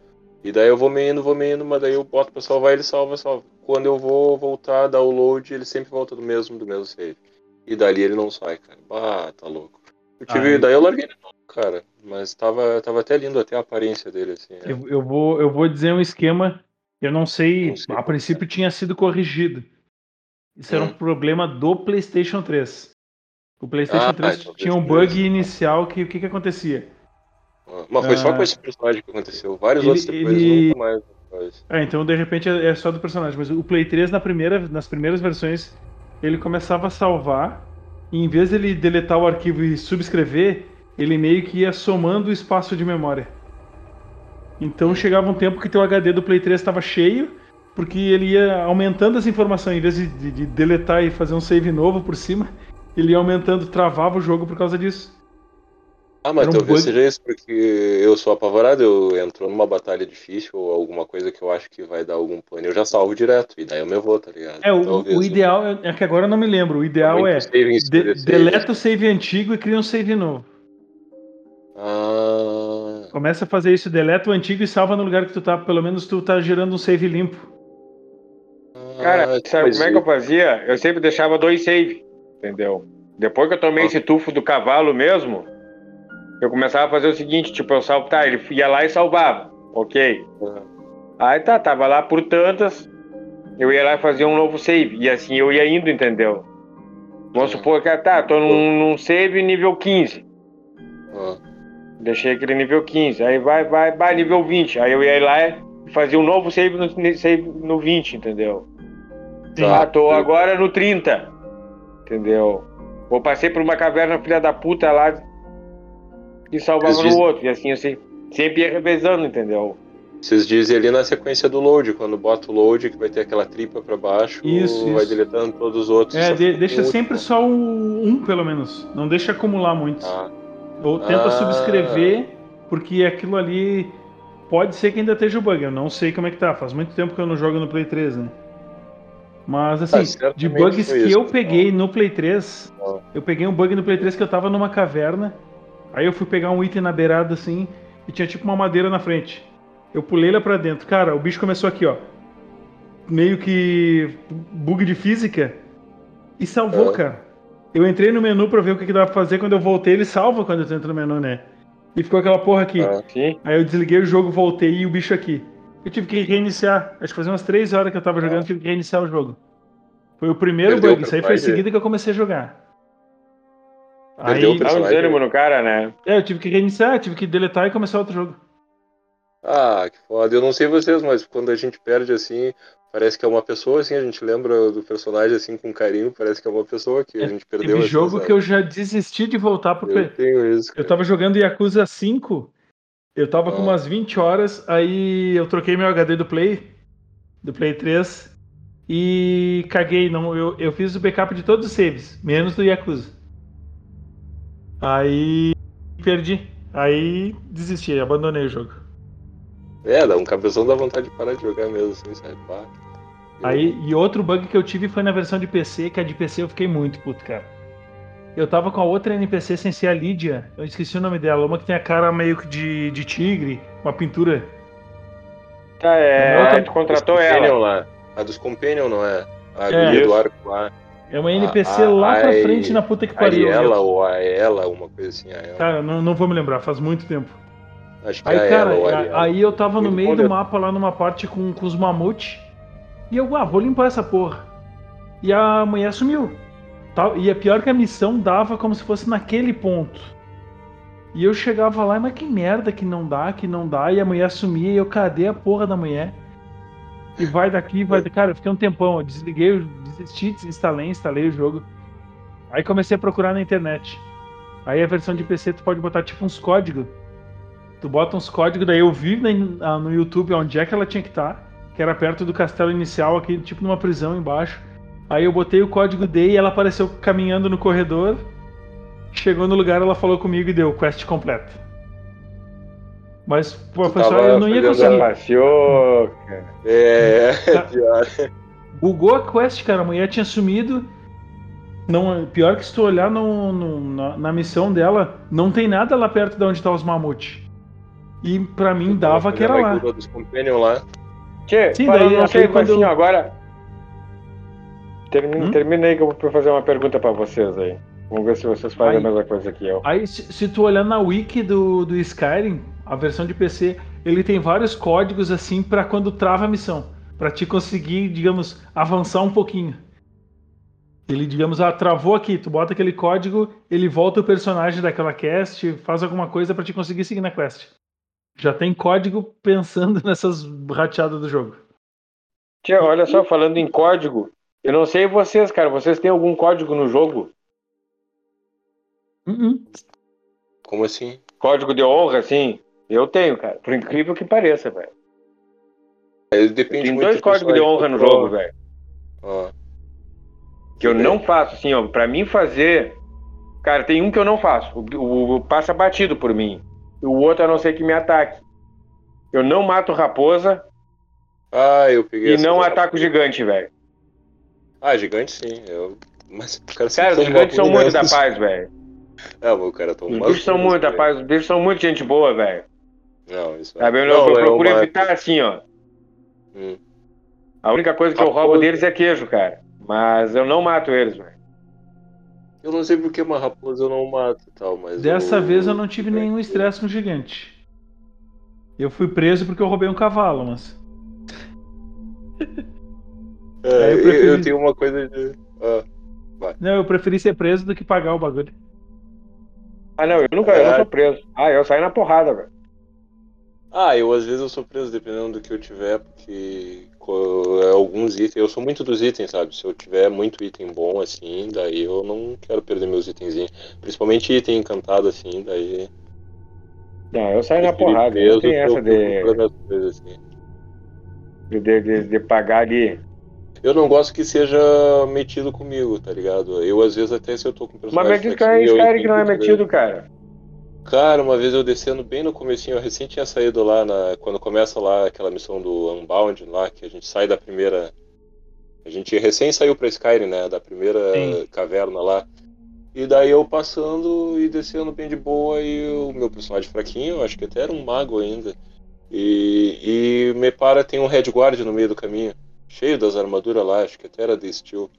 E daí eu vou me indo, vou me indo, mas daí eu boto pra salvar, ele salva, salva. Quando eu vou voltar, dar o load, ele sempre volta do mesmo, do mesmo save. E dali ele não sai, cara. Bah, tá louco. Eu tive, Ai. daí eu larguei de novo, cara. Mas tava, tava até lindo até a aparência dele, assim. é. Eu, eu vou, eu vou dizer um esquema. Eu não sei, Não sei a princípio tinha sido corrigido. Isso era um Hum. problema do PlayStation 3. O PlayStation Ah, 3 então tinha um bug inicial que o que, que acontecia? Mas foi só Ah. com esse personagem que aconteceu. Vários Ele- outros depois ele- nunca mais. depois. É, então de repente é é só do personagem, mas o Play 3 na primeira, nas primeiras versões ele começava a salvar e em vez dele deletar o arquivo e subscrever, ele meio que ia somando o espaço de memória. Então chegava um tempo que teu HD do Play 3 estava cheio, porque ele ia aumentando as informações, em vez de, de- de deletar e fazer um save novo por cima, ele ia aumentando, travava o jogo por causa disso. Ah, mas um talvez seja isso, porque eu sou apavorado, eu entro numa batalha difícil ou alguma coisa que eu acho que vai dar algum pane, eu já salvo direto, e daí eu me vou, tá ligado? É, o, Talvez, o né? ideal é, é que agora eu não me lembro, o ideal é de- de save. deleta o save antigo e cria um save novo. Ah, Começa a fazer isso, deleta o antigo e salva no lugar que tu tá. Pelo menos tu tá gerando um save limpo. Cara, ah, sabe como é que eu fazia? Eu sempre deixava dois save, entendeu? Depois que eu tomei Ah. esse tufo do cavalo mesmo, eu começava a fazer o seguinte, tipo, eu salvo, tá, ele ia lá e salvava, ok. Ah. Aí tá, tava lá por tantas, eu ia lá e fazia um novo save, e assim eu ia indo, entendeu? Vamos Ah. supor que, tá, tô num, num save nível 15, ah, deixei aquele nível 15, aí vai, vai, vai, nível 20, aí eu ia lá e fazia um novo save no, save no 20, entendeu? Tá. Ah, tô agora no 30. Entendeu? Vou passei por uma caverna filha da puta lá e salvava Eles no dizem- outro. E assim eu se- sempre ia revezando, entendeu? Vocês dizem ali na sequência do load, quando bota o load, que vai ter aquela tripa pra baixo, Isso, vai isso. deletando todos os outros. É, de- deixa o sempre só o um, pelo menos. Não deixa acumular muitos. Ah, Ou tenta Ah. subscrever, porque aquilo ali pode ser que ainda esteja o bug. Eu não sei como é que tá. Faz muito tempo que eu não jogo no Play 3, né? Mas assim, Ah, de bugs que isso. eu peguei no Play 3, Ah. eu peguei um bug no Play 3 que eu tava numa caverna. Aí eu fui pegar um item na beirada assim e tinha tipo uma madeira na frente. Eu pulei lá pra dentro. Cara, o bicho começou aqui, ó. Meio que bug de física e salvou, Ah. cara. Eu entrei no menu pra ver o que, que dava pra fazer. Quando eu voltei, ele salva quando eu entro no menu, né? E ficou aquela porra aqui. Ah. Sim. Aí eu desliguei o jogo, voltei e o bicho aqui. Eu tive que reiniciar. Acho que fazia umas 3 horas que eu tava jogando, tive que reiniciar o jogo. Foi o primeiro Perdeu bug. Isso aí foi em seguida que eu comecei a jogar. Perdeu o Aí, Dá um desânimo no cara, né? é, eu tive que reiniciar, tive que deletar e começar outro jogo. Ah, que foda. Eu não sei vocês, mas quando a gente perde assim, Parece que é uma pessoa, assim, a gente lembra do personagem assim com carinho, parece que é uma pessoa que a gente perdeu. Teve jogo que eu já desisti de voltar pro Eu tenho isso. Eu cara. tava jogando Yakuza 5, eu tava com Ah. umas 20 horas, aí eu troquei meu HD do Play, do Play 3, e caguei. Não, eu, eu fiz o backup de todos os saves, menos do Yakuza. Aí perdi. Aí desisti, abandonei o jogo. É, dá um cabeção dá vontade de parar de jogar mesmo, assim, sabe? Pá. Aí, e outro bug que eu tive foi na versão de PC, que a de PC eu fiquei muito puto, cara. Eu tava com a outra NPC sem ser a Lídia, eu esqueci o nome dela, uma que tem a cara meio que de, de tigre, uma pintura. Tá, é, aí eu tu A contratou ela. lá. A dos Companion, não é? A É. do arco lá. É uma NPC a- lá pra a- frente na puta que pariu. Ariela Eu- ou a ela, uma coisa assim, a ela. Cara, não, não vou me lembrar, faz muito tempo. Acho que Aí, é a cara, ela a a- aí eu tava no meio do mapa lá numa parte com, com os mamutes. E eu, ah, vou limpar essa porra. E a mulher sumiu. Tá- E é pior que a missão dava como se fosse naquele ponto. E eu chegava lá, mas que merda que não dá, que não dá. E a mulher sumia e eu, cadê a porra da mulher? E vai daqui, vai daqui. Cara, eu fiquei um tempão. Eu desliguei, desisti, desinstalei, instalei o jogo. Aí comecei a procurar na internet. Aí a versão de PC tu pode botar tipo uns códigos. Tu bota uns códigos, daí eu vi ah, no YouTube onde é que ela tinha que estar, que era perto do castelo inicial, aqui, tipo numa prisão embaixo. Aí eu botei o código D e ela apareceu caminhando no corredor. Chegou no lugar, ela falou comigo e deu quest completa. Mas, tava eu não ia conseguir. Cara. É, Tá. pior. Bugou a quest, cara. A mulher tinha sumido. Não, pior que se tu olhar no, no- na, na missão dela, não tem nada lá perto de onde tá os mamute. E pra mim dava que era lá. Dos lá. Tchê, Sim, daí não sei, aquele mas quando- assim, agora. Termina, Hum? termina aí que eu vou fazer uma pergunta pra vocês aí. Vamos ver se vocês fazem Aí. a mesma coisa que eu. Aí, se, se tu olhar na wiki do, do Skyrim, a versão de PC, ele tem vários códigos assim pra quando trava a missão, Pra te conseguir, digamos, avançar um pouquinho. Ele, digamos, ah, travou aqui, tu bota aquele código, ele volta o personagem daquela quest, faz alguma coisa pra te conseguir seguir na quest. Já tem código pensando nessas rateadas do jogo. Tchê, olha só, falando em código, eu não sei vocês, cara, vocês têm algum código no jogo? Uh-uh. Como assim? Código de honra, assim? Eu tenho, cara. Por incrível que pareça, velho. É, Depende Tem muito dois do códigos de honra no tu jogo, velho. Ó. Que eu não faço, assim, ó. Pra mim fazer. Cara, tem um que eu não faço. O, o- o passa batido por mim. E o outro a não ser que me ataque. Eu não mato raposa Ah, eu peguei e não ataco gigante, velho. Ah, gigante sim. Eu... Mas o cara Cara, os gigantes são muito da paz, velho. É, o cara tão Os bichos são muito da paz. Os bichos são muito gente boa, velho. Não, isso Sabe? Eu, não, eu é procuro uma- evitar assim, ó. Hum. A única coisa que eu roubo deles é queijo, cara. Mas eu não mato eles, velho. Eu não sei porque uma raposa eu não mato e tal, mas. Dessa eu- vez eu não tive nenhum estresse com gigante. Eu fui preso porque eu roubei um cavalo, mas. É, eu preferi- eu tenho uma coisa de. Ah, Não, eu preferi ser preso do que pagar o bagulho. Ah, não, eu nunca eu não É. sou preso. Ah, eu saio na porrada, velho. Ah, eu às vezes eu sou preso dependendo do que eu tiver, porque é alguns itens, eu sou muito dos itens, sabe? Se eu tiver muito item bom assim, daí eu não quero perder meus itenzinhos. Principalmente item encantado assim, daí. Não, eu saio na porrada. eu essa fico de, coisas, assim. de, de- de pagar ali. Eu não gosto que seja metido comigo, tá ligado? Eu às vezes até se eu tô com Mas personagem me diz que é Skyrim que não é metido, cara. Cara, uma vez eu descendo bem no comecinho, eu recém tinha saído lá na, quando começa lá aquela missão do Unbound lá, que a gente sai da primeira. A gente recém saiu pra Skyrim, né? Da primeira Sim. caverna lá. E daí eu passando e descendo bem de boa e o meu personagem fraquinho, acho que até era um mago ainda. E, e me para, tem um Red Guard no meio do caminho, cheio das armaduras lá, acho que até era de Steel.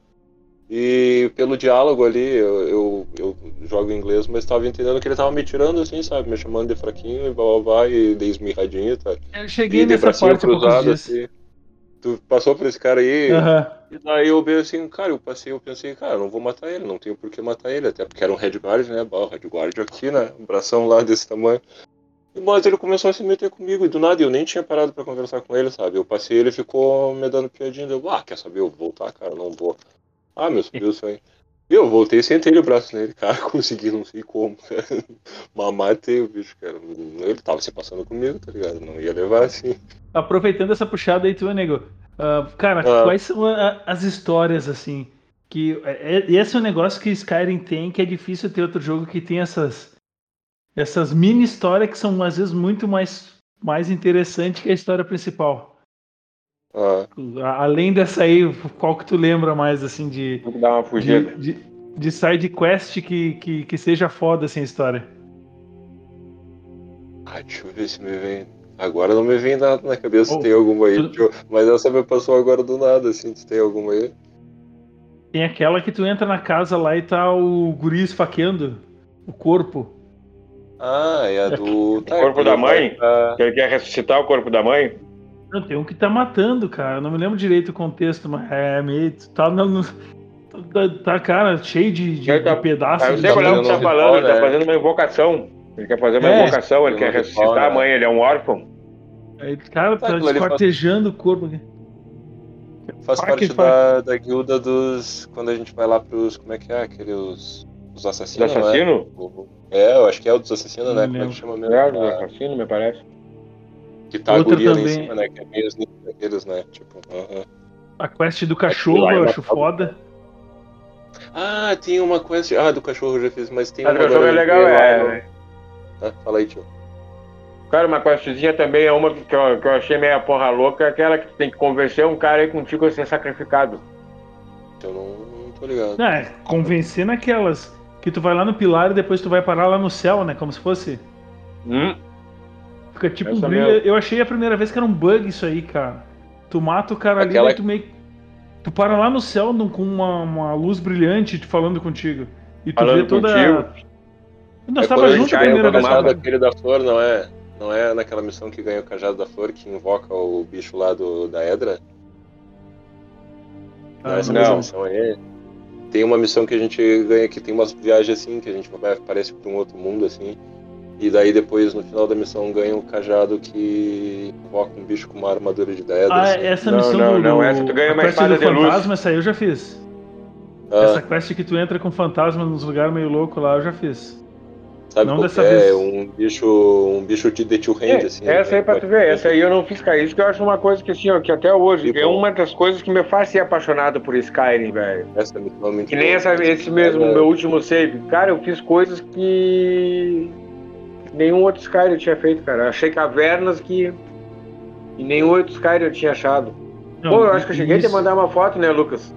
E pelo diálogo ali, eu, eu, eu jogo em inglês, mas tava entendendo que ele tava me tirando assim, sabe? Me chamando de fraquinho e blá blá blá, e de esmirradinho, tá? Eu cheguei E nessa parte cruzado, assim. Tu passou por esse cara aí, Aham. e daí eu veio assim, cara, eu passei, eu pensei, cara, não vou matar ele, não tenho por que matar ele, até porque era um Red Guard, né? Bah, o Red Guard aqui, né? Um bração lá desse tamanho. Mas ele começou a se meter comigo e do nada eu nem tinha parado pra conversar com ele, sabe? Eu passei ele ficou me dando piadinha. Eu, ah, quer saber? Eu vou voltar, cara, não vou. Ah, meu subiu sonho. E eu voltei sentei o braço nele, cara, consegui, não sei como, cara. Mas matei o bicho, cara. Ele tava se passando comigo, tá ligado? Não ia levar assim. Aproveitando essa puxada aí, tu, nego. Uh, cara, ah. quais são a, as histórias, assim, que... É, é, esse é um negócio que Skyrim tem, que é difícil ter outro jogo que tem essas essas mini histórias que são às vezes muito mais, mais interessantes que a história principal. Ah. Além dessa aí, qual que tu lembra mais assim de. Vou dar uma fugida. De, de, de side quest que, que, que seja foda assim a história. Ah, deixa eu ver se me vem. Agora não me vem nada na cabeça oh, se tem alguma aí. Tu... Mas essa me passou agora do nada, assim, se tem alguma aí. Tem aquela que tu entra na casa lá e tá o guri esfaqueando o corpo. Ah, é a do. Tá, o corpo da mãe? Pra... Que ele quer ressuscitar o corpo da mãe? Não, tem um que tá matando, cara. Não me lembro direito o contexto, mas é meio. Tá, no, tá, tá cara, cheio de, de, tá, de pedaços. Eu sei qual é o que tá falando, ele tá né? fazendo uma invocação. Ele quer fazer uma é, invocação, ele quer ressuscitar né? a mãe, ele é um órfão. Aí, cara, tá, tá esquartejando faz... o corpo aqui. Faz parte da, da guilda dos. Quando a gente vai lá pros. Como é que é? Aqueles. Os assassinos. Os assassinos? É, eu acho que é o dos assassinos, né? Como é que chama mesmo? É, o assassino, me parece. Que tá Outra a guria também... lá em cima, né? Que é meio daqueles, né? Tipo, uh -huh. A quest do cachorro eu acho foda. Ah, tem uma quest. Ah, do cachorro eu já fiz, mas tem ah, uma. do cachorro é legal, é. Ah, fala aí, tio. Cara, uma questzinha também é uma que eu, que eu achei meio porra louca, é aquela que tem que convencer um cara aí contigo a ser sacrificado. Eu não, não tô ligado. Não, é, convencer naquelas que tu vai lá no pilar e depois tu vai parar lá no céu, né? Como se fosse. Hum. Fica tipo Essa um brilho. Mesmo. Eu achei a primeira vez que era um bug isso aí, cara. Tu mata o cara Aquela... ali e tu meio. Tu para lá no céu com uma, uma luz brilhante te falando contigo. E tu falando vê toda. Contigo. Nós é tava junto a primeira vez. O daquele da flor, não é? Não é naquela missão que ganha o cajado da flor que invoca o bicho lá do, da Edra? Não, ah, essa não. missão aí. Tem uma missão que a gente ganha que tem umas viagens assim, que a gente vai, aparece para um outro mundo assim. E daí depois, no final da missão, ganha um cajado que invoca um bicho com uma armadura de Daedra. Ah, assim. essa não, missão não, do, não, essa tu ganha uma espada de fantasma, luz. essa aí eu já fiz. Ah. Essa quest que tu entra com fantasma nos lugares meio louco lá, eu já fiz. Sabe não dessa é? vez. um bicho, um bicho de The Two Hand, é, assim. Essa né? aí pra tu ver, essa aí eu não fiz, cara. Isso que eu acho uma coisa que assim, ó, que até hoje é uma das coisas que me faz ser apaixonado por Skyrim, velho. Essa é muito Que nem essa, esse mesmo, é, meu último save. Cara, eu fiz coisas que nenhum outro Skyrim eu tinha feito, cara. Eu achei cavernas que e nenhum outro Skyrim eu tinha achado. Não, Pô, eu acho que eu cheguei isso. a te mandar uma foto, né, Lucas?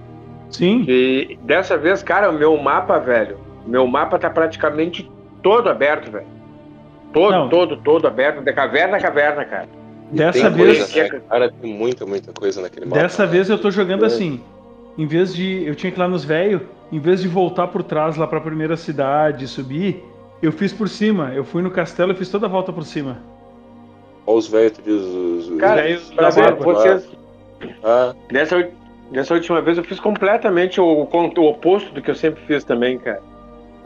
Sim. E dessa vez, cara, o meu mapa, velho, meu mapa tá praticamente todo aberto, velho. Todo, Não. todo, todo aberto, de caverna a caverna, cara. Dessa vez. Coisa, né? Cara, tem muita, muita coisa naquele mapa. Dessa vez eu tô jogando é. assim. Em vez de. Eu tinha que ir lá nos velhos, em vez de voltar por trás lá pra primeira cidade e subir, eu fiz por cima. Eu fui no castelo e fiz toda a volta por cima. Olha os velhos, tu diz os. cara, os pra ver, vocês. Ah. Dessa, dessa última vez eu fiz completamente o, o oposto do que eu sempre fiz também, cara.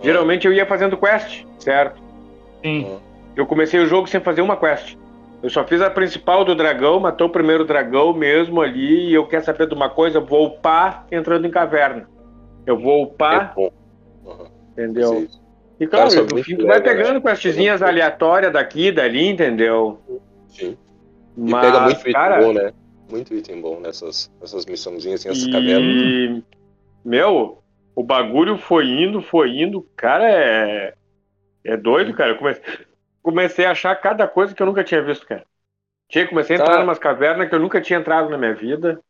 Geralmente eu ia fazendo quest, certo? Sim. Eu comecei o jogo sem fazer uma quest. Eu só fiz a principal do dragão, matou o primeiro dragão mesmo ali, e eu quero saber de uma coisa, vou upar entrando em caverna. Eu vou upar. É uhum. Entendeu? E claro, Cara, no fim tu vai pegando né? questzinhas aleatórias daqui, dali, entendeu? Sim. E Mas, pega muito cara, item bom, né? Muito item bom nessas, nessas missãozinhas, assim, essas e... cavernas. Meu, o bagulho foi indo, foi indo. Cara, é. É doido, cara. Eu comecei, comecei a achar cada coisa que eu nunca tinha visto, cara. Tinha, comecei a entrar tá. em umas cavernas que eu nunca tinha entrado na minha vida.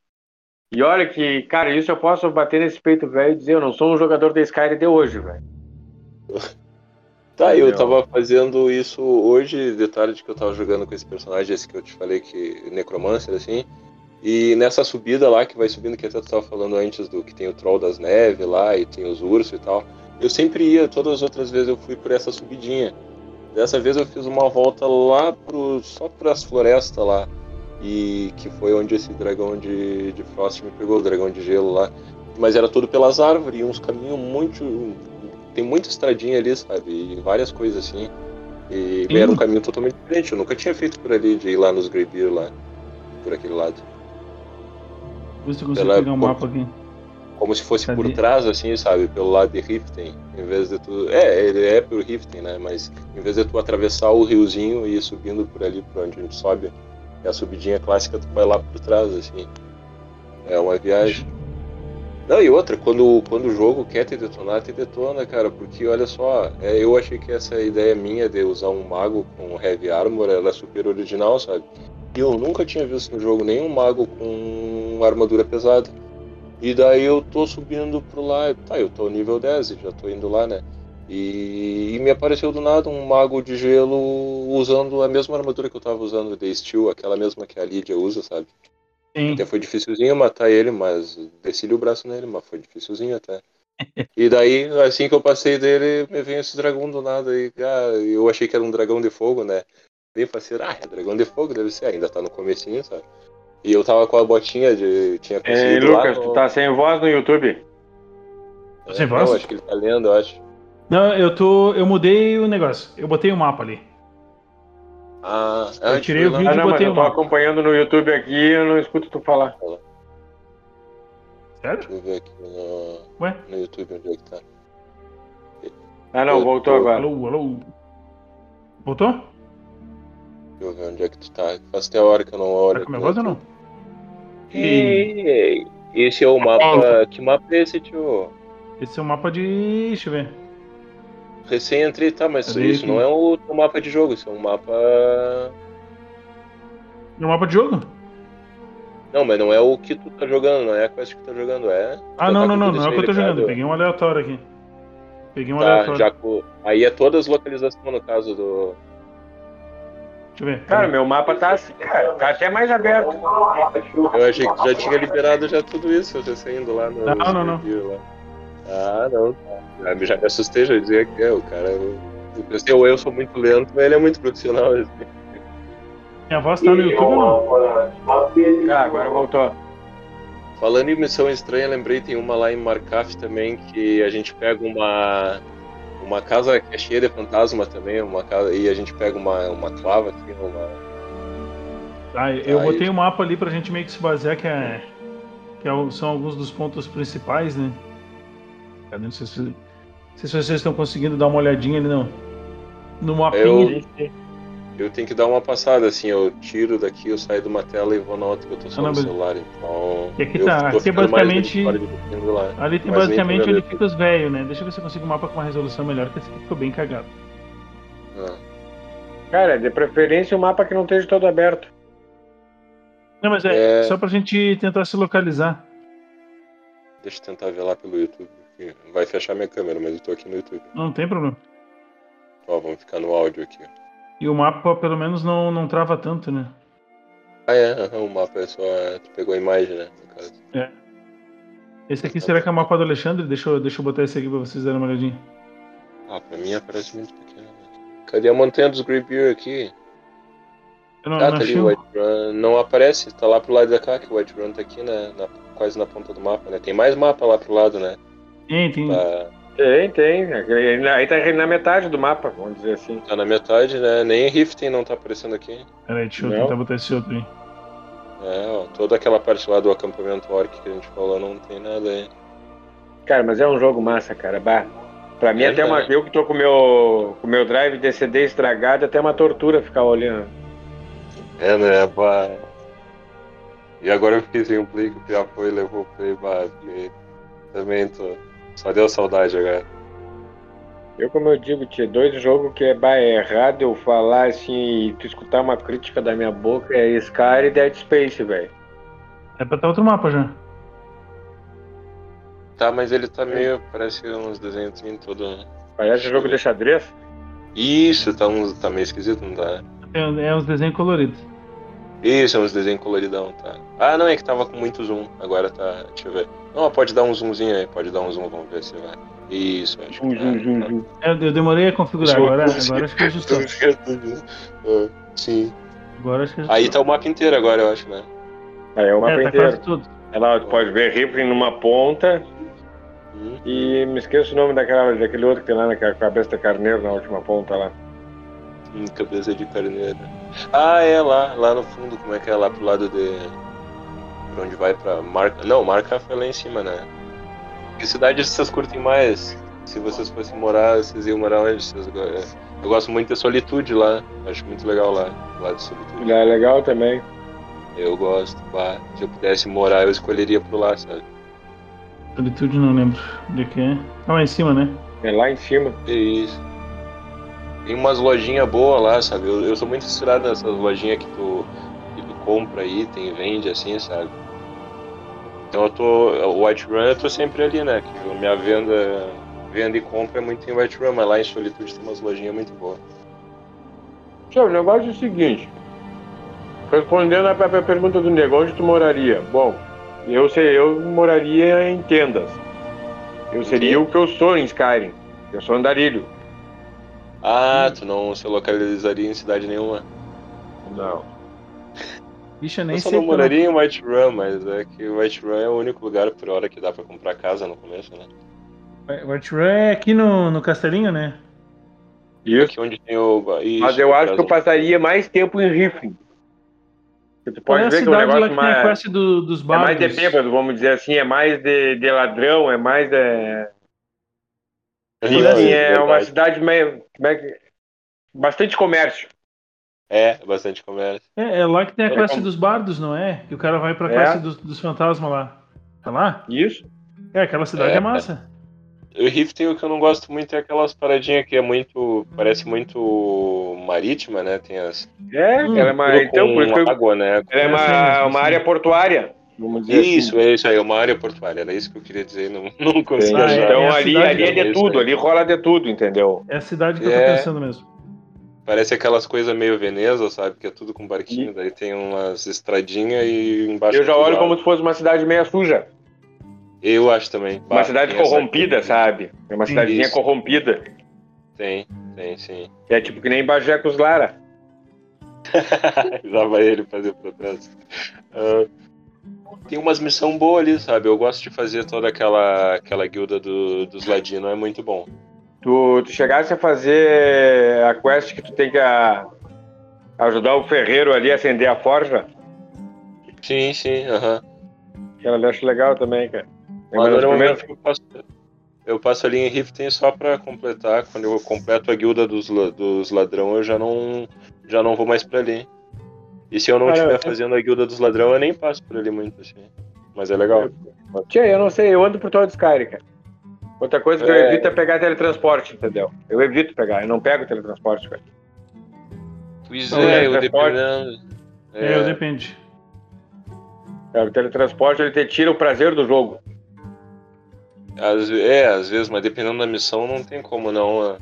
E olha que, cara, isso eu posso bater nesse peito velho e dizer, eu não sou um jogador da Skyrim de hoje, velho. Tá, eu tava fazendo isso hoje, detalhe de que eu tava jogando com esse personagem, esse que eu te falei que Necromancer, assim. E nessa subida lá, que vai subindo, que até tu estava falando antes do que tem o Troll das Neves lá e tem os ursos e tal, eu sempre ia, todas as outras vezes eu fui por essa subidinha. Dessa vez eu fiz uma volta lá pro, só para as florestas lá, e que foi onde esse dragão de, de Frost me pegou, o dragão de gelo lá. Mas era tudo pelas árvores, e uns caminhos muito. Tem muita estradinha ali, sabe? E várias coisas assim. E era um caminho totalmente diferente. Eu nunca tinha feito por ali de ir lá nos Greybeer lá, por aquele lado. Vê se eu consigo pegar um mapa aqui. Como se fosse por Cadê? trás, assim, sabe? Pelo lado de Riften. Em vez de tu. É, ele é por Riften, né? Mas em vez de tu atravessar o riozinho e ir subindo por ali, por onde a gente sobe, é a subidinha clássica, tu vai lá por trás, assim. É uma viagem. Não, e outra, quando, quando o jogo quer te detonar, te detona, cara, porque olha só, é, eu achei que essa ideia minha de usar um mago com heavy armor ela é super original, sabe? Eu nunca tinha visto no jogo nenhum mago com armadura pesada. E daí eu tô subindo pro lá, tá, eu tô nível 10, já tô indo lá, né? E, e me apareceu do nada um mago de gelo usando a mesma armadura que eu tava usando de Steel, aquela mesma que a Lydia usa, sabe? Sim. Até foi dificilzinho matar ele, mas desci o braço nele, mas foi dificilzinho até. E daí, assim que eu passei dele, me veio esse dragão do nada e ah, eu achei que era um dragão de fogo, né? Daí eu falei, ah, é dragão de fogo, deve ser, ainda tá no comecinho, sabe? E eu tava com a botinha de. Tinha Ei, conseguido lá. Lucas, no- tu tá sem voz no YouTube? É, sem não, voz? acho que ele tá lendo, eu acho. Não, eu tô. Eu mudei o negócio. Eu botei o mapa ali. Ah, Eu tirei o lá. vídeo Ah, não, mas botei eu o tô mapa. acompanhando no YouTube aqui e eu não escuto tu falar. Sério? Deixa eu ver aqui no, Ué? no YouTube onde é que tá. Ah, não, Eu voltou tô- agora. Alô, alô. Voltou? Deixa eu ver onde é que tu tá. Faz até hora que eu não olho. Tá com minha voz ou não? E esse é o mapa. Que mapa é esse, tio? Esse é o mapa de. Deixa eu ver. Recém entrei, tá, mas Cadê isso aqui? não é o teu mapa de jogo, isso é um mapa. É o mapa de jogo? Não, mas não é o que tu tá jogando, não é a quest que tu tá jogando, é? Ah, não, tá não, não. tudo Não é o que eu tô jogando. Peguei um aleatório aqui. Peguei um Tá, aleatório. já. Aí é todas as localizações no caso do. Deixa eu ver. Cara, meu mapa tá assim, cara. Tá até mais aberto. Eu achei que tu já tinha liberado já tudo isso, você saindo lá no. Não, não, não. lá. Ah, não. Já, me- já me assustei, já dizia que é, o cara. Eu, eu eu sou muito lento, mas ele é muito profissional. assim. Minha voz tá no YouTube ou não? Ah, agora voltou. Falando em missão estranha, lembrei, tem uma lá em Markaf também que a gente pega uma uma casa que é cheia de fantasma também, uma casa e a gente pega uma uma clava Ah, eu Aí- botei o mapa ali pra gente meio que se basear, que, é, que é são alguns dos pontos principais, né? Cadê? Não sei se, não sei se vocês estão conseguindo dar uma olhadinha ali no, no mapinha. Eu- eu tenho que dar uma passada assim, eu tiro daqui, eu saio de uma tela e vou na outra que eu tô só Ah, não, no mas- celular, então E aqui eu tá, aqui é basicamente-. Ali tem basicamente onde fica os velhos, né? Deixa eu ver se eu consigo um mapa com uma resolução melhor, que esse aqui ficou bem cagado. Ah. Cara, de preferência um mapa que não esteja todo aberto. Não, mas é, É. só pra gente tentar se localizar. Deixa eu tentar ver lá pelo YouTube. Vai fechar minha câmera, mas eu tô aqui no YouTube. Não tem problema. Ó, vamos ficar no áudio aqui. E o mapa pelo menos não, não trava tanto, né? Ah, é, aham, o mapa é só. é, Tu pegou a imagem, né? No caso. Esse aqui será que é o mapa do Alexandre? Deixa eu, deixa eu botar esse aqui pra vocês darem uma olhadinha. Ah, pra mim aparece muito pequeno. Cadê a montanha dos Greybeer aqui? Eu não, ah, não tá ali achei White Run. Não aparece, tá lá pro lado da cá, que o White Run tá aqui, né? na- quase na ponta do mapa, né? Tem mais mapa lá pro lado, né? Tem, tem. Tá, Tem, tem. Aí tá na metade do mapa, vamos dizer assim. tá na metade, né? Nem Riften não tá aparecendo aqui. Peraí, deixa eu Não. tentar botar esse outro aí. É, ó, toda aquela parte lá do acampamento orc que a gente falou não tem nada aí. Cara, mas é um jogo massa, cara. Bah. Pra mim, É, até uma. Eu que tô com o meu, com o meu drive de CD estragado, é até uma tortura ficar olhando. É, né? Bah. E agora eu fiquei sem um play que o Pia foi e levou o play, bah, fiquei... Também tô. Só deu saudade agora. Eu, como eu digo, tinha dois jogos que é, bah, é errado eu falar assim e tu escutar uma crítica da minha boca é Sky e Dead Space, velho. É pra estar outro mapa já. Tá, mas ele tá meio. Parece uns desenhos assim, todo. Parece jogo de xadrez. Isso, tá, uns, tá meio esquisito, não tá? É, é uns desenhos coloridos. Isso, é uns desenhos coloridão, tá? Ah, não, é que tava com muito zoom. Agora tá. Deixa eu ver. Não, pode dar um zoomzinho aí, pode dar um zoom, vamos ver se vai. Isso, acho que zum, zum, tá. zum. É, eu demorei a configurar, Zoom, agora, zoom, agora acho que ajustou. Ah, Sim. Agora acho que ajustou. Aí tá o mapa inteiro agora, eu acho, né? Aí é o mapa É, tá inteiro. tu pode ver Ripley numa ponta Hum. e me esqueço o nome daquela, daquele outro que tem lá naquela cabeça de carneiro na última ponta lá. em cabeça de carneiro. Ah, é lá, lá no fundo, como é que é? Lá pro lado de. Pra onde vai pra. Marca. Não, Marca foi lá em cima, né? Que cidade vocês curtem mais? Se vocês fossem morar, vocês iam morar onde? Vocês... Eu gosto muito da solitude lá. Acho muito legal lá, lá de solitude. É legal também. Eu gosto, bah. Se eu pudesse morar, eu escolheria por lá, sabe? Solitude não lembro de que é. Ah, lá em cima, né? É lá em cima. É isso. Tem umas lojinhas boas lá, sabe? Eu, eu sou muito inspirado nessas lojinhas que tu, que tu compra item, vende assim, sabe? Então eu tô. O White Run eu tô sempre ali, né? Que minha venda, venda e compra é muito em White Run, mas lá em Solitude tem umas lojinhas muito boas. Tchau, o negócio é o seguinte. Respondendo a própria pergunta do nego, onde tu moraria? Bom, eu sei, eu moraria em tendas. Eu seria o que eu sou em Skyrim. Eu sou andarilho. Ah, tu não se localizaria em cidade nenhuma? Não. Bicho, eu nem eu só sei. não moraria em White Run, mas é que o White Run é o único lugar por hora que dá pra comprar casa no começo, né? White Run é aqui no, no Castelinho, né? Isso. Aqui onde tem o. Isso, Mas eu acho que eu passaria mais tempo em Rifling. Tu pode é ver que o negócio que tem a mais, quest do, dos é mais de bêbado, vamos dizer assim, é mais de, de ladrão, é mais de. Rifling Sim, é uma verdade. cidade meio. é Bastante comércio. É, bastante comércio. É, é lá que tem a É quest como- dos bardos, não é? Que o cara vai pra É. quest dos, dos fantasmas lá. Tá lá? Isso. É, aquela cidade é, É, massa. O Rift tem o que eu não gosto muito é aquelas paradinhas que é muito. parece muito marítima, né? Tem as. É, Hum, ela é uma. tudo Então, com por isso que eu- água, né? ela é Eu uma, eu uma área portuária. Vamos dizer Isso, assim. é isso aí, é uma área portuária. Era isso que eu queria dizer, não, não consegui Ah, é, achar. Então a ali, ali é de tudo, é. ali rola de tudo, entendeu? É a cidade que eu É. tô pensando mesmo. Parece aquelas coisas meio Veneza, sabe? Que é tudo com barquinho, daí tem umas estradinhas e embaixo. Eu já olho como se fosse uma cidade meia suja. Eu acho também. Uma Bah, cidade tem essa- corrompida, sabe? É uma cidadezinha Isso. corrompida. Tem, tem, sim. É tipo que nem Bagé com os Lara. Já vai ele fazer o protesto. Ah, tem umas missões boas ali, sabe? Eu gosto de fazer toda aquela, aquela guilda do, dos ladinos, é muito bom. Tu, tu chegasse a fazer a quest que tu tem que a- ajudar o ferreiro ali a acender a forja, Sim, sim, aham. eu acho legal também, cara. É das normalmente primeiras- eu passo, eu passo ali em Riften só pra completar. Quando eu completo a guilda dos, dos ladrão, eu já não, já não vou mais pra ali. E se eu não estiver eu- fazendo a guilda dos ladrão, eu nem passo por ali muito, assim. Mas é legal. Tia, eu não sei, eu ando por todo Skyrim, cara. Outra coisa que eu É. evito é pegar teletransporte, entendeu? Eu evito pegar, eu não pego teletransporte, cara. Pois Não, é, é, eu dependendo. É, eu depende. Cara, O teletransporte ele te tira o prazer do jogo. Às, é, às vezes, mas dependendo da missão, não tem como não, ah,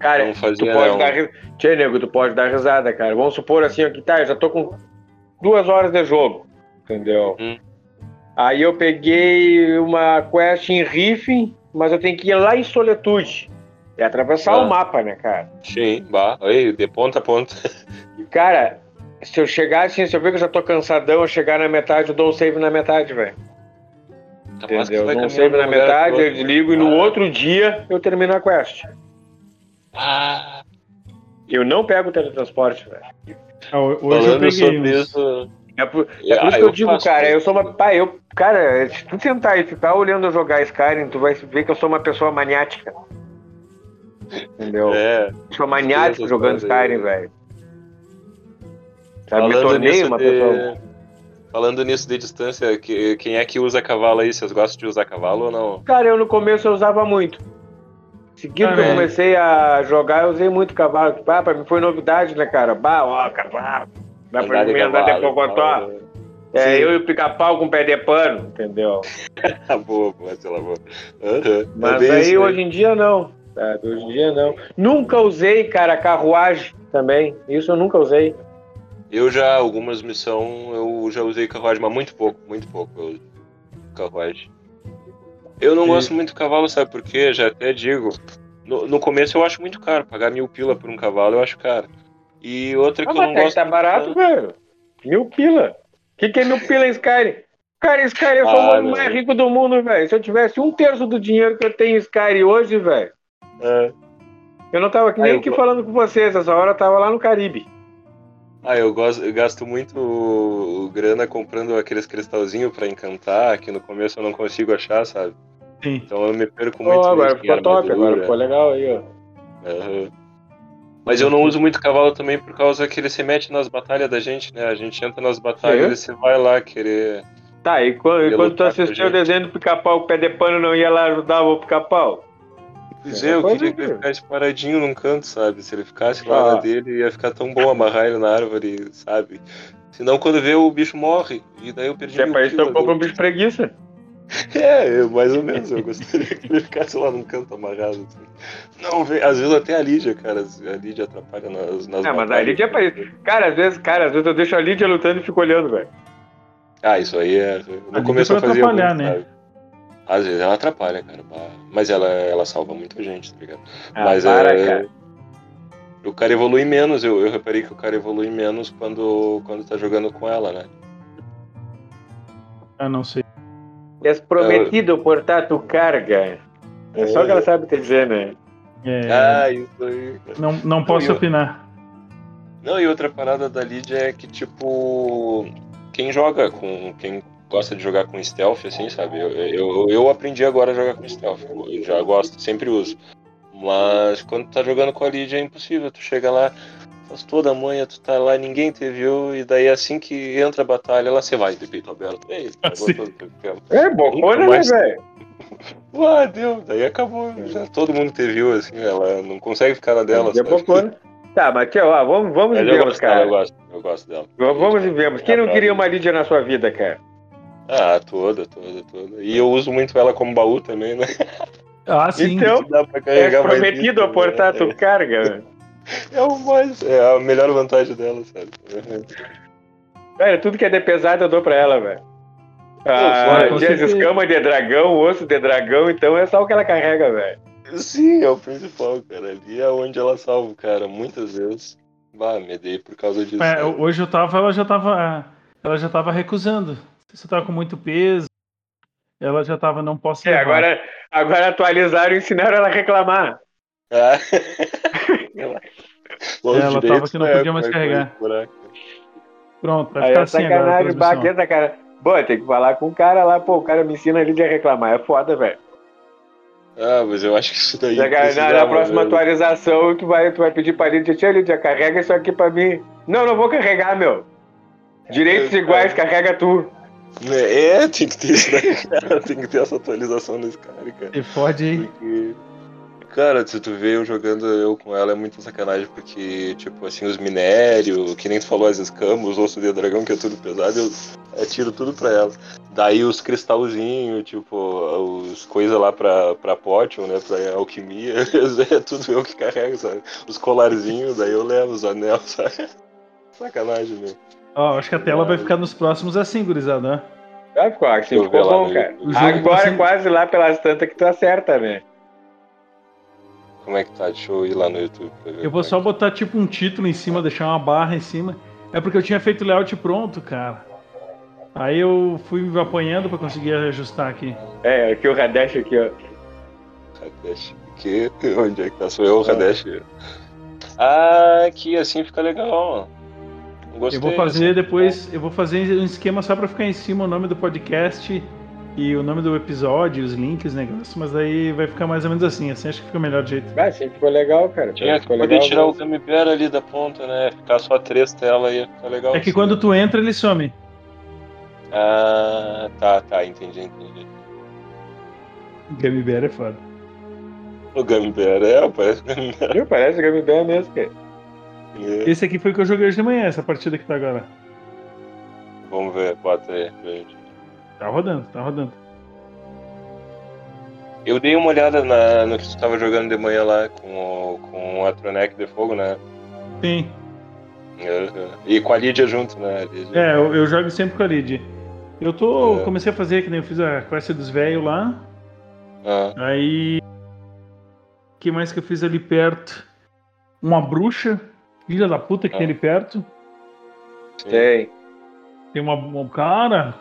Cara, não tu fazer. pode não. dar. Tchê, nego, tu pode dar risada, cara. Vamos supor assim, ó, que tá, eu já tô com duas horas de jogo, entendeu? Hum. Aí eu peguei uma quest em Riffin, mas eu tenho que ir lá em Soletude. É atravessar Ah. o mapa, né, cara? Sim, bah, aí, de ponta a ponta. Cara, se eu chegar assim, se eu ver que eu já tô cansadão, eu chegar na metade, eu dou o save na metade, velho. Que Entendeu? save de na metade, eu desligo e no Ah. outro dia eu termino a quest. Ah, Eu não pego o teletransporte, velho. Ah, ho- hoje eu falando peguei sobre uns- isso. É por, é por Ah, isso que eu, eu digo, faço cara, isso. eu sou uma. Pai, eu. Cara, se tu sentar e ficar olhando eu jogar Skyrim, tu vai ver que eu sou uma pessoa maniática. Entendeu? É, Eu sou maniático jogando. Skyrim, velho. Sabe, me falando tornei nisso uma de... pessoa. Falando nisso de distância, que, quem é que usa cavalo aí? Vocês gostam de usar cavalo ou não? Cara, eu no começo eu usava muito. Seguido que eu é. comecei a jogar, eu usei muito cavalo. Ah, pra mim foi novidade, né, cara? Bah, ó, cavalo. Dá pra mim andar de cocotó. cavalo. É, Sim. eu e o pica-pau com pé de pano, entendeu? Ah, boa, boa, sei lá, boa. Aham. Mas É aí isso, né? hoje em dia não. sabe? Hoje em dia não. Nunca usei, cara, carruagem também. Isso eu nunca usei. Eu já, algumas missões, eu já usei carruagem, mas muito pouco, muito pouco eu uso carruagem. Eu não Sim. gosto muito de cavalo, sabe por quê? Já até digo. No, no começo eu acho muito caro, pagar mil pila por um cavalo eu acho caro. E outra Ah, que eu não até que gosto. tá barato, velho. Mil pila. O que, que é mil pila em Skyrim? Cara, Skyrim, eu sou Ah, o homem não. mais rico do mundo, velho. Se eu tivesse um terço do dinheiro que eu tenho em Skyrim hoje, velho, É. Eu não tava aqui nem eu aqui go- falando com vocês, essa hora eu tava lá no Caribe. Ah, eu, gosto, eu gasto muito grana comprando aqueles cristalzinhos pra encantar, que no começo eu não consigo achar, sabe? Sim. Então eu me perco muito Oh, agora ficou top, agora ficou legal aí, ó. Aham. Mas eu não uso muito cavalo também por causa que ele se mete nas batalhas da gente, né? A gente entra nas batalhas Sim. e você vai lá querer. Tá, e quando, e quando tu assistiu o desenho do pica-pau, o pé de pano não ia lá ajudar o pica-pau? Pois É, eu queria que ele que- ficasse paradinho num canto, sabe? Se ele ficasse lá Ah. na dele, ia ficar tão bom amarrar ele na árvore, sabe? Senão quando vê o bicho morre. E daí eu perdi Se é pra isso, eu compro um ali. bicho preguiça. É, eu- mais ou menos. Eu gostaria que ele ficasse lá num canto amarrado. Assim. Não, vê- às vezes até a Lídia, cara. A Lídia atrapalha nas, nas Ah, mas a. Lídia é pra isso. Cara, às vezes, cara, às vezes eu deixo a Lídia lutando e fico olhando, velho. Ah, isso aí é. No começo eu fazia atrapalhar, muito, né? sabe? Às vezes ela atrapalha, cara. Mas ela, ela salva muita gente, tá ligado? Ah, Mas para, é. cara. O cara evolui menos, eu, eu reparei que o cara evolui menos quando, quando tá jogando com ela, né? Ah, não sei. És prometido portar tu carga. É só o que ela sabe te dizer, né? É, Ah, isso aí. não, não posso eu- opinar. Não, e outra parada da Lídia é que, tipo, quem joga com. Quem gosta de jogar com stealth, assim, sabe? Eu, eu, eu aprendi agora a jogar com stealth. Eu já gosto, sempre uso. Mas quando tu tá jogando com a Lídia é impossível. Tu chega lá, faz toda a manha, tu tá lá, ninguém te viu, e daí assim que entra a batalha, lá você vai de peito aberto. Ei, acabou Sim. todo o teu tempo. É, bocona, né, velho? Ah, deu. Daí acabou. Já todo mundo te viu, assim, ela não consegue ficar na dela. É sabe? bocona. Tá, mas tio, ó, vamos, vamos eu Vemos, gosto cara. eu gosto, eu gosto dela. Vamos em Vemos. Quem não queria uma Lídia na sua vida, cara? Ah, toda, toda, toda. E eu uso muito ela como baú também, né? Ah, sim. Então, Dá pra É prometido isso, a portar né? tu carga, velho. É o mais. É a melhor vantagem dela, sabe? Velho, tudo que é de pesado eu dou pra ela, velho. Ah, dias escama de dragão, osso de dragão, então é só o que ela carrega, velho. Sim, é o principal, cara. Ali é onde ela salva o cara, muitas vezes. Bah, me dei por causa disso. É, sabe? hoje eu tava, ela já tava. Ela já tava recusando. Você tava com muito peso, ela já tava, não posso É, levar. agora, agora atualizaram e ensinaram ela a reclamar. Ah. Ela tava direitas, que não né, podia mais vai carregar. Pronto, vai Aí ficar é assim agora. a sacanagem, transmissão. baqueta, cara. Bom, tem que falar com o cara lá, pô, o cara me ensina ali de reclamar. É foda, velho. Ah, mas eu acho que isso daí. Na, na- próxima né? atualização, tu vai, tu vai pedir pra Lídia, tia Lídia, carrega isso aqui pra mim. Não, não vou carregar, meu. Direitos É, iguais, cara. carrega tu. É, tem que ter isso daí, cara. Tem que ter essa atualização nesse cara, cara. Se fode aí. Porque, cara, se tu vê eu jogando eu com ela é muita sacanagem, porque, tipo, assim, os minérios, que nem tu falou, as escamas, os ossos de dragão, que é tudo pesado, eu atiro tudo pra ela. Daí os cristalzinhos, tipo, os coisas lá pra, pra potion, né, pra alquimia, é tudo eu que carrego, sabe? Os colarzinhos, daí eu levo os anel, sabe? Sacanagem, meu. Ó, acho que a tela vai ficar nos próximos assim, gurizada. né? Ah, ficou, assim, Eu ficou bom, no cara. Agora tá é sem- quase lá pelas tantas que tu acerta, né? Como é que tá? Deixa eu ir lá no YouTube pra ver. Eu vou como só é que- botar tipo um título em cima, deixar uma barra em cima. É porque eu tinha feito o layout pronto, cara. Aí eu fui apanhando pra conseguir ajustar aqui. É, aqui o Radesh aqui, ó. Radesh. Que? Onde é que tá? Sou eu, o Radesh. Ah, aqui assim fica legal. Gostei. Eu vou fazer assim. depois, eu vou fazer um esquema só pra ficar em cima o nome do podcast e o nome do episódio, os links, negócio, mas aí vai ficar mais ou menos assim, assim acho que fica o melhor jeito. Ah, sim, ficou legal, cara. Tinha que ficou poder legal. tirar o mesmo. Gamibera ali da ponta, né? Ficar só três telas ia ficar legal. É que assim. quando tu entra, ele some. Ah, tá, tá, entendi, entendi. Gummy Bear é foda. O Gamibera, é, parece o Gamibera. Viu? Parece o Gummy Bear mesmo, cara. É. Esse aqui foi o que eu joguei hoje de manhã, essa partida que tá agora. Vamos ver, bota aí, gente. Tá rodando, tá rodando. Eu dei uma olhada na- no que tu tava jogando de manhã lá com o, com o Atronek de fogo, né? Sim. Uhum. E com a Lídia junto, né? A Lídia. É, eu, eu jogo sempre com a Lid. Eu tô. É. Comecei a fazer, que nem eu fiz a quest dos velhos lá. Ah, Aí. O que mais que eu fiz ali perto? Uma bruxa, filha da puta que Ah. tem ali perto. sim. Tem. Tem uma, um cara.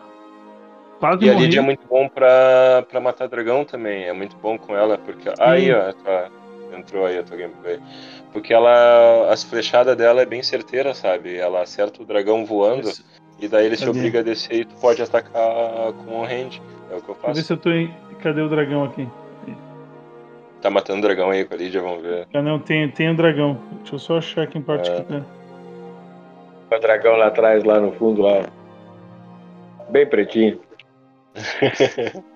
Quase E a. Lídia é muito bom pra, pra matar dragão também. É muito bom com ela, porque. Aí, ó, tá. entrou aí a tua gameplay. Porque ela. As flechadas dela é bem certeira, sabe? Ela acerta o dragão voando Isso. e daí ele se Cadê? obriga a descer e tu pode atacar com o hand. É o que eu faço. se eu tô em. Cadê o dragão aqui? Tá matando o dragão aí com a Lídia, vamos ver. Ah, não, tem, tem um dragão. Deixa eu só achar aqui em parte É. que tá. O dragão lá atrás, lá no fundo, lá. Bem pretinho.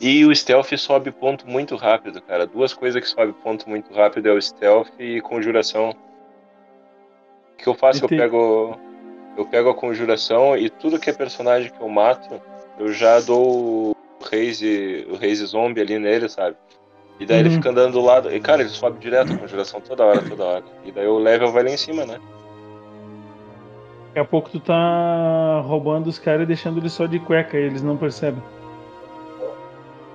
E o stealth sobe ponto muito rápido, cara. Duas coisas que sobe ponto muito rápido é o stealth e conjuração. O que eu faço? Eu pego. Eu pego a conjuração e tudo que é personagem que eu mato, eu já dou o raise, o raise zombie ali nele, sabe? E daí ele Uhum. fica andando do lado. E cara, ele sobe direto a conjuração toda hora, toda hora. E daí o level vai lá em cima, né? Daqui a pouco tu tá roubando os caras e deixando eles só de cueca e eles não percebem.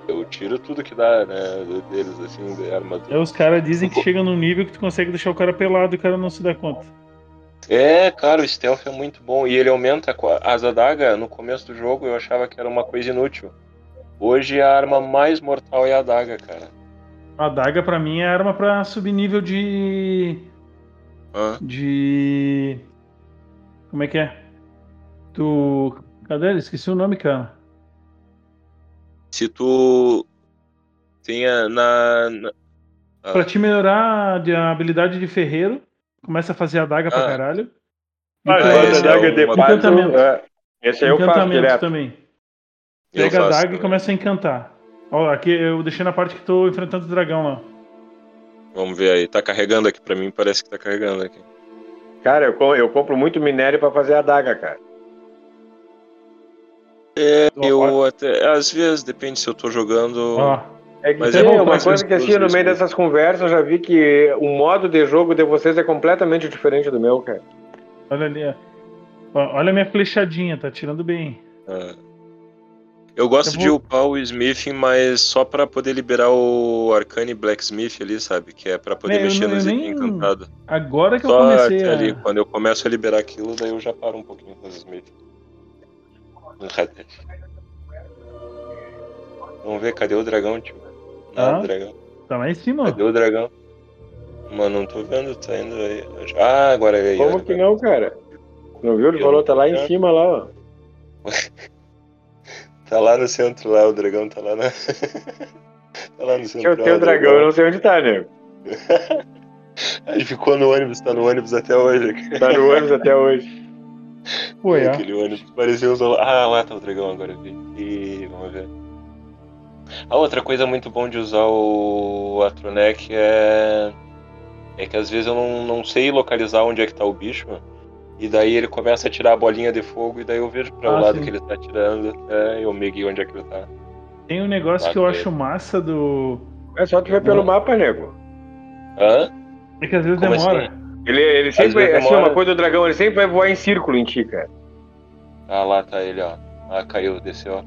Eu tiro tudo que dá, né? Deles, assim, de armadura. Aí os caras dizem que chega num nível que tu consegue deixar o cara pelado e o cara não se dá conta. É, cara, o stealth é muito bom. E ele aumenta a- as adagas. No começo do jogo eu achava que era uma coisa inútil. Hoje a arma mais mortal é a adaga, cara. A adaga pra mim é arma pra subir nível de. Hã? de. Como é que é? Tu. Cadê? Esqueci o nome, cara. Se tu tenha na. na- Ah. Pra te melhorar de- a habilidade de ferreiro, começa a fazer adaga pra Ah. caralho. E Ah, Ah, esse é daga o- de Encantamento. é. Esse aí eu faço encantamento direto. também. Pega a daga e começa a encantar. Ó, aqui eu deixei na parte que tô enfrentando o dragão lá. Vamos ver aí. Tá carregando aqui pra mim, parece que tá carregando aqui. Cara, eu, eu compro muito minério pra fazer a daga, cara. É, eu até. Às vezes, depende se eu tô jogando. Ó, É que Mas tem é bom uma coisa que as assim, no meio vezes. dessas conversas, eu já vi que o modo de jogo de vocês é completamente diferente do meu, cara. olha ali, ó. Ó, Olha a minha flechadinha, tá tirando bem. Ah. Eu gosto Eu de vou- upar o Smithing, mas só pra poder liberar o Arcane Blacksmith ali, sabe? Que é pra poder É, eu mexer eu itens nem- encantados. Agora que eu Só comecei até ali, a. quando eu começo a liberar aquilo, daí eu já paro um pouquinho com os Smith. Vamos ver, cadê o dragão, tio? Não, Ah. o dragão. Tá lá em cima. Cadê o dragão? Mano, não tô vendo, tá indo aí. Ah, agora é aí. Como olha, que agora. não, cara? Não viu? Ele Eu falou, tá lá em cima, lá, ó. Tá lá no centro, lá, o dragão tá lá na. tá lá no centro. Eu tenho o dragão, eu não sei onde tá, nego. Ele ficou no ônibus, tá no ônibus até hoje. Tá no ônibus até hoje. Pô, é. Aquele ônibus parecia os. Ah, lá tá o dragão agora, vi. E vamos ver. A outra coisa muito bom de usar o Atronec é. É que às vezes eu não, não sei localizar onde é que tá o bicho. E daí ele começa a tirar a bolinha de fogo e daí eu vejo pra o Ah, lado sim. que ele tá tirando. É, eu me guio onde é que ele tá. Tem um negócio que eu acho massa do. É só tu ver pelo mapa, nego. Hã? É que às vezes Como demora. assim? Ele, ele sempre, vezes assim, uma coisa do dragão, ele sempre vai voar em círculo em ti, cara. Ah, lá tá ele, ó. Ah, caiu, desceu, ó.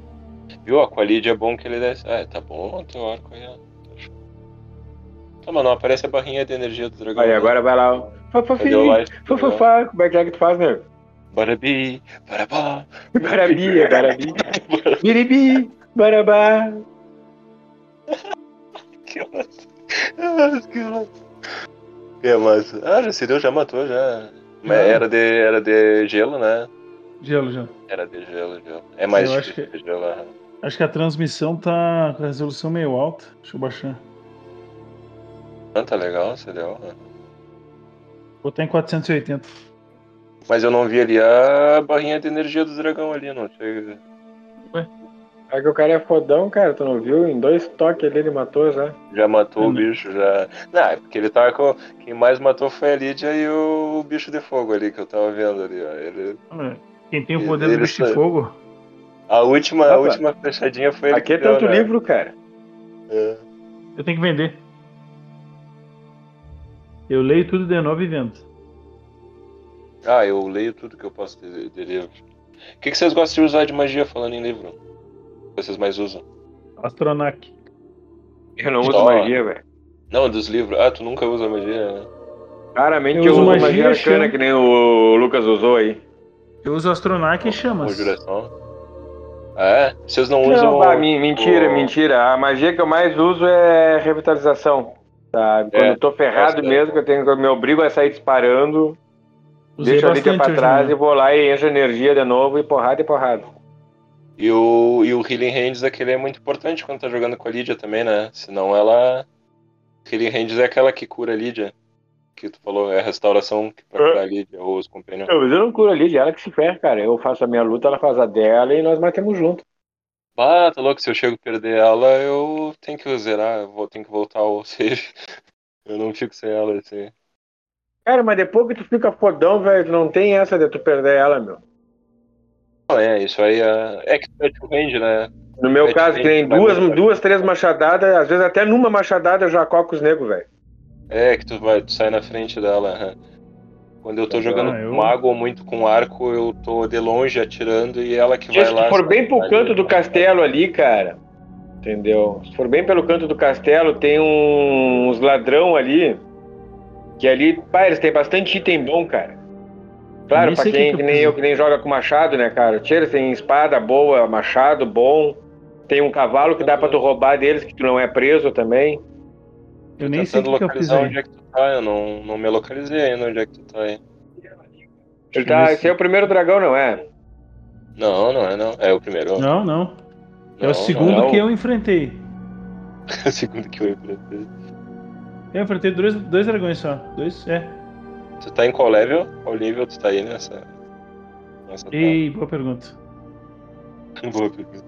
Viu? A Qualid é bom que ele desce. Ah, tá bom, teu arco aí, ó. Tá. Tá, mas não aparece a barrinha de energia do dragão. Aí né? agora vai lá, ó. Life? fofofá. Como é que é que tu faz, nego? Barabi, barabá. Barabi, barabi. Biribi, barabá. Que massa. Ah, que massa. Que massa. Ah, já se deu, já matou, já. Mas Já. era de, era de gelo, né? Gelo, gelo. Era de gelo, gelo. É mais Eu acho difícil de gelo. aham. Acho que a transmissão tá com a resolução meio alta. Deixa eu baixar. Ah, tá legal, você deu. Botar em 480. Mas eu não vi ali a barrinha de energia do dragão ali, não sei. É que o cara é fodão, cara, tu não viu? Em dois toques ali ele matou já. Já matou o Hum. bicho, já. Não, é porque ele tava com. Quem mais matou foi a Lídia e o bicho de fogo ali que eu tava vendo ali, ó. Ele... Quem tem o Ele- poder do ele bicho de sa- fogo. A última, a última fechadinha foi ele Aqui é que deu, tanto né? livro, cara. É. Eu tenho que vender. Eu leio tudo de novo e vendo. Ah, eu leio tudo que eu posso de, de livro. O que, que vocês gostam de usar de magia falando em livro? O que vocês mais usam? Astronac. Eu não uso magia, velho. Não, dos livros. Ah, tu nunca usa magia, né? Claramente Eu eu, uso uso magia, magia, arcana, chama. que nem o Lucas usou aí. Eu uso Astronac e chamas. Conjuração. Ah, é? Vocês não usam. Não, bah, men- mentira, o- mentira. A magia que eu mais uso é revitalização. Sabe? Quando É, eu tô ferrado bastante. mesmo, que eu tenho que eu me obrigo a sair disparando, Usei deixo a Lídia bastante pra trás né? e vou lá e encho energia de novo e porrada e porrada. E o, e o Healing Hands aquele é muito importante quando tá jogando com a Lídia também, né? Senão ela. Healing Hands é aquela que cura a Lídia. Que tu falou, é a restauração que pra curar a Lídia ou os companheiros. Eu, eu não curo a Lídia, ela que se ferra, cara. Eu faço a minha luta, ela faz a dela e nós matemos junto. Ah, tá louco, se eu chego a perder ela, eu tenho que zerar, eu vou, tenho que voltar ao save. Eu não fico sem ela, assim. Cara, mas depois que tu fica fodão, velho, tu não tem essa de tu perder ela, meu. Não, é, isso aí é. É que tu é né? No meu É caso, que tem vai duas, muito. duas, três machadadas, às vezes até numa machadada eu já coco os negros, velho. É, que tu vai, tu sai na frente dela. aham. Quando eu tô Ah, jogando eu- com mago ou muito com arco, eu tô de longe atirando e ela que vai Se lá. tu for bem pro ali. canto do castelo ali, cara, entendeu? Se for bem pelo canto do castelo, tem um- uns ladrão ali, que ali, pá, eles têm bastante item bom, cara. Claro, pra quem que que eu nem eu, que nem joga com machado, né, cara? Tira, têm espada boa, machado bom, tem um cavalo que dá pra tu roubar deles, que tu não é preso também. Eu nem sei o que, que eu fiz localizar aí. onde é que tu tá, eu não, não me localizei ainda onde é que tu tá aí. Ele tá, esse é o primeiro dragão, não é? Não, não é não. É o primeiro. Não, não. É Não, o segundo não. que eu enfrentei. É o segundo que eu enfrentei. Eu enfrentei dois, dois dragões só. Dois, é. Tu tá em qual level? Qual nível tu tá aí nessa. Nessa Ei, boa pergunta. Boa pergunta.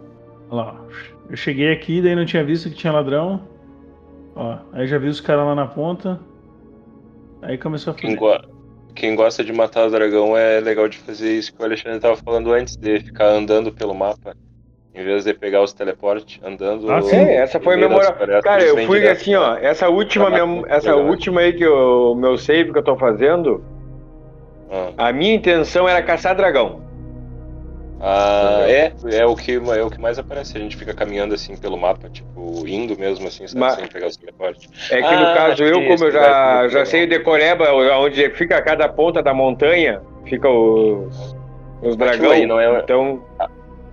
Olha lá. Eu cheguei aqui, daí não tinha visto que tinha ladrão. Ó, aí já vi os caras lá na ponta. Aí começou a Quem, go- Quem gosta de matar dragão é legal de fazer isso que o Alexandre tava falando antes, de ficar andando pelo mapa. Em vez de pegar os teleportes, andando. Ah, sim. É, essa foi a memória. Cara, eu fui direto assim, ó, essa última, essa última aí que o meu save que eu tô fazendo, Ah, a minha intenção era caçar dragão. Ah, é, é o, que, é o que mais aparece. A gente fica caminhando assim pelo mapa, tipo, indo mesmo assim, sabe, Mas- sem pegar os teleportes. É que Ah, no caso eu, como eu já, ser já sei o decoreba, onde fica cada ponta da montanha, fica os, os dragão. aí não é- Então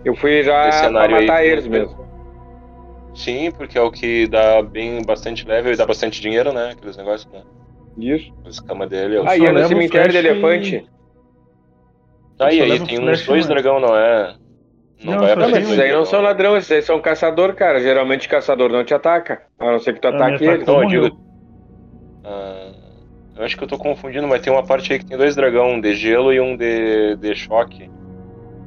eu fui já cenário aí matar que- eles mesmo. Sim, porque é o que dá bem bastante level e dá bastante dinheiro, né? Aqueles negócios, né? Isso. A escama dele. é Aí é no cemitério de flash e- elefante. Aí, aí tem uns dois dragão, não é? Não, Não, vai tem esses aí não são ladrão, esses aí são caçador, cara. Geralmente caçador não te ataca. A não ser que tu Ah, ataque ele. atacou, Não, eu digo- Ah, eu acho que eu tô confundindo, mas tem uma parte aí que tem dois dragão, um de gelo e um de, de choque.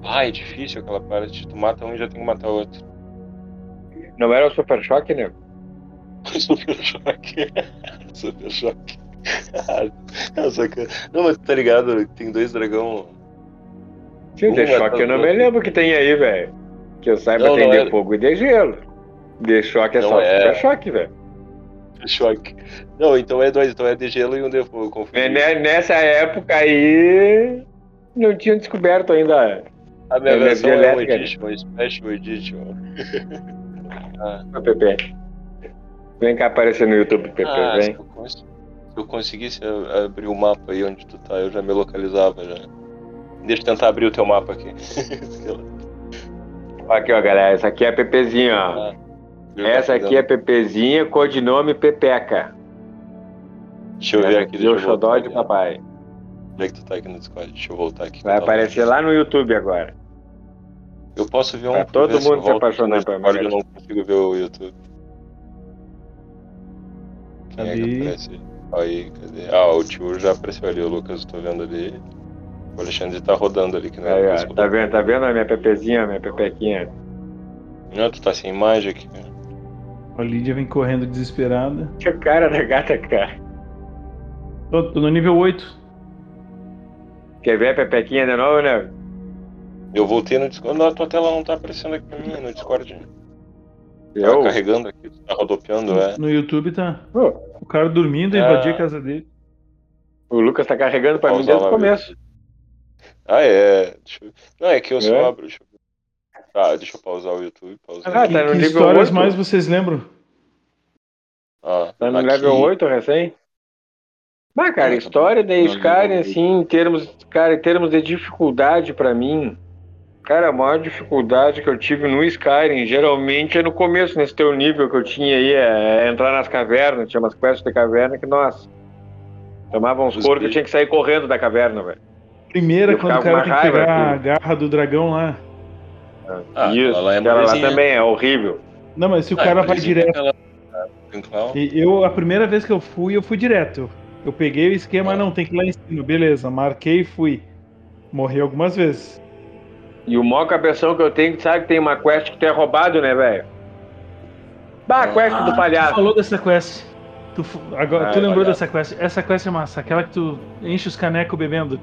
Ah, é difícil aquela parte. Tu mata um e já tem que matar o outro. Não era o Super Choque, né? Super choque. Super choque. Ah, saca- Não, mas tá ligado? Tem dois dragão. Um de choque eu não o me lembro que tem aí, velho. Que eu saiba Não, tem não de é- fogo e de gelo. De choque é Não só é. Choque, velho. Choque. Não, então é dois, então é de gelo e um de fogo. confundi. É, né, Nessa época aí não tinham descoberto ainda A minha versão é elétrica, edition, special edition. o PP. Vem cá aparecer no YouTube, PP, Ah, se vem. se eu conseguisse abrir o mapa aí onde tu tá, eu já me localizava já. Deixa eu tentar abrir o teu mapa aqui. Aqui, ó, galera. Essa aqui é a PPzinha, ó. Ah, Essa aqui é a PPzinha, codinome Pepeca. Deixa eu ver aqui, deixa eu xodó de papai. Onde é que tu tá aqui no Discord? Deixa eu voltar aqui. Vai aparecer lá no YouTube agora. Eu posso ver um Pra por todo se mundo se volto apaixonar Discord, mim. Eu não consigo ver o YouTube. Quem é que Cadê? aparece? Aí, cadê? Ah, o tio já apareceu ali, o Lucas, eu tô vendo ali. O Alexandre tá rodando ali, que não Aí, é ó, tá vendo? Tá vendo a minha Pepezinha, a minha Pepequinha? Não, tu tá sem imagem aqui. A Lídia vem correndo desesperada. Que cara da gata, cara. Tô, tô no nível 8. Quer ver a Pepequinha de novo, né? Eu voltei no Discord. Não, a tua tela não tá aparecendo aqui pra mim no Discord. Tá Eu? carregando aqui, tá rodopiando, é. No YouTube tá. Ô, O cara dormindo, Ah. invadir a casa dele. o Lucas tá carregando pra mim desde o começo. Ah, é. Deixa eu... Não, é que eu só É? abro. Deixa eu... Tá, deixa eu pausar o YouTube. Pausar. Ah, tá no que nível histórias 8? mais vocês lembram? Ah, Tá no aqui- level 8 recém? Bah, cara, É, história tá da Skyrim, assim, em termos, cara, em termos de dificuldade pra mim, Cara, a maior dificuldade que eu tive no Skyrim, geralmente é no começo, nesse teu nível que eu tinha aí, é entrar nas cavernas, tinha umas quests de caverna que, nossa, tomava uns Os coros que eu tinha que sair correndo da caverna, velho. Primeira, Eu quando o cara tem que pegar a filho. garra do dragão lá. Ah, Isso, aquela lá é aquela lá também é horrível. Não, mas se o Ah, cara vai direto. E Eu, a primeira vez que eu fui, eu fui direto. Eu peguei o esquema, Ah. não, tem que ir lá em cima. Beleza, marquei e fui. Morri algumas vezes. E o maior cabeção que eu tenho, sabe que tem uma quest que tu é roubado, né, velho? Bah, a quest do Tu palhaço. falou dessa quest. Tu, agora, Ah, tu é lembrou palhaço. dessa quest? Essa quest é massa, aquela que tu enche os canecos bebendo.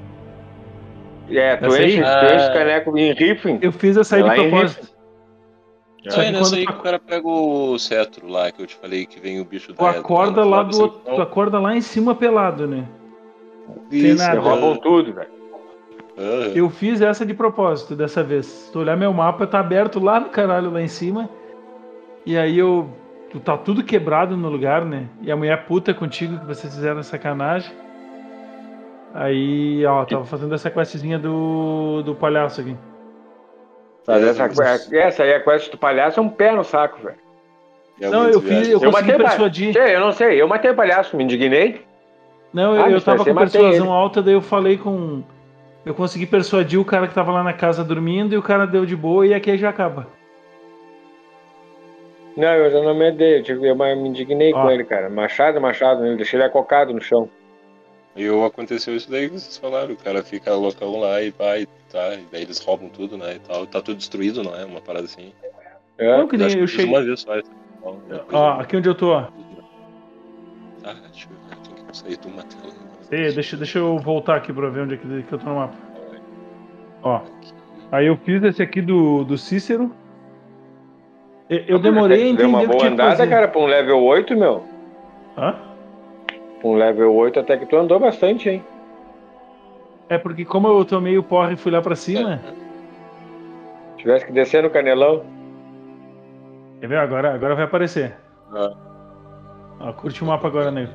É, tu aí? enche, tu enche caneco em rifle. Eu fiz essa aí É de propósito. Não, Só é que nessa quando aí tu- que o cara pega o cetro lá, que eu te falei que vem o bicho Tu da acorda da- lá do outro, tu acorda lá em cima pelado, né? Isso, roubam tudo, velho. Eu fiz essa de propósito dessa vez. Se tu olhar meu mapa, tá aberto lá no caralho, lá em cima. E aí eu. Tu tá tudo quebrado no lugar, né? E a mulher puta contigo que vocês fizeram sacanagem. Aí, ó, tava fazendo essa questzinha do, do palhaço aqui. Mas É, essa, essa aí, a quest do palhaço, é um pé no saco, velho. É Não, eu fiz, eu Eu consegui matei, persuadir. Eu não sei, eu matei o palhaço, me indignei. Não, Ah, eu, eu mas tava com persuasão ele. alta, daí eu falei com. Eu consegui persuadir o cara que tava lá na casa dormindo e o cara deu de boa e aqui já acaba. Não, eu já não me dei, eu, tive- eu me indignei Ó. com ele, cara. Machado, machado, eu deixei ele acocado no chão. E eu aconteceu isso daí que vocês falaram, o cara fica loucão lá e vai, tá, e daí eles roubam tudo, né, e tal. Tá tudo destruído, não é? Uma parada assim. É. Não, que nem eu cheguei. uma vez só. Então, depois Ó, eu- aqui onde eu tô, ó. Tá, deixa eu ver, tem que sair de uma tela. Ei, deixa, deixa eu voltar aqui pra ver onde é que, que eu tô no mapa. Ó, aí eu fiz esse aqui do, do Cícero. Eu, eu demorei a Deu entender uma o que boa andada, fazer. cara, pra um level 8, meu. Hã? Um level 8 até que tu andou bastante, hein? É porque como eu tomei o porre e fui lá pra cima, Tivesse que descer no canelão. quer ver? Agora, agora vai aparecer. Ah. Ó, curte o mapa agora, nego.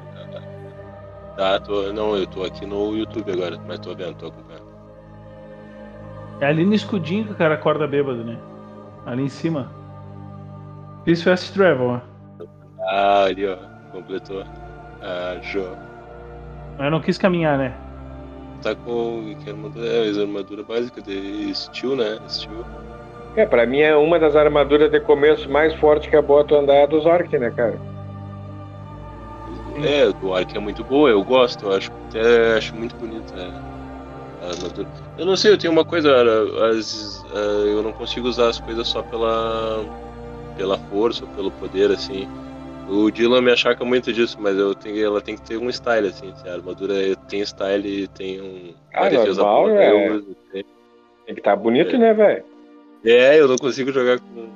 Tá, tô, não, eu tô aqui no YouTube agora, mas tô vendo, tô acompanhando. É ali no escudinho que o cara acorda bêbado, né? Ali em cima. Fiz Fast Travel, ó. Ah, ali, ó, completou. Ah, show. Mas eu não quis caminhar, né? Tá com que armadura, é, armadura básica de steel, né? Steel. É, pra mim é uma das armaduras de começo mais forte que é boa tu andar é a dos orcs, né, cara? É, do Ark é muito boa, eu gosto, eu acho até acho muito bonita a armadura. Eu não sei, eu tenho uma coisa, as, ah, eu não consigo usar as coisas só pela pela força ou pelo poder, assim. O Dylan me achaca muito disso, mas eu tenho, ela tem que ter um style, assim. Se a armadura tem style e tem um. Ah, normal, boa, é. eu uso. Tem que estar bonito, né, velho? É, eu não consigo jogar com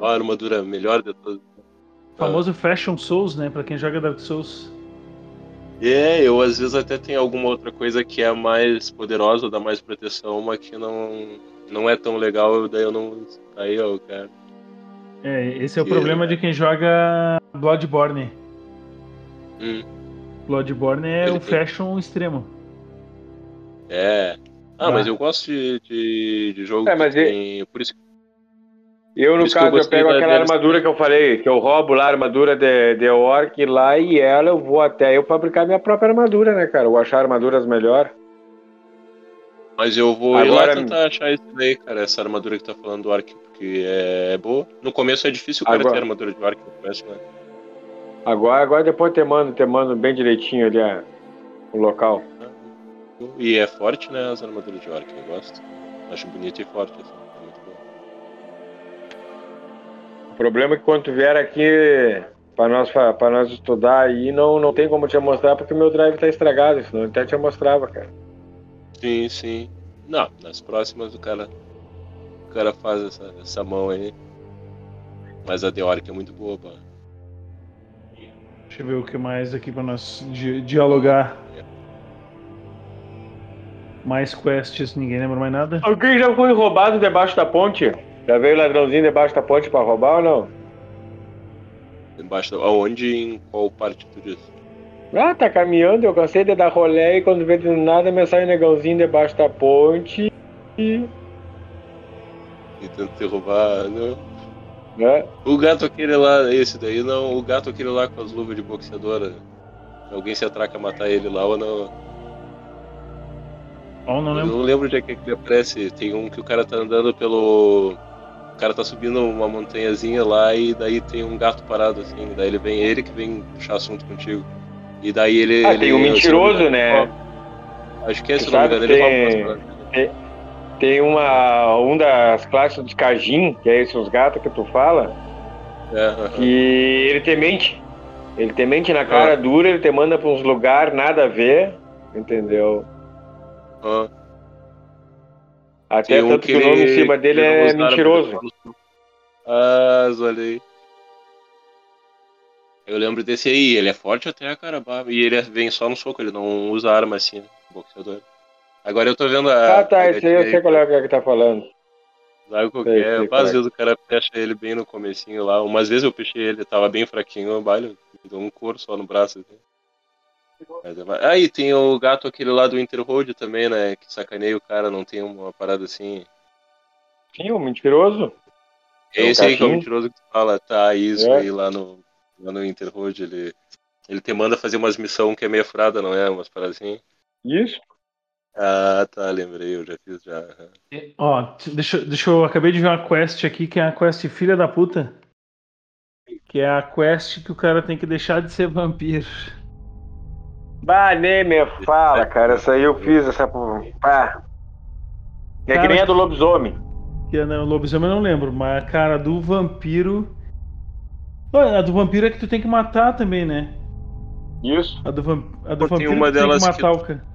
a armadura melhor de todas. O famoso Fashion Souls, né? Pra quem joga Dark Souls. É, eu às vezes até tenho alguma outra coisa que é mais poderosa, dá mais proteção, mas que não, não é tão legal, daí eu não. Aí, ó, cara. É, esse é o Que- problema de quem joga Bloodborne. Hum, Bloodborne é Ele o tem- fashion extremo. é. Ah, Ah. mas eu gosto de, de, de jogo É, que mas e- tem. Por isso que Eu, no isso que eu caso, eu, gostei pego aquela armadura que eu falei, que eu roubo lá a armadura de, de orc lá e ela eu vou até eu fabricar minha própria armadura, né, cara? Eu vou achar armaduras melhor. Mas eu vou ir Agora- lá tentar achar isso daí, cara, essa armadura que tá falando do Ark, porque é, é boa. No começo é difícil o cara Agora- ter armadura de Ark no começo, né? Agora, agora depois te mando, te mando bem direitinho ali a- o local. E é forte, né, as armaduras de Orc, eu gosto. Acho bonito e forte, assim, é muito bom. O problema é que quando tu vier aqui para nós, pra nós estudar aí, não, não tem como te mostrar porque o meu drive tá estragado, senão eu até te mostrava, cara. Sim, sim. Não, nas próximas o cara, o cara faz essa, essa mão aí. Mas a Orc é muito boa, pá. Deixa eu ver o que mais aqui pra nós di- dialogar. Mais quests, ninguém lembra mais nada. Alguém já foi roubado debaixo da ponte? Já veio ladrãozinho debaixo da ponte pra roubar ou não? Embaixo da... Aonde em qual parte tu disse? Ah, tá caminhando, eu cansei de dar rolé e quando vê do nada me sai um negãozinho debaixo da ponte e. e tenta derrubar. Não. né? O gato aquele lá, esse daí não, o gato aquele lá com as luvas de boxeadora. Alguém se atraca a matar ele lá ou não? Ó, não Eu lembro. não lembro de que ele aparece. Tem um que o cara tá andando pelo. O cara tá subindo uma montanhazinha lá e daí tem um gato parado assim. Daí ele vem, ele que vem puxar assunto contigo. E daí ele. Ah, ele tem um me mentiroso, né? ó, Acho que é, se Tu não me sabe engano, ele tem- rouba umas paradas. Tem uma, um das classes dos Kajin, que é esses gatos que tu fala, aham. que ele te mente. Ele te mente na cara Ah. dura, ele te manda pra uns lugares nada a ver, entendeu? Aham. Até Tem um tanto que, o nome em cima dele é mentiroso. Ah, olha aí. Eu lembro desse aí, ele é forte até, cara. bah, E ele vem só no soco, ele não usa arma assim, né? Boxeador. Agora eu tô vendo a. Ah, tá, esse aí eu sei qual é que é que tá falando. Sabe qual que Sei, é? sei Às é. vezes o cara fecha ele bem no comecinho lá. Umas vezes eu puxei ele, tava bem fraquinho, o baile, me deu um couro só no braço. Assim. Mas é Ah, e tem o gato aquele lá do Interroad também, né? Que sacaneia o cara, não tem uma parada assim. Sim, o mentiroso. É É o esse aí que é o mentiroso que tu fala, tá, isso É. aí lá no, lá no Interroad, ele, ele te manda fazer umas missões que é meio furada, não é? Umas paradas assim. Isso. Ah, tá, lembrei, eu já fiz já. Ó, deixa, deixa eu. Acabei de ver uma quest aqui, que é a quest filha da puta. Que é a quest que o cara tem que deixar de ser vampiro. Bah, nem me fala, cara. Essa aí eu fiz, essa. Pá. É Cara, que nem a do lobisomem. Que é, né, o lobisomem eu não lembro, mas a cara do vampiro. A do vampiro é que tu tem que matar também, né? Isso. A do, a do Pô, tem vampiro uma tu tem que delas matar que- o cara.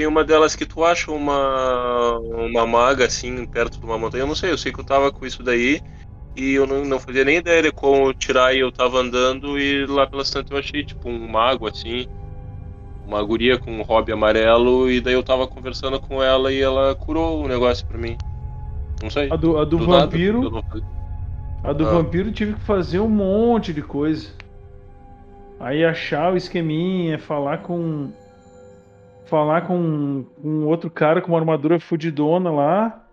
Tem uma delas que tu acha uma, uma maga assim, perto de uma montanha. Eu não sei, eu sei que eu tava com isso daí e eu não, não fazia nem ideia de como tirar e eu tava andando e lá pelas tantas eu achei tipo um mago assim. Uma guria com um hobby amarelo e daí eu tava conversando com ela e ela curou o negócio pra mim. Não sei. A do, a do Do nada, vampiro. fazia. A do Ah. vampiro tive que fazer um monte de coisa. Aí achar o esqueminha, falar com. Falar com, com outro cara com uma armadura fudidona lá.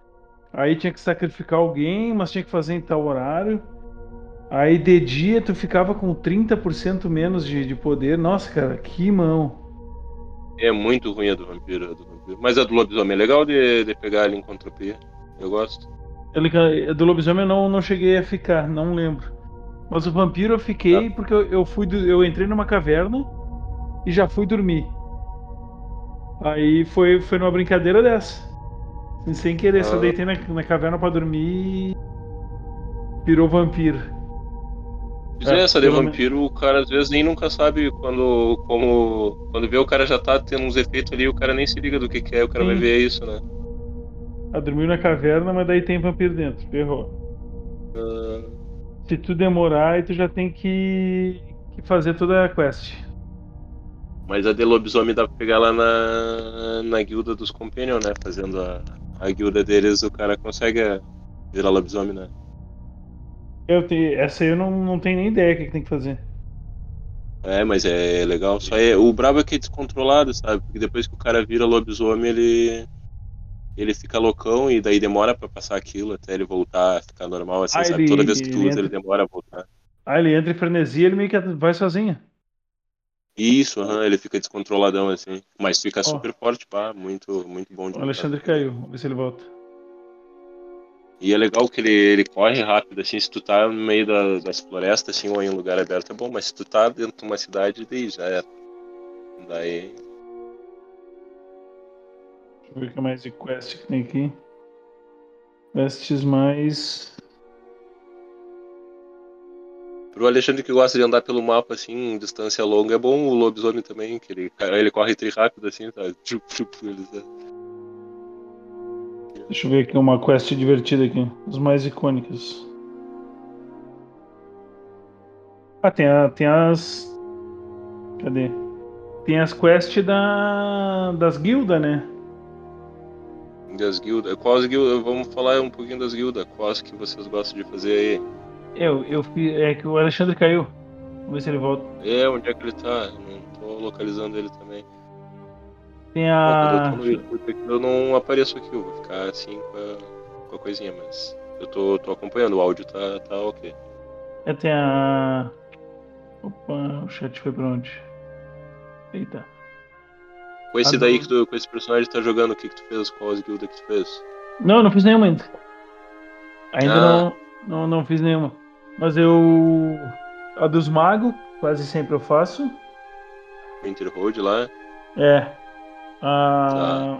Aí tinha que sacrificar alguém, mas tinha que fazer em tal horário. Aí de dia tu ficava com 30% menos de, de poder. Nossa, cara, que mão. É muito ruim a do vampiro, a do vampiro. Mas a do lobisomem é legal de, de pegar ali em contropia. Eu gosto. Ele, do lobisomem eu não, não cheguei a ficar, não lembro. Mas o vampiro eu fiquei porque eu, eu fui eu entrei numa caverna e já fui dormir. Aí foi, foi numa brincadeira dessa. Sem querer, só Ah. deitei na, na caverna pra dormir e virou vampiro. Pois É, é, essa de pelo vampiro, o cara às vezes nem nunca sabe quando. Como. Quando vê o cara já tá tendo uns efeitos ali, o cara nem se liga do que, que é, o cara vai Sim. ver isso, né? Ah, dormiu na caverna, mas daí tem vampiro dentro. Ferrou. Ah, Se tu demorar, aí tu já tem que, que fazer toda a quest. Mas a de lobisomem dá pra pegar lá na, na guilda dos Companion, né? Fazendo a, a guilda deles, o cara consegue virar lobisomem, né? Eu te, essa aí eu não, não tenho nem ideia o que, que tem que fazer. É, mas é legal. Só é, o brabo é que é descontrolado, sabe? Porque depois que o cara vira lobisomem, ele. Ele fica loucão e daí demora pra passar aquilo até ele voltar a ficar normal, assim, Ah, sabe? ele- Toda vez que tu ele usa, ele entra- demora a voltar. Ah, ele entra em frenesia ele meio que vai sozinho. Isso, aham, ele fica descontroladão assim. Mas fica super forte, pá, muito, muito bom de O Alexandre lutar. caiu, vamos ver se ele volta. E é legal que ele, ele corre rápido, assim, se tu tá no meio da- das florestas, assim, ou em um lugar aberto é bom, mas se tu tá dentro de uma cidade, daí já era. Daí. Deixa eu ver o que mais de quest que tem aqui. Quests mais. Pro Alexandre que gosta de andar pelo mapa, assim, distância longa, é bom o lobisomem também, que ele, ele corre tri rápido, assim, tá? Tchup, tchup, ele tá- Deixa eu ver aqui uma quest divertida aqui. Os mais icônicos. Ah, tem, a, tem as. Cadê? Tem as quests da, das guildas, né? Das guildas. Quais guildas? Vamos falar um pouquinho das guildas. Quais que vocês gostam de fazer aí? Eu, eu fiz. É que o Alexandre caiu. Vamos ver se ele volta. É, onde é que ele tá? Não tô localizando ele também. Tem a. eu não apareço aqui, eu vou ficar assim com a... pouca coisinha, mas eu tô, tô acompanhando, o áudio tá, tá ok. É, tem a. Opa, o chat foi pra onde? Eita. Com esse Ah, daí que tu, com esse personagem que tá jogando, o que que tu fez? Qual as guildas que tu fez? Não, não fiz nenhuma ainda. Ainda Ah. não, não, não fiz nenhuma. Mas eu. A dos magos, quase sempre eu faço. Winter Road lá. É. A.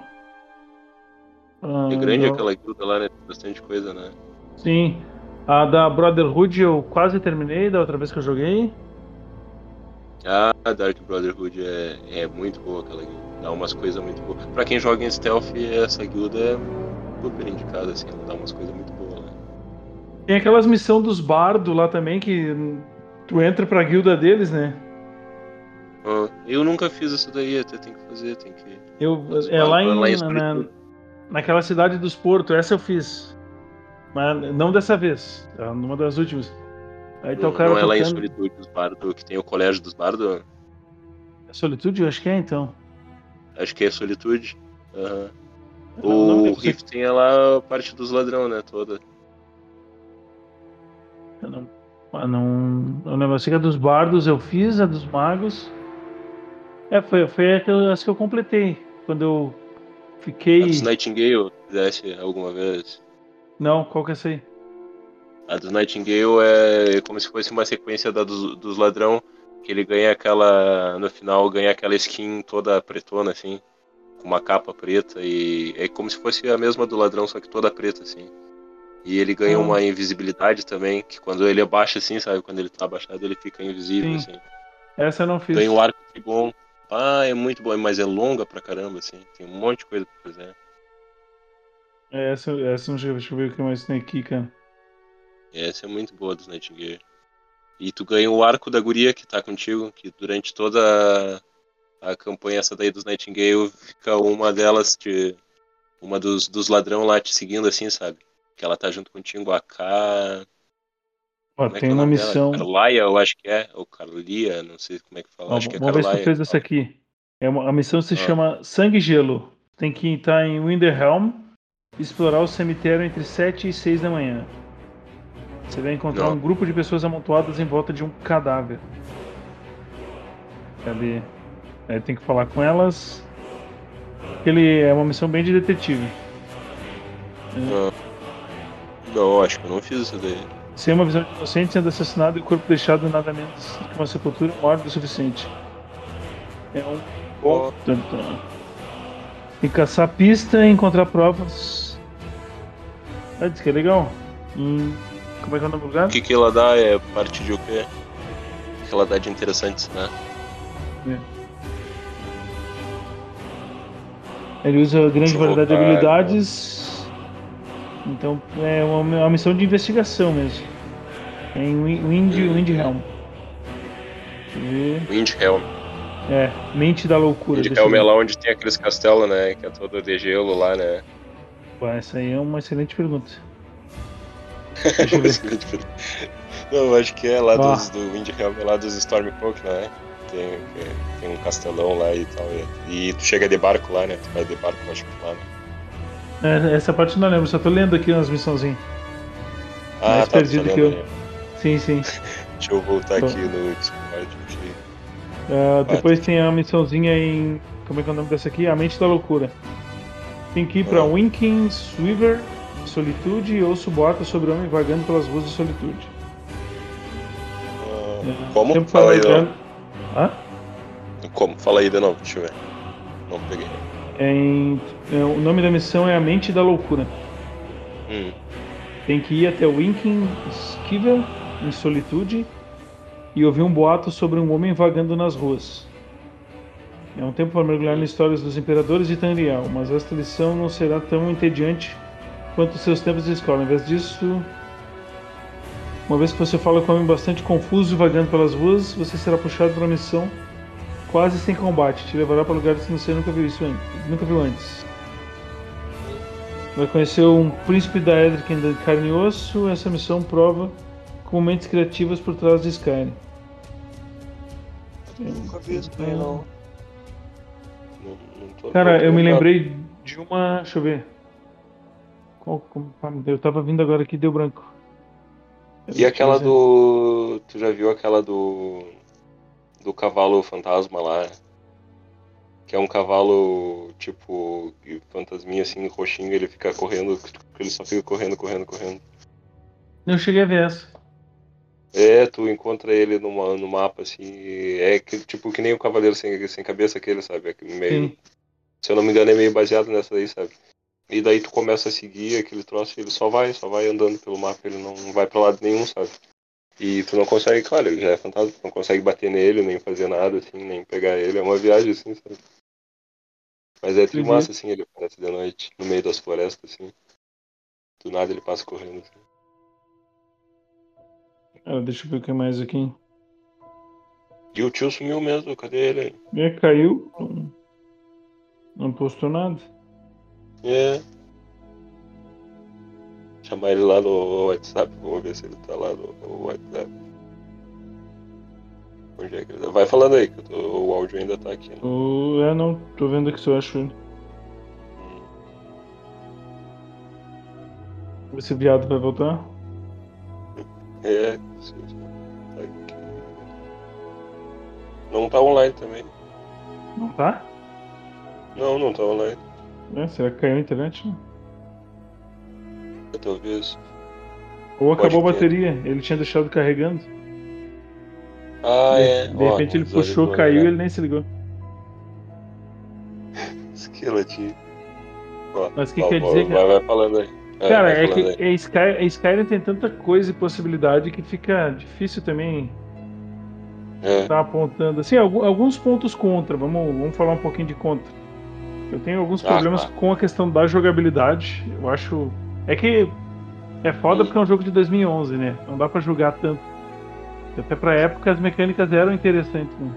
a É grande do- aquela guilda lá, né? Bastante coisa, né? Sim. A da Brotherhood eu quase terminei da outra vez que eu joguei. Ah, Dark Brotherhood é, é muito boa aquela guilda. Dá umas coisas muito boas. Pra quem joga em stealth, essa guilda é super indicada, assim. Ela dá umas coisas muito boas? Tem aquelas missões dos bardos lá também que tu entra pra guilda deles, né? Ah, eu nunca fiz isso daí, até tem que fazer, tem que... Eu, é lá em, lá em na, Solitude. naquela cidade dos Portos, essa eu fiz. Mas não dessa vez, tá? numa das últimas. Aí tá o cara não é lá em tocando- Solitude dos Bardos, que tem o colégio dos Bardos? É Solitude? Eu acho que é então. Acho que é Solitude. Aham. Não, não O Rift tem lá a parte dos ladrão, né? Toda. Não, ah, não, eu lembro. Eu sei que a dos bardos eu fiz, a dos magos. É, foi, foi a que eu, as que eu completei. Quando eu fiquei. A dos Nightingale, fizesse alguma vez. Não, qual que é essa aí? A dos Nightingale é como se fosse uma sequência da dos, dos ladrão, que ele ganha aquela. No final ganha aquela skin toda pretona, assim, com uma capa preta, e é como se fosse a mesma do ladrão, só que toda preta, assim. E ele ganha Ah. uma invisibilidade também, que quando ele abaixa assim, sabe? Quando ele tá abaixado, ele fica invisível, Sim. assim. Essa eu não fiz. Ganha um arco bom. Ah, é muito bom, mas é longa pra caramba, assim. Tem um monte de coisa pra fazer. É, Essa, essa não deixa eu ver o que mais tem aqui, cara. Essa é muito boa dos Nightingale. E tu ganha o arco da guria que tá contigo, que durante toda a, a campanha essa daí dos Nightingale fica uma delas te. Uma dos, dos ladrão lá te seguindo assim, sabe? Que ela tá junto contigo, a K. Ó, Como é tem é o uma nome dela? missão. Carlaia, eu acho que é. Ou Carlia, não sei como é que fala. Acho que é vamos ver se tu Carlaia. fez essa aqui. É uma, a missão se Ah. chama Sangue e Gelo. Tem que estar em Winterhelm e explorar o cemitério entre 7 e 6 da manhã. Você vai encontrar Não. um grupo de pessoas amontoadas em volta de um cadáver. Cadê? Aí tem que falar com elas. Ele é uma missão bem de detetive. Não. Não, acho que eu não fiz isso daí. Sem uma visão de inocente sendo assassinado e o corpo deixado nada menos que uma sepultura maior do suficiente. É um bom. Tanto. E caçar pista e encontrar provas. Ah, diz que é legal. Hum, como é que é o nome do lugar? O que, que ela dá é parte de o quê? O que ela dá de interessante, né? Ele usa grande variedade de habilidades. Então é uma, uma missão de investigação mesmo. É em Win- Wind, Windhelm. Deixa eu ver. Windhelm. É, Mente da Loucura. Windhelm é lá onde tem aqueles castelos, né? Que é todo de gelo lá, né? Pô, essa aí é uma excelente pergunta. Deixa eu ver. Não, eu acho que é lá Ó. dos, do Windhelm, é lá dos Stormcloak, não é? Tem, tem um castelão lá e tal. E, e tu chega de barco lá, né? Tu vai de barco, acho que lá, né? É, essa parte eu não lembro, só tô lendo aqui umas missãozinhas. Ah, Mais tá, perdido que eu. Sim, sim. Deixa eu voltar aqui no Discord. aqui. Ah, depois tem a missãozinha em. Como é que é o nome dessa aqui? A Mente da Loucura. Tem que ir pra Ah. Winking Swiver, Solitude ouço boatos sobre homem vagando pelas ruas de Solitude. Ah, É, Como? Fala aí, novo. Hã? Como? Fala aí de novo, deixa eu ver. Não peguei. É em- é, o nome da missão é A Mente da Loucura. Hum. Tem que ir até Winking Skivel, em Solitude, e ouvir um boato sobre um homem vagando nas ruas. É um tempo para mergulhar nas histórias dos imperadores de Tamriel, mas esta lição não será tão entediante quanto os seus tempos de escola. Em vez disso, uma vez que você fala com um homem bastante confuso e vagando pelas ruas, você será puxado para uma missão quase sem combate. Te levará para lugares que você nunca viu isso antes. Nunca viu antes. Vai conhecer um príncipe da Edric de carne e osso. Essa missão prova com mentes criativas por trás de Skyrim. Nunca vi isso daí, não. Não, não tô- Cara, eu me lembrei de uma. Deixa eu ver. qual- como- eu tava vindo agora aqui deu branco. E aquela do. Tu já viu aquela do. Do cavalo fantasma lá? Que é um cavalo, tipo, fantasminha assim, roxinho, ele fica correndo, ele só fica correndo, correndo, correndo. Eu cheguei a ver essa. É, tu encontra ele numa, no mapa, assim, é que, tipo que nem o Cavaleiro Sem, sem Cabeça aquele, sabe? É meio, Sim. se eu não me engano, é meio baseado nessa aí, sabe? E daí tu começa a seguir aquele troço e ele só vai, só vai andando pelo mapa, ele não vai pra lado nenhum, sabe? E tu não consegue, claro, ele já é fantasma, tu não consegue bater nele, nem fazer nada, assim, nem pegar ele, é uma viagem, assim, sabe? Mas é Entendi. trimassa, assim, ele aparece de noite, no meio das florestas, assim. Do nada ele passa correndo, assim. Ah, deixa eu ver o que mais aqui. E o tio sumiu mesmo, cadê ele? É, caiu. Não, não postou nada. É. Chamar ele lá no WhatsApp, vamos ver se ele tá lá no, no WhatsApp. Onde é que? Vai falando aí, que o áudio ainda tá aqui. Né? Oh, é, não. Tô vendo aqui se eu acho ele. Hum. Esse viado vai voltar. É. tá aqui. Não tá online também. Não tá? Não, não tá online. É, será que caiu a internet? Talvez. Ou acabou a ter. bateria. Ele tinha deixado carregando. Ah, de, é. de repente ele puxou, caiu e ele nem se ligou. Skeleton. Mas o que quer dizer, Vai, vai falando aí. É, Cara, é que é Sky, é Skyrim tem tanta coisa e possibilidade que fica difícil também É. estar apontando. Assim, algu- alguns pontos contra. Vamos, vamos falar um pouquinho de contra. Eu tenho alguns Ah, problemas tá. com a questão da jogabilidade. Eu acho. É que é foda Hum. porque é um jogo de 2011, né? Não dá pra julgar tanto. Até pra época as mecânicas eram interessantes. Né?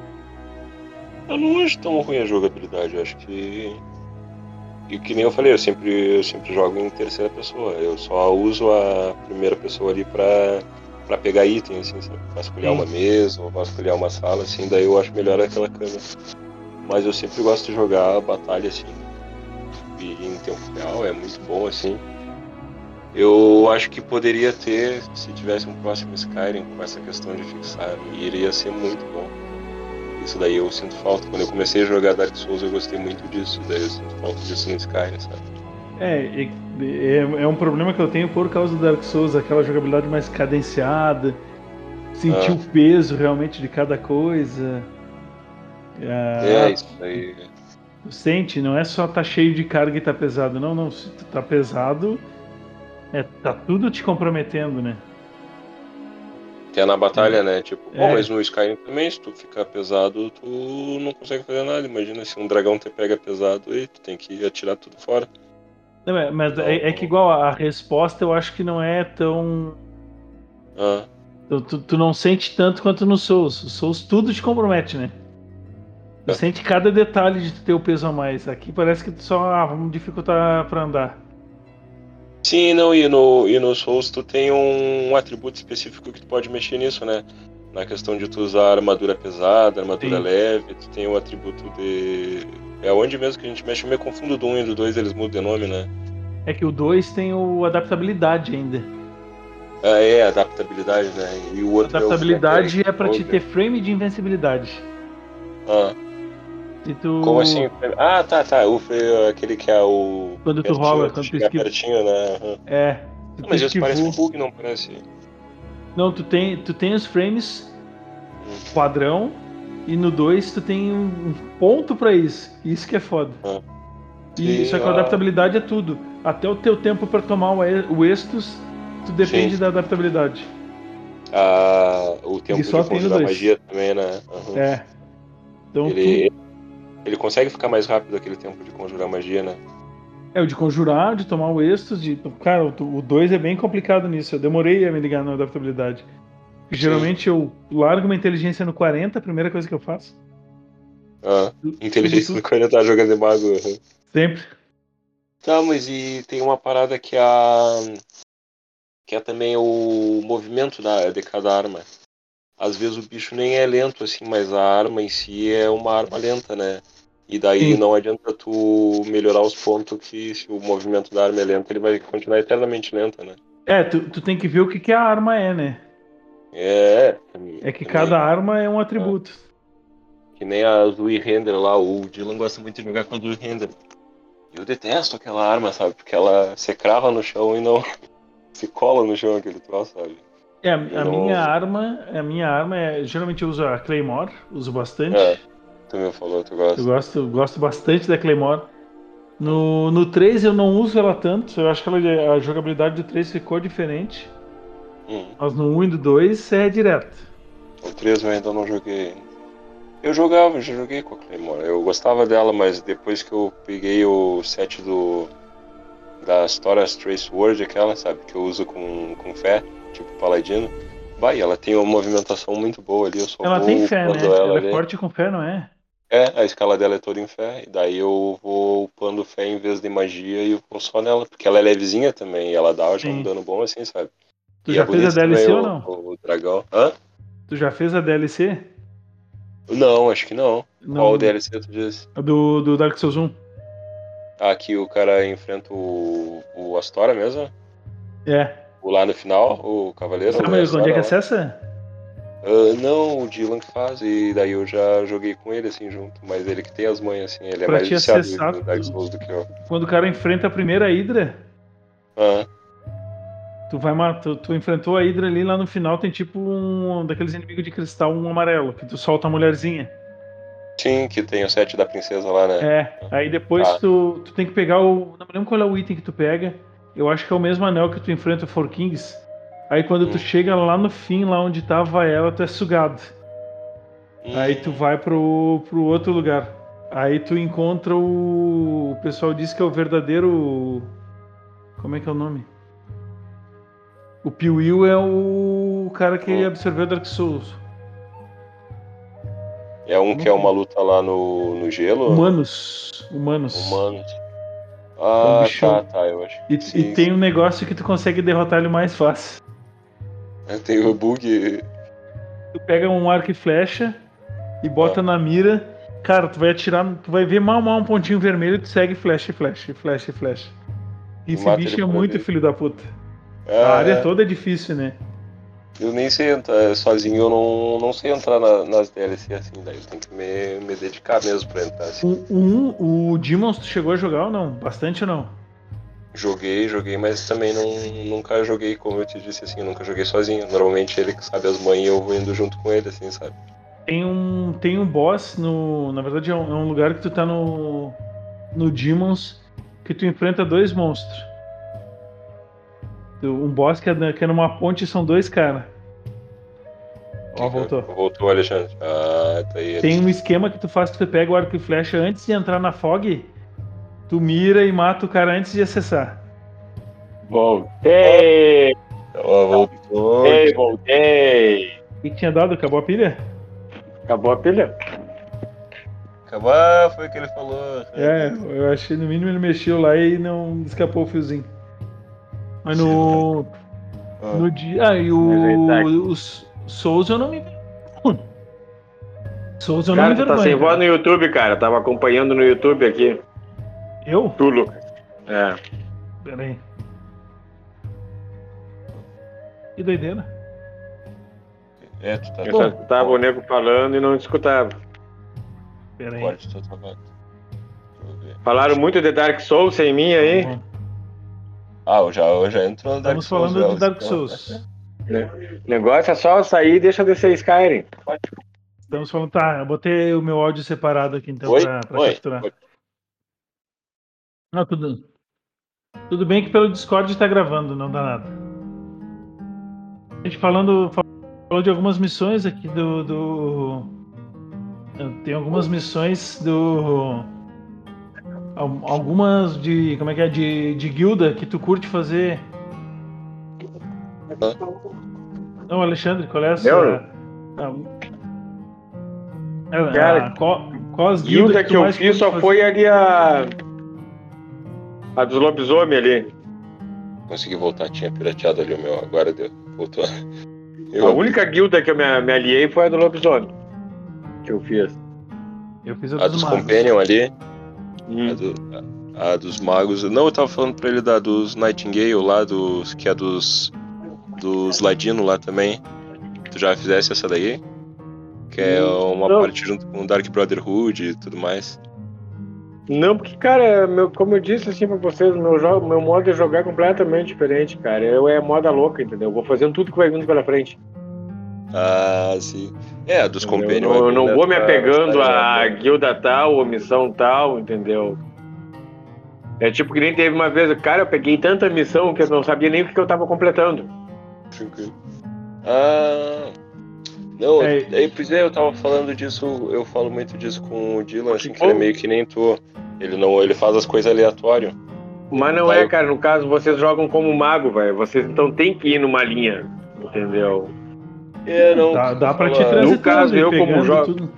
Eu não acho tão ruim a jogabilidade, eu acho que. E que nem eu falei, eu sempre, eu sempre jogo em terceira pessoa. Eu só uso a primeira pessoa ali pra, pra pegar item, assim, sabe? Vasculhar uma mesa ou vasculhar uma sala, assim, daí eu acho melhor aquela câmera. Mas eu sempre gosto de jogar a batalha assim. E em tempo real, é muito bom assim. Eu acho que poderia ter, se tivesse um próximo Skyrim com essa questão de fixar, iria ser muito bom. Isso daí eu sinto falta. Quando eu comecei a jogar Dark Souls eu gostei muito disso, daí eu sinto falta disso no Skyrim, sabe? É, é, é, é um problema que eu tenho por causa do Dark Souls, aquela jogabilidade mais cadenciada, sentir Ah. o peso realmente de cada coisa. Ah, É, isso daí. Tu sente, não é só tá cheio de carga e tá pesado, não, não. Se tá pesado, é, tá tudo te comprometendo, né? Até na batalha, né? Tipo, É. mas no Skyrim também, se tu ficar pesado, tu não consegue fazer nada. Imagina se um dragão te pega pesado e tu tem que atirar tudo fora. Não, é- mas é, é que igual a resposta eu acho que não é tão. Ah, Tu, tu- tu não sente tanto quanto no Souls. O Souls tudo te compromete, né? Tu É. sente cada detalhe de tu ter o peso a mais. Aqui parece que tu só. Ah, vamos dificultar pra andar. Sim, não, e no, e no Souls tu tem um atributo específico que tu pode mexer nisso, né? Na questão de tu usar armadura pesada, armadura Sim. leve, tu tem o atributo de. É onde mesmo que a gente mexe, eu me confundo do 1 e do 2, eles mudam de nome, né? É que o 2 tem o adaptabilidade ainda. Ah, é, adaptabilidade, né? E o outro Adaptabilidade é, o é pra te ter frame de invencibilidade. Ah, Se tu... como assim? Ah, tá, tá. O, aquele que é o. Quando tu rola, quando tu esquiva. pertinho, né? É. Tu Mas isso parece bug, não parece? Não, tu tem, tu tem os frames padrão e no 2 tu tem um ponto pra isso. Isso que é foda. Ah. E, Sim, só que a ah. adaptabilidade é tudo. Até o teu tempo pra tomar o e- Estus, tu depende Sim. da adaptabilidade. Ah, o tempo E só de tem dois. magia também, né? Aham. É. Então Ele, ele consegue ficar mais rápido aquele tempo de conjurar magia, né? é o de conjurar, de tomar o Estus, de. Cara, o 2 é bem complicado nisso. Eu demorei a me ligar na adaptabilidade. Geralmente eu largo uma inteligência no 40, a primeira coisa que eu faço. Ah, inteligência do cara tá jogando de mago. Sempre. Tá, mas e tem uma parada que é a. que é também o movimento da, de cada arma. Às vezes o bicho nem é lento assim, mas a arma em si é uma arma lenta, né? E daí Sim. não adianta tu melhorar os pontos que se o movimento da arma é lento, ele vai continuar eternamente lento, né? É, tu, tu tem que ver o que, que a arma é, né? É. É que nem- cada arma é um atributo. Que nem a Zui Render lá, o Dylan gosta muito de jogar com a Zui Render. Eu detesto aquela arma, sabe? Porque ela se crava no chão e não se cola no chão aquele troço, sabe? É, a Eu- minha arma, a minha arma é. Geralmente eu uso a Claymore, uso bastante. É. Tu me falou, tu Eu gosta. gosto, gosto bastante da Claymore. No, no 3 eu não uso ela tanto, eu acho que ela- a jogabilidade do 3 ficou diferente. Hum. Mas no 1 e no 2 é direto. O 3 eu ainda não joguei. Eu jogava, eu já joguei com a Claymore. Eu gostava dela, mas depois que eu peguei o set do. Da Storas Trace Word, aquela, sabe? Que eu uso com, com fé, tipo Paladino. Vai, ela tem uma movimentação muito boa ali. Eu só Ela tem fé, né? Ela, ela é forte com fé, não é? É, a escala dela é toda em fé. E daí eu vou upando fé em vez de magia e eu vou só nela. Porque ela é levezinha também e ela dá já um dano bom assim, sabe? Tu E já é fez a DLC ou o- não? O, dragão. Hã? Tu já fez a DLC? Não, acho que não. Não, Qual DLC tu disse? Do, do Dark Souls 1. Aqui o cara enfrenta o, o Astora mesmo? É. O lá no final, o Cavaleiro? Sabe o onde é que acessa? Ah, não, o Dylan que faz, e daí eu já joguei com ele assim junto, mas ele que tem as manhas assim, ele é Pra mais te viciado acessar, no Dark Souls do que eu. Quando o cara enfrenta a primeira Hydra, Ah, tu vai matar. Tu, tu enfrentou a Hydra ali lá no final, tem tipo um daqueles inimigos de cristal, um amarelo, que tu solta a mulherzinha. sim, que tem o set da princesa lá, né? É, aí depois Ah. tu, tu tem que pegar o. Não me lembro qual é o item que tu pega. Eu acho que é o mesmo anel que tu enfrenta o Four Kings. Aí quando tu Hum. chega lá no fim, lá onde tava ela, tu é sugado. Hum, Aí tu vai pro, pro outro lugar. Aí tu encontra o. O pessoal diz que é o verdadeiro. Como é que é o nome? O Piuil é o cara que Hum. absorveu Dark Souls. É um que é uma luta lá no, no gelo? Humanos. Humanos. Humanos. É Ah, bichão. tá, tá, eu acho. E, Sim, e tem um negócio que tu consegue derrotar ele mais fácil. sim. Tem o bug. Tu pega um arco e flecha e bota Ah. na mira. Cara, tu vai atirar, tu vai ver mal mal um pontinho vermelho e tu segue flecha, flecha, flecha, flecha. Esse mata bicho é muito ali. filho da puta. Ah, A área é. toda é difícil, né? Eu nem sei entrar, sozinho eu não, não sei entrar na- nas DLC assim, daí eu tenho que me, me dedicar mesmo pra entrar assim. O, um, o Demons tu chegou a jogar ou não? Bastante ou não? Joguei, joguei, mas também não, nunca joguei, como eu te disse assim, nunca joguei sozinho. Normalmente ele que sabe as manhas e eu vou indo junto com ele, assim, sabe? Tem um, tem um boss no. Na verdade é um, é um lugar que tu tá no. No Demons que tu enfrenta dois monstros. Um boss que é, que é numa ponte e são dois caras. Ó, voltou. Voltou, Alexandre. Ah, tá aí. Tem um esquema que tu faz que tu pega o arco e flecha antes de entrar na fog, tu mira e mata o cara antes de acessar. Voltei! Ó, voltou. Voltei, voltei! O que que tinha dado? Acabou a pilha? Acabou a pilha? Acabar foi o que ele falou. É, eu achei no mínimo ele mexeu lá e não escapou o fiozinho. Mas no. Ah. No dia. Ah, e o. Os Souls eu não me. Souls eu Cara, não tu me tá sem voz no YouTube, cara. Tava acompanhando no YouTube aqui. Eu? Tu, Lucas. É. Pera aí. Que doideira. É, tu tá Eu só escutava o nego falando e não escutava. Pera aí. Pode, tô travado. Deixa eu ver. Falaram muito de Dark Souls sem mim aí. Bom, Ah, eu já, eu já entro no Dark Estamos Souls. falando já, de Dark Souls. O negócio é só sair e deixa descer Skyrim. Estamos falando. Tá, eu botei o meu áudio separado aqui então Oi? pra, pra Oi? capturar. Oi. Não, tudo. Tudo bem que pelo Discord tá gravando, não dá nada. A gente falando, falou de algumas missões aqui do. do... Tem algumas missões do. Al- Algumas de. Como é que é? De, de guilda que tu curte fazer. Não, Alexandre, qual é a sua. Eu? a- a- Cara, a- qual, qual as Guilda guildas que eu mais fiz só fazer? foi ali a. A dos lobisomem ali. Consegui voltar, tinha pirateado ali o meu, agora deu. Voltou. A Eu, única guilda que eu me, me aliei foi a do lobisomem. Que eu fiz. Eu fiz a, A dos dos. Companion ali, Hum. a, do- a- a dos magos. Não, eu tava falando pra ele da dos Nightingale lá, dos, que é dos. Dos Ladino lá também. Tu já fizesse essa daí? Que é uma Não. parte junto com Dark Brotherhood e tudo mais. Não, porque, cara, meu, como eu disse assim pra vocês, meu, jogo, meu modo de jogar é completamente diferente, cara. Eu é moda louca, entendeu? Eu vou fazendo tudo que vai vindo pela frente. Ah, sim. É, a dos Eu não, eu é não bem vou me apegando a guilda tal ou missão tal, entendeu? É tipo que nem teve uma vez, cara, eu peguei tanta missão que eu não sabia nem o que eu tava completando. Tranquilo. Ah. Não, É. aí, pois é, eu tava falando disso, eu falo muito disso com o Dylan, assim, que ele é meio que nem tu. Ele não, ele faz as coisas aleatório. Mas não é, cara, no caso vocês jogam como mago, velho. Vocês então tem que ir numa linha, entendeu? É, não. Dá, dá pra te transitando No caso, eu como jogo- tudo.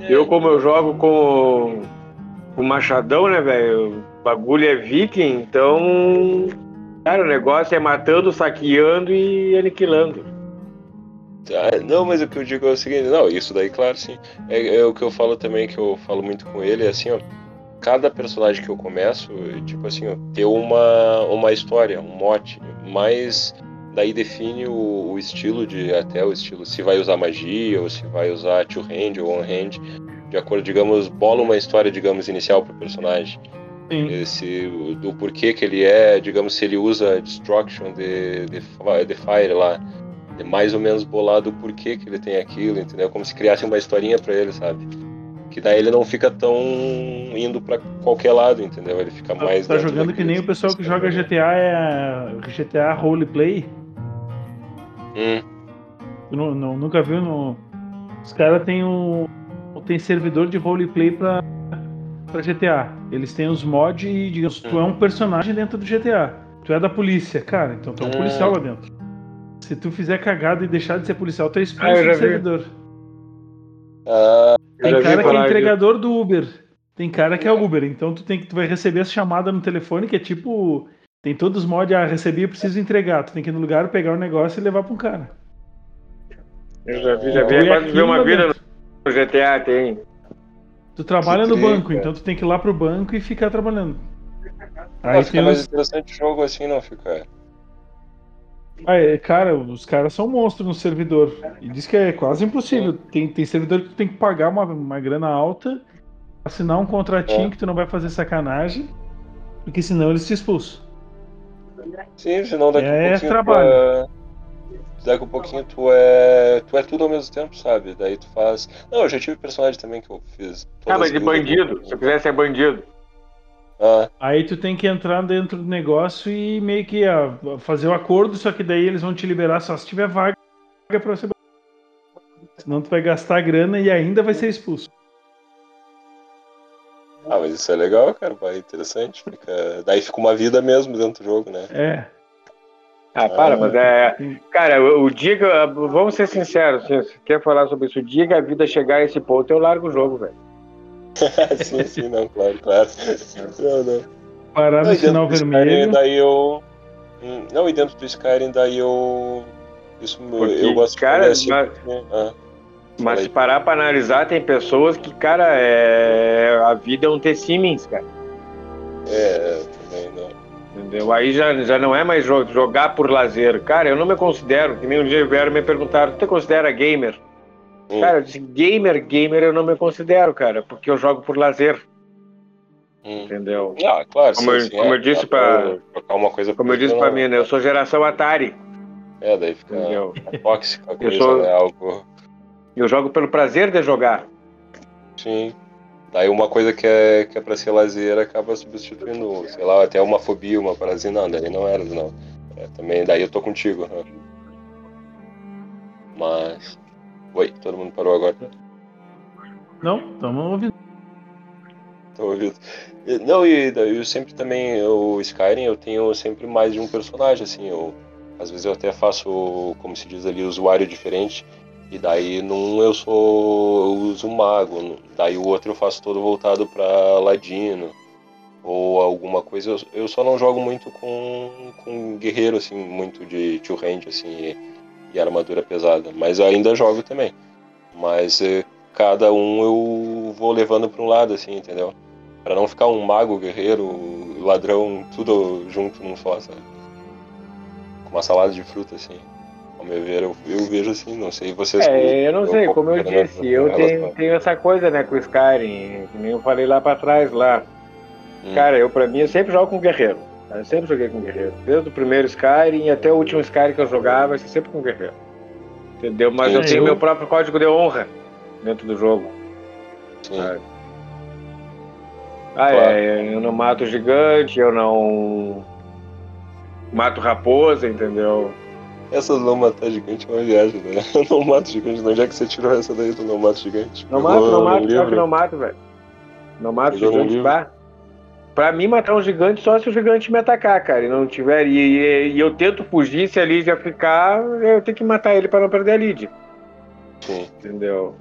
É, Eu, como eu jogo com o Machadão, né, velho? O bagulho é viking, então. Cara, o negócio é matando, saqueando e aniquilando. Ah, não, mas o que eu digo é o seguinte, não, isso daí, claro, sim. É, é o que eu falo também, que eu falo muito com ele, é assim, ó. Cada personagem que eu começo, é, tipo assim, ó, ter uma, uma história, um mote, mas daí define o, o estilo de, até o estilo, se vai usar magia, ou se vai usar two hand ou one hand, de acordo, digamos, bola uma história, digamos, inicial pro personagem. Sim. Esse, o- do porquê que ele é, digamos, se ele usa Destruction de, de, de Fire lá, é mais ou menos bolado o porquê que ele tem aquilo, entendeu? Como se criasse uma historinha pra ele, sabe? Que daí ele não fica tão indo pra qualquer lado, entendeu? Ele fica Tá, mais. tá jogando que nem o pessoal que joga GTA é GTA roleplay. Hum, Tu não, não- nunca viu no. Os caras têm um. Tem servidor de roleplay pra, pra GTA. Eles têm os mods e, digamos, tu é um personagem dentro do GTA. Tu é da polícia, cara, então tu é um Hum. policial lá dentro. Se tu fizer cagada e deixar de ser policial, tu é expulso Ah, do vi. servidor. ah, Tem cara que é entregador do Uber. Tem cara que é Uber. Então tu tem que tu vai receber essa chamada no telefone que é tipo. Tem todos os mods, ah, recebi, eu preciso entregar. Tu tem que ir no lugar, pegar o negócio e levar pra um cara. Eu já vi, já vi. É É quase ver aquilo uma vida dentro. no GTA, tem. Tu trabalha no banco, então tu tem que ir lá pro banco e ficar trabalhando. ah, Aí fica tem mais os. interessante o jogo assim, não fica. Ah, é, cara, os caras são monstros no servidor. E diz que é quase impossível. Tem, tem servidor que tu tem que pagar uma, uma grana alta, assinar um contratinho É. que tu não vai fazer sacanagem, porque senão eles te expulsam. Sim, senão daqui É a pouquinho trabalho. tu é... Daqui a pouquinho tu é. Tu é tudo ao mesmo tempo, sabe? Daí tu faz. Não, eu já tive personagem também que eu fiz. Ah, mas de bandido. do- Se eu quiser ser bandido. Ah, Aí tu tem que entrar dentro do negócio e meio que ah, fazer o acordo, só que daí eles vão te liberar só se tiver vaga pra você. Senão tu vai gastar grana e ainda vai ser expulso. Ah, mas isso é legal, cara. Vai interessante. Fica... Daí fica uma vida mesmo dentro do jogo, né? É. Ah, para, Ah. mas é. Cara, o dia que. eu- Vamos ser sinceros, se quer falar sobre isso, o dia que a vida chegar a esse ponto, eu largo o jogo, velho. sim, sim, não, claro, claro. Não, não. Parar no sinal do Skyrim, vermelho. daí eu. Hum, Não, e dentro do Skyrim, daí eu. Isso Porque, eu gosto cara, de assim. Ah, Mas se parar pra analisar, tem pessoas que, cara, é... a vida é um ter Siemens, cara. é, também não. Entendeu? Aí já, já não é mais jo- jogar por lazer. Cara, eu não me considero, que nem um dia vieram me perguntar, tu te considera gamer? Hum. Cara, eu disse, gamer, gamer eu não me considero, cara, porque eu jogo por lazer, Hum. entendeu? Ah, claro, Como sim, eu- como é, eu disse dá pra- Trocar uma coisa Como eu disse pra mim, né? Eu sou geração Atari, É, daí fica entendeu? tóxica a coisa, sou- né? Algo. Eu jogo pelo prazer de jogar. Sim. Daí uma coisa que é, que é pra ser lazer acaba substituindo, sei lá, até uma fobia, uma parada não, daí não era, não. É, também, daí eu tô contigo. né? Mas. Oi, todo mundo parou agora. Não, estamos ouvindo. Tô ouvindo. Não, e daí eu sempre também, o Skyrim, eu tenho sempre mais de um personagem, assim, eu, às vezes eu até faço, como se diz ali, usuário diferente, e daí num eu sou, eu uso mago, daí o outro eu faço todo voltado pra ladino, ou alguma coisa, eu, eu só não jogo muito com, com guerreiro, assim, muito de two hand, assim, e, e armadura pesada, mas ainda jogo também, mas... eh, cada um eu vou levando pra um lado, assim, entendeu? Pra não ficar um mago, guerreiro, ladrão, tudo junto num só, sabe? Com uma salada de fruta, assim. Ao meu ver, eu, eu vejo assim, não sei vocês. É, eu não sei, como eu disse, eu tenho, tenho essa coisa, né, com o Skyrim, que nem eu falei lá pra trás, lá. Hum. Cara, eu pra mim, eu sempre jogo com guerreiro. Eu sempre joguei com guerreiro. Desde o primeiro Skyrim até o último Skyrim que eu jogava, eu sempre com guerreiro. Entendeu? Mas Sim, eu tenho eu- meu próprio código de honra dentro do jogo. Sim. sabe? Ah, Claro. é, eu não mato gigante, eu não mato raposa, entendeu? Essas não matar gigante é uma viagem, né? Eu não mato gigante, não. Já que você tirou essa daí do não mato gigante. Não mato, não mato, pior que não mato, velho. Não mato gigante, pá. Pra mim, matar um gigante só se o gigante me atacar, cara, e não tiver. E, e- e eu tento fugir, se a Lídia ficar, eu tenho que matar ele pra não perder a Lídia, Sim. entendeu?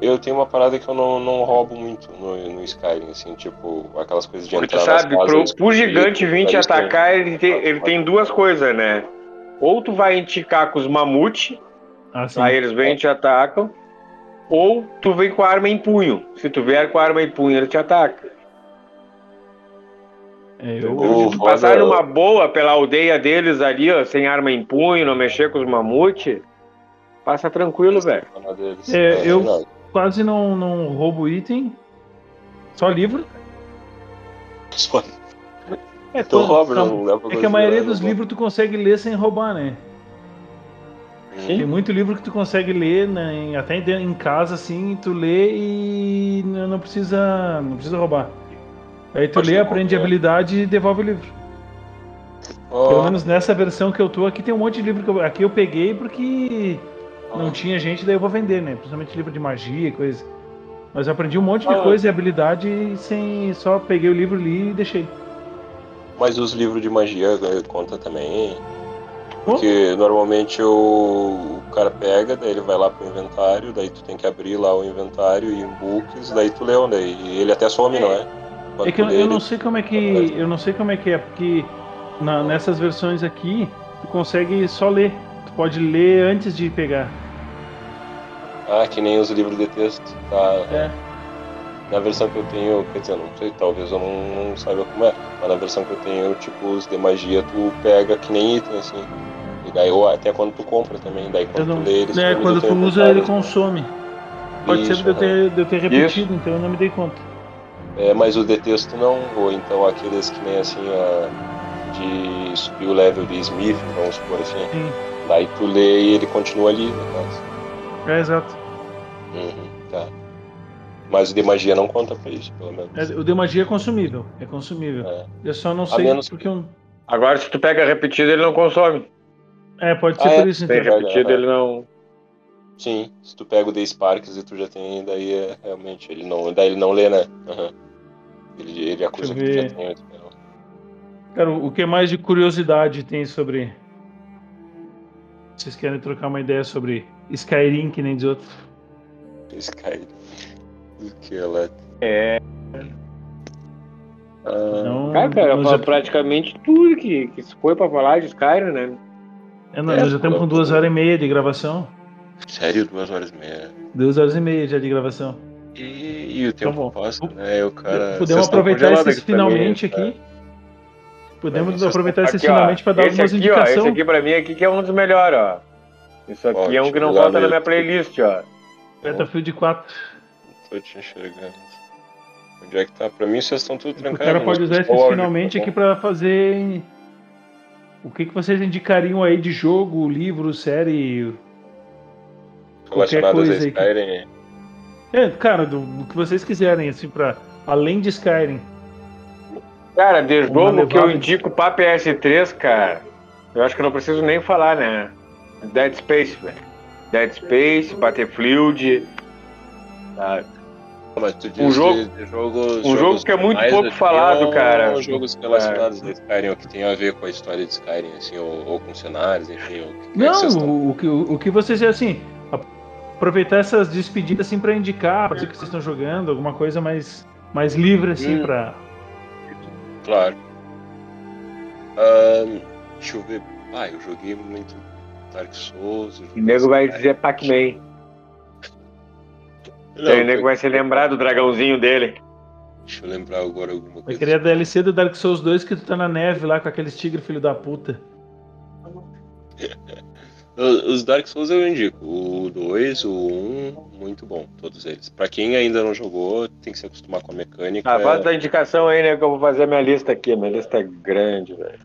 Eu tenho uma parada que eu não, não roubo muito no, no Skyrim, assim, tipo, aquelas coisas de Porque entrar nas sabe, pro, casas, pro gigante vir te atacar, ele tem, ele tem duas coisas, né? Ou tu vai enticar com os mamute, Assim, aí eles vêm e te atacam, ou tu vem com a arma em punho. Se tu vier com a arma em punho, ele te ataca. é, eu, Eu- Se tu passar numa boa pela aldeia deles ali, ó, sem arma em punho, não mexer com os mamute, passa tranquilo, velho. Deles. É, eu-. Quase não, não roubo item, só livro. Só- É, Então quando- rouba, não, não pra é que a maioria dos livros tu consegue ler sem roubar, né? Hum. Tem muito livro que tu consegue ler, né, em- até em- em casa, assim, tu lê e não precisa, não precisa roubar. Aí tu Pode lê, aprende roubar. habilidade e devolve o livro. Ó, Pelo menos nessa versão que eu tô aqui tem um monte de livro que eu, aqui eu peguei porque. Não tinha gente, daí eu vou vender, né? Principalmente livro de magia e coisa. Mas eu aprendi um monte de Ah. coisa e habilidade sem só peguei o livro ali e deixei. Mas os livros de magia eh, conta também. Porque normalmente o, o cara pega, daí ele vai lá pro inventário, daí tu tem que abrir lá o inventário e em books, daí tu lê onde e ele até some, não é? Quando É que eu, eu não sei como é que eu não sei como é que é porque na- nessas versões aqui tu consegue só ler. Tu pode ler antes de pegar. Ah, que nem os livros de texto. Tá. É. Na versão que eu tenho, quer dizer, não sei, talvez eu não, não saiba como é, mas na versão que eu tenho, tipo, os de magia, tu pega que nem item, assim. E daí, ou até quando tu compra também, daí quando não, tu lê, eles né, somem quando tu usa ele consome. Pode Isso, ser de eu ter, de eu ter repetido, então eu não me dei conta. É, mas o de texto não, ou então aqueles que nem assim, a, de subir o level de Smith, vamos supor assim. Sim. Daí tu lê e ele continua ali, no caso. É exato. Uhum, tá. Mas o de magia não conta pra isso, pelo menos. É, o de magia é consumível. É consumível. É. Eu só não sei menos- porque eu. Agora, se tu pega repetido, ele não consome. É, pode ser Ah, é? por isso então. Tem repetido, aham. ele não. Sim, se tu pega o The Sparks e tu já tem, daí é realmente, ele não, daí ele não lê, né? Aham. Ele, ele acusa que tu já tem. Cara, o que mais de curiosidade tem sobre. Vocês querem trocar uma ideia sobre Skyrim, que nem diz outro? Sky. O que ela. É. Ah, Não, Cara, cara, já, praticamente tudo que, que se foi pra falar de Skyrim, né? é, não, nós já estamos com duas horas e meia de gravação. sério, duas horas e meia. Duas horas e meia já de gravação. E, e o tempo Tá bom. passa, né? O cara. Podemos aproveitar esses mim, finalmente né? aqui. Podemos mim, aproveitar esses Aqui, finalmente para dar esse algumas aqui, ó, esse indicações. aqui pra mim aqui que é um dos melhores, ó. Isso aqui Ó, é um que não falta na minha playlist, ó. Battlefield 4. Tô te enxergando. Onde é que tá? Pra mim vocês estão tudo O trancados. cara pode usar o esses áudio finalmente tá aqui para fazer. O que, que vocês indicariam aí de jogo, livro, série? A coisa aí que-. É, cara, do, do que vocês quiserem, assim, para além de Skyrim. Cara, de jogo que eu indico pra PS3, cara, eu acho que eu não preciso nem falar, né? Dead Space, velho. Dead Space, Battlefield. sabe? Mas tu diz Um jogo- de, de jogos, um jogo que é muito pouco falado, cara. jogos relacionados a Skyrim, ou que tem a ver com a história de Skyrim, assim, ou, ou com cenários, enfim. O que, que é que Não, vocês estão- o, o que, o, que vocês, assim, aproveitar essas despedidas, assim, para indicar, para dizer que vocês estão jogando, alguma coisa mais, mais livre, assim, Hum. para Claro. Ahn, deixa eu ver. Ah, eu joguei muito Dark Souls. eu O nego vai dizer Pac-Man. O nego vai se lembrar do dragãozinho dele. Deixa eu lembrar agora alguma Eu coisa. queria a DLC do Dark Souls 2 que tu tá na neve lá com aqueles tigres filho da puta. Os Dark Souls eu indico. O 2, o 1, muito bom, todos eles. Pra quem ainda não jogou, tem que se acostumar com a mecânica. Ah, faz da indicação aí, né? Que eu vou fazer a minha lista aqui. Minha lista é grande, velho.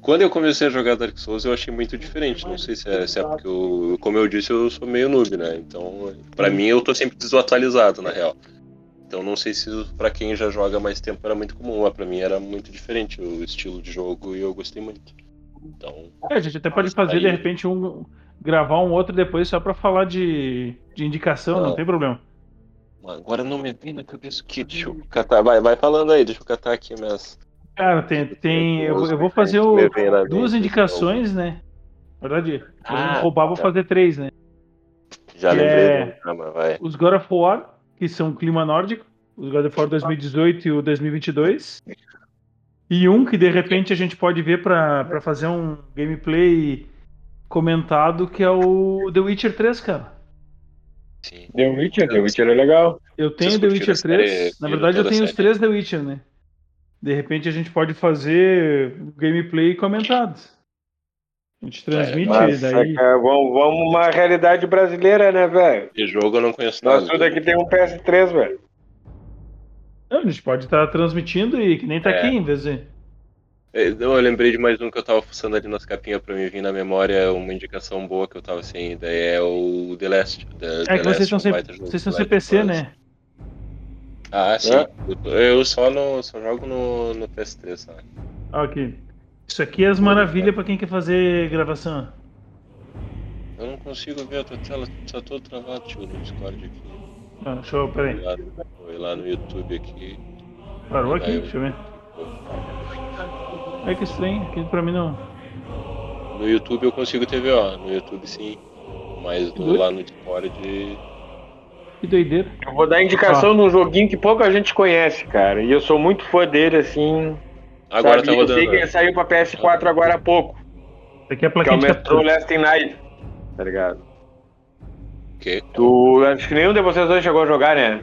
Quando eu comecei a jogar Dark Souls, eu achei muito diferente. Não sei se é, se é porque, eu, como eu disse, eu sou meio noob, né? Então, pra mim, eu tô sempre desatualizado, na real. Então, não sei se pra quem já joga mais tempo era muito comum, mas pra mim era muito diferente o estilo de jogo e eu gostei muito. Então, É, a gente até pode fazer Aí- de repente um. gravar um outro depois só pra falar de, de indicação, não Ah. tem problema. agora não me vem na cabeça o que. Deixa eu catar. Vai, vai falando aí, deixa eu catar aqui minhas. Cara, tem. tem eu, vou- eu vou fazer o- duas indicações, né? Na verdade, Ah, vou roubar, vou tá. fazer três, né? Já que lembrei é- programa, vai. Os God of War, que são clima nórdico, os God of War 2018 e o 2022. E um que de repente a gente pode ver pra pra fazer um gameplay comentado, que é o The Witcher 3, cara. Sim. The Witcher, The Witcher é legal. Eu tenho Vocês The Witcher a série? 3. Na verdade, eu tenho os três The Witcher, né? De repente a gente pode fazer gameplay comentado. A gente transmite Nossa, daí. cara, vamos, vamos uma realidade brasileira, né, velho? De jogo eu não conheço Nós nada. tudo aqui tem um PS3, velho. Não, a gente pode estar transmitindo e que nem tá É. aqui, em vez de. É, Eu lembrei de mais um que eu tava fuçando ali nas capinhas pra me vir na memória uma indicação boa que eu tava sem ideia, é o The Last. The, É The que vocês Last estão sem, vocês estão sem PC, né? Ah, sim. É. Eu, só, no, só jogo no, no PS3, sabe? Aqui. Isso aqui é as maravilhas pra quem quer fazer gravação. Eu não consigo ver a tua tela, tá todo travado, tio, no Discord aqui. Ah, deixa eu. Pera Vou ir lá, vou ir lá no YouTube aqui. Parou aqui? Eu- Deixa eu ver. É que estranho, aqui pra mim não. No YouTube eu consigo ter ó, no YouTube sim. Mas no- lá no Discord. Que doideira. Eu vou dar indicação num joguinho que pouca gente conhece, cara. E eu sou muito fã dele, assim. Agora sabe? tá Eu sei rodando. que ele saiu pra PS4 agora há pouco. Isso aqui é a Que é o Metro. Last Night. Tá ligado? O quê? Tu, acho que nenhum de vocês dois chegou a jogar, né?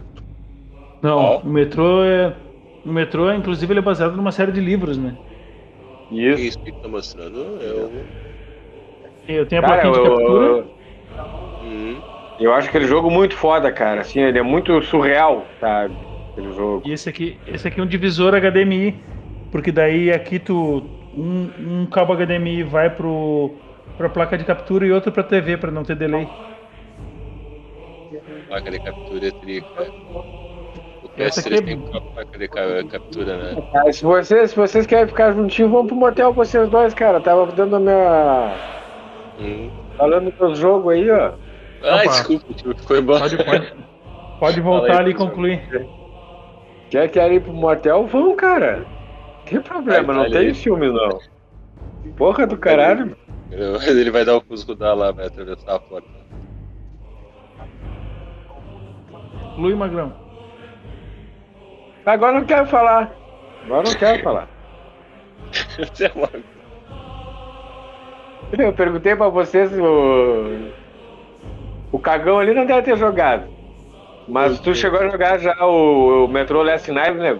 Não, Ó. o metrô é. O metrô, inclusive, ele é baseado numa série de livros, né? Que Isso. isso que tá mostrando? Eu. Eu tenho a Cara, plaquinha eu, de captura. eu, Hum, eu acho aquele jogo muito foda, cara. Assim, ele é muito surreal, sabe? Aquele jogo. E esse aqui, esse aqui é um divisor HDMI, porque daí aqui tu um, um cabo HDMI vai pro pra placa de captura e outro pra TV pra não ter delay. placa de captura é trica. O Essa PS3 aqui é- tem uma placa de ca- captura, né? Ah, se, vocês, se vocês querem ficar juntinhos, vamos pro motel com vocês dois, cara. Tava dando a minha. Hum. Falando dos jogos aí, ó. Ai, Opa. desculpa, tio, ficou embora. Pode, pode, pode voltar aí, ali e concluir. Quer, quer ir pro motel? Vão, cara. Não tem problema, Vai, não tem ciúme, não. Porra do caralho. Ele vai dar o cusco dar lá, vai atravessar a porta. Conclui, Magrão. Agora não quero falar. Agora não quero falar. Você é Eu perguntei pra vocês o. O cagão ali não deve ter jogado. Mas tu chegou a jogar já o, o Metro Last Night, né?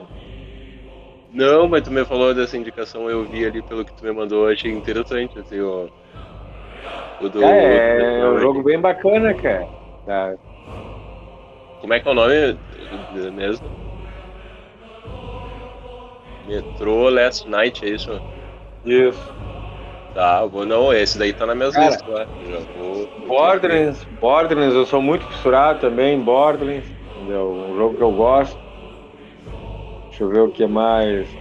Não, mas tu me falou dessa indicação, eu vi ali pelo que tu me mandou, achei interessante, assim, o. O do. É, é um jogo bem bacana, cara. Tá. Como é que é o nome mesmo? Metro Last Night, é isso? Isso. Tá, eu vou, não, esse daí tá na minha Cara, lista Já vou. Borderlands, Borderlands, eu sou muito fissurado também Borderlands. Entendeu? Um jogo que eu gosto. Deixa eu ver o que mais.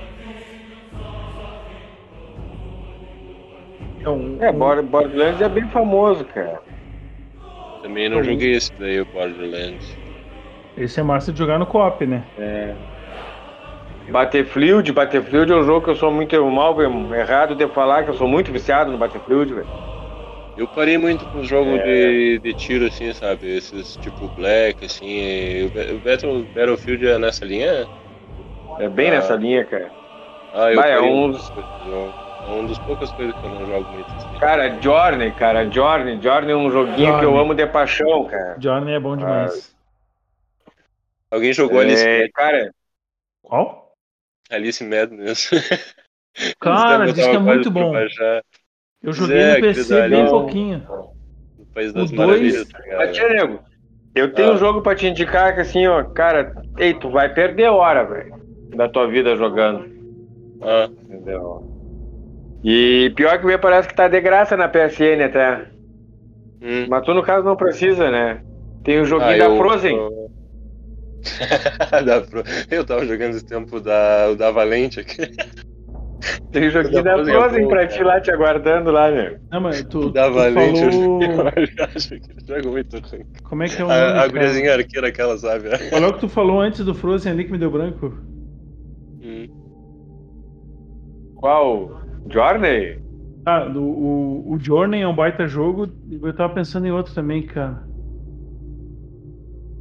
É, um, É, Bor- Borderlands é bem famoso, cara. Também não joguei esse daí, o Borderlands. Esse é massa de jogar no co-op, né? É. Battlefield, Battlefield é um jogo que eu sou muito mal, errado de falar que eu sou muito viciado no Battlefield, velho. Eu parei muito com os jogos É. de, de tiro, assim, sabe? Esses tipo Black, assim. e O Ba- o Battle, Battlefield é nessa linha? É bem Ah. nessa linha, cara. Ah, eu Vai, é parei um jogo. É uma das poucas coisas que eu não jogo muito. Assim. Cara, Journey, cara, Journey, Journey é um joguinho que eu Journey. amo de paixão, cara. Journey é bom demais. Alguém jogou É, Madness? cara, Qual? Alice Madness. Cara, Eu diz que é muito bom. baixar. Eu joguei Zé, no PC bem dali. pouquinho. No País das O Maravilhas, dois- tá nego, eu tenho Ah. um jogo pra te indicar que assim, ó, cara, ei, tu vai perder hora, velho, da tua vida jogando, Ah, entendeu? E pior que me parece que tá de graça na PSN até. hum. Mas tu, no caso, não precisa, né? Tem o joguinho Ah, da eu- Frozen. eu- Eu tava jogando esse tempo da, o da Valente aqui. Tem joguinho da Frozen é pra ti lá te aguardando lá, né? Não, mas tu, O da tu Valente, falou... eu acho que ele joga muito ruim. Como é que é o nome, A, a guriazinha arqueira aquela, sabe? Falou que tu falou antes do Frozen ali que me deu branco. Hum. Qual? Journey? Ah, do, o, o Journey é um baita jogo. e Eu tava pensando em outro também, cara.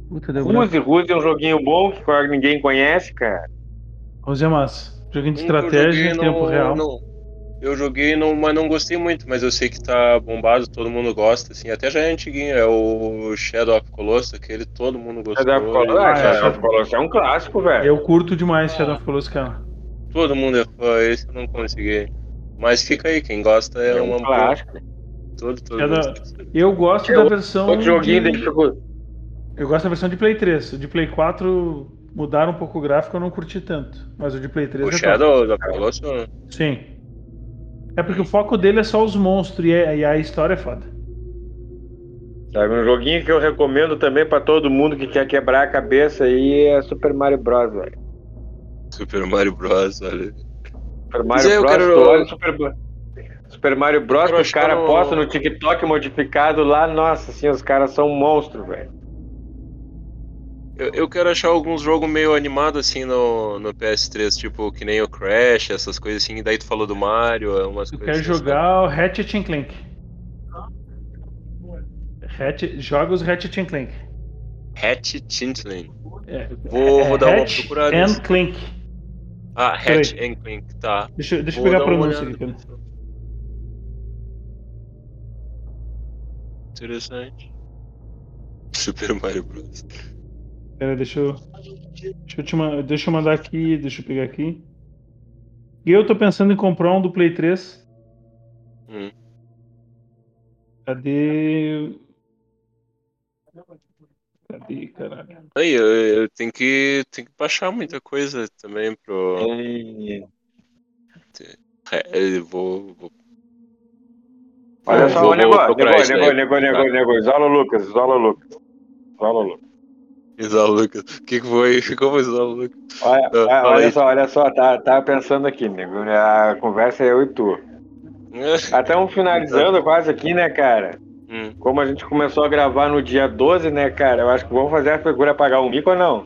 Puta. Ruse, Ruse é um joguinho bom que quase ninguém conhece, cara. Rose é massa. Joguinho de Um eu estratégia em tempo não- real. não- eu joguei, não, mas não gostei muito, mas eu sei que tá bombado, todo mundo gosta, assim. Até já é antiguinho, é o Shadow of Colossus, aquele todo mundo gostou. Shadow of Colossus, Ah, ah, é. Shadow of Colossus é um clássico, velho. Eu curto demais Shadow of Colossus, cara. Todo mundo é fã, esse eu não consegui. Mas fica aí, quem gosta é, É uma um clássico. Todo, todo Shadow-. Eu gosto É da versão. Outro joguinho de... de. Eu gosto da versão de Play 3. O de Play 4 mudaram um pouco o gráfico, eu não curti tanto. Mas o de Play 3 O é. Shadow da Colossus, Sim. É porque o foco dele é só os monstros e, é- e a história é foda. Sabe, um joguinho que eu recomendo também pra todo mundo que quer quebrar a cabeça aí é Super Mario Bros, velho. Super Mario Bros, olha. Super Mario Bros, quero- olha Super, Super Mario Bros que os caras no- postam no TikTok modificado lá, nossa, assim, os caras são monstros, velho. Eu, eu quero achar alguns jogos meio animados assim no, no PS3, tipo que nem o Crash, essas coisas assim. Daí tu falou do Mario, umas Tu coisas quer assim, jogar o Ratchet and Clank. Ratchet, joga os Ratchet and Clank. Hatch Tintling. É, Vou- é vou dar uma Hatch procurada and nesse. Clank. Ah. Hatch and Clank, tá. Deixa, deixa eu pegar a pronúncia aqui. Interessante. Super Mario Bros. Pera, deixa eu. Deixa eu, te, deixa eu mandar aqui, deixa eu pegar aqui. E eu tô pensando em comprar um do Play 3. Hum. Cadê. Cadê, caralho? Aí, eu, eu tenho que, tenho que baixar muita coisa também pro. É, eu vou, vou- Olha só negócio, daí. negócio, negócio, negócio. Isola o Lucas, isola o Lucas. Isola o Lucas. Isal Lucas. O que, que foi? Como Isal Lucas? Olha, Ah, olha, só, olha só, tá, tá pensando aqui, nego. A conversa é eu e tu. Já estamos finalizando quase aqui, né, cara? Hum. Como a gente começou a gravar no dia 12, né, cara? Eu acho que vamos fazer a figura pagar um mico ou não?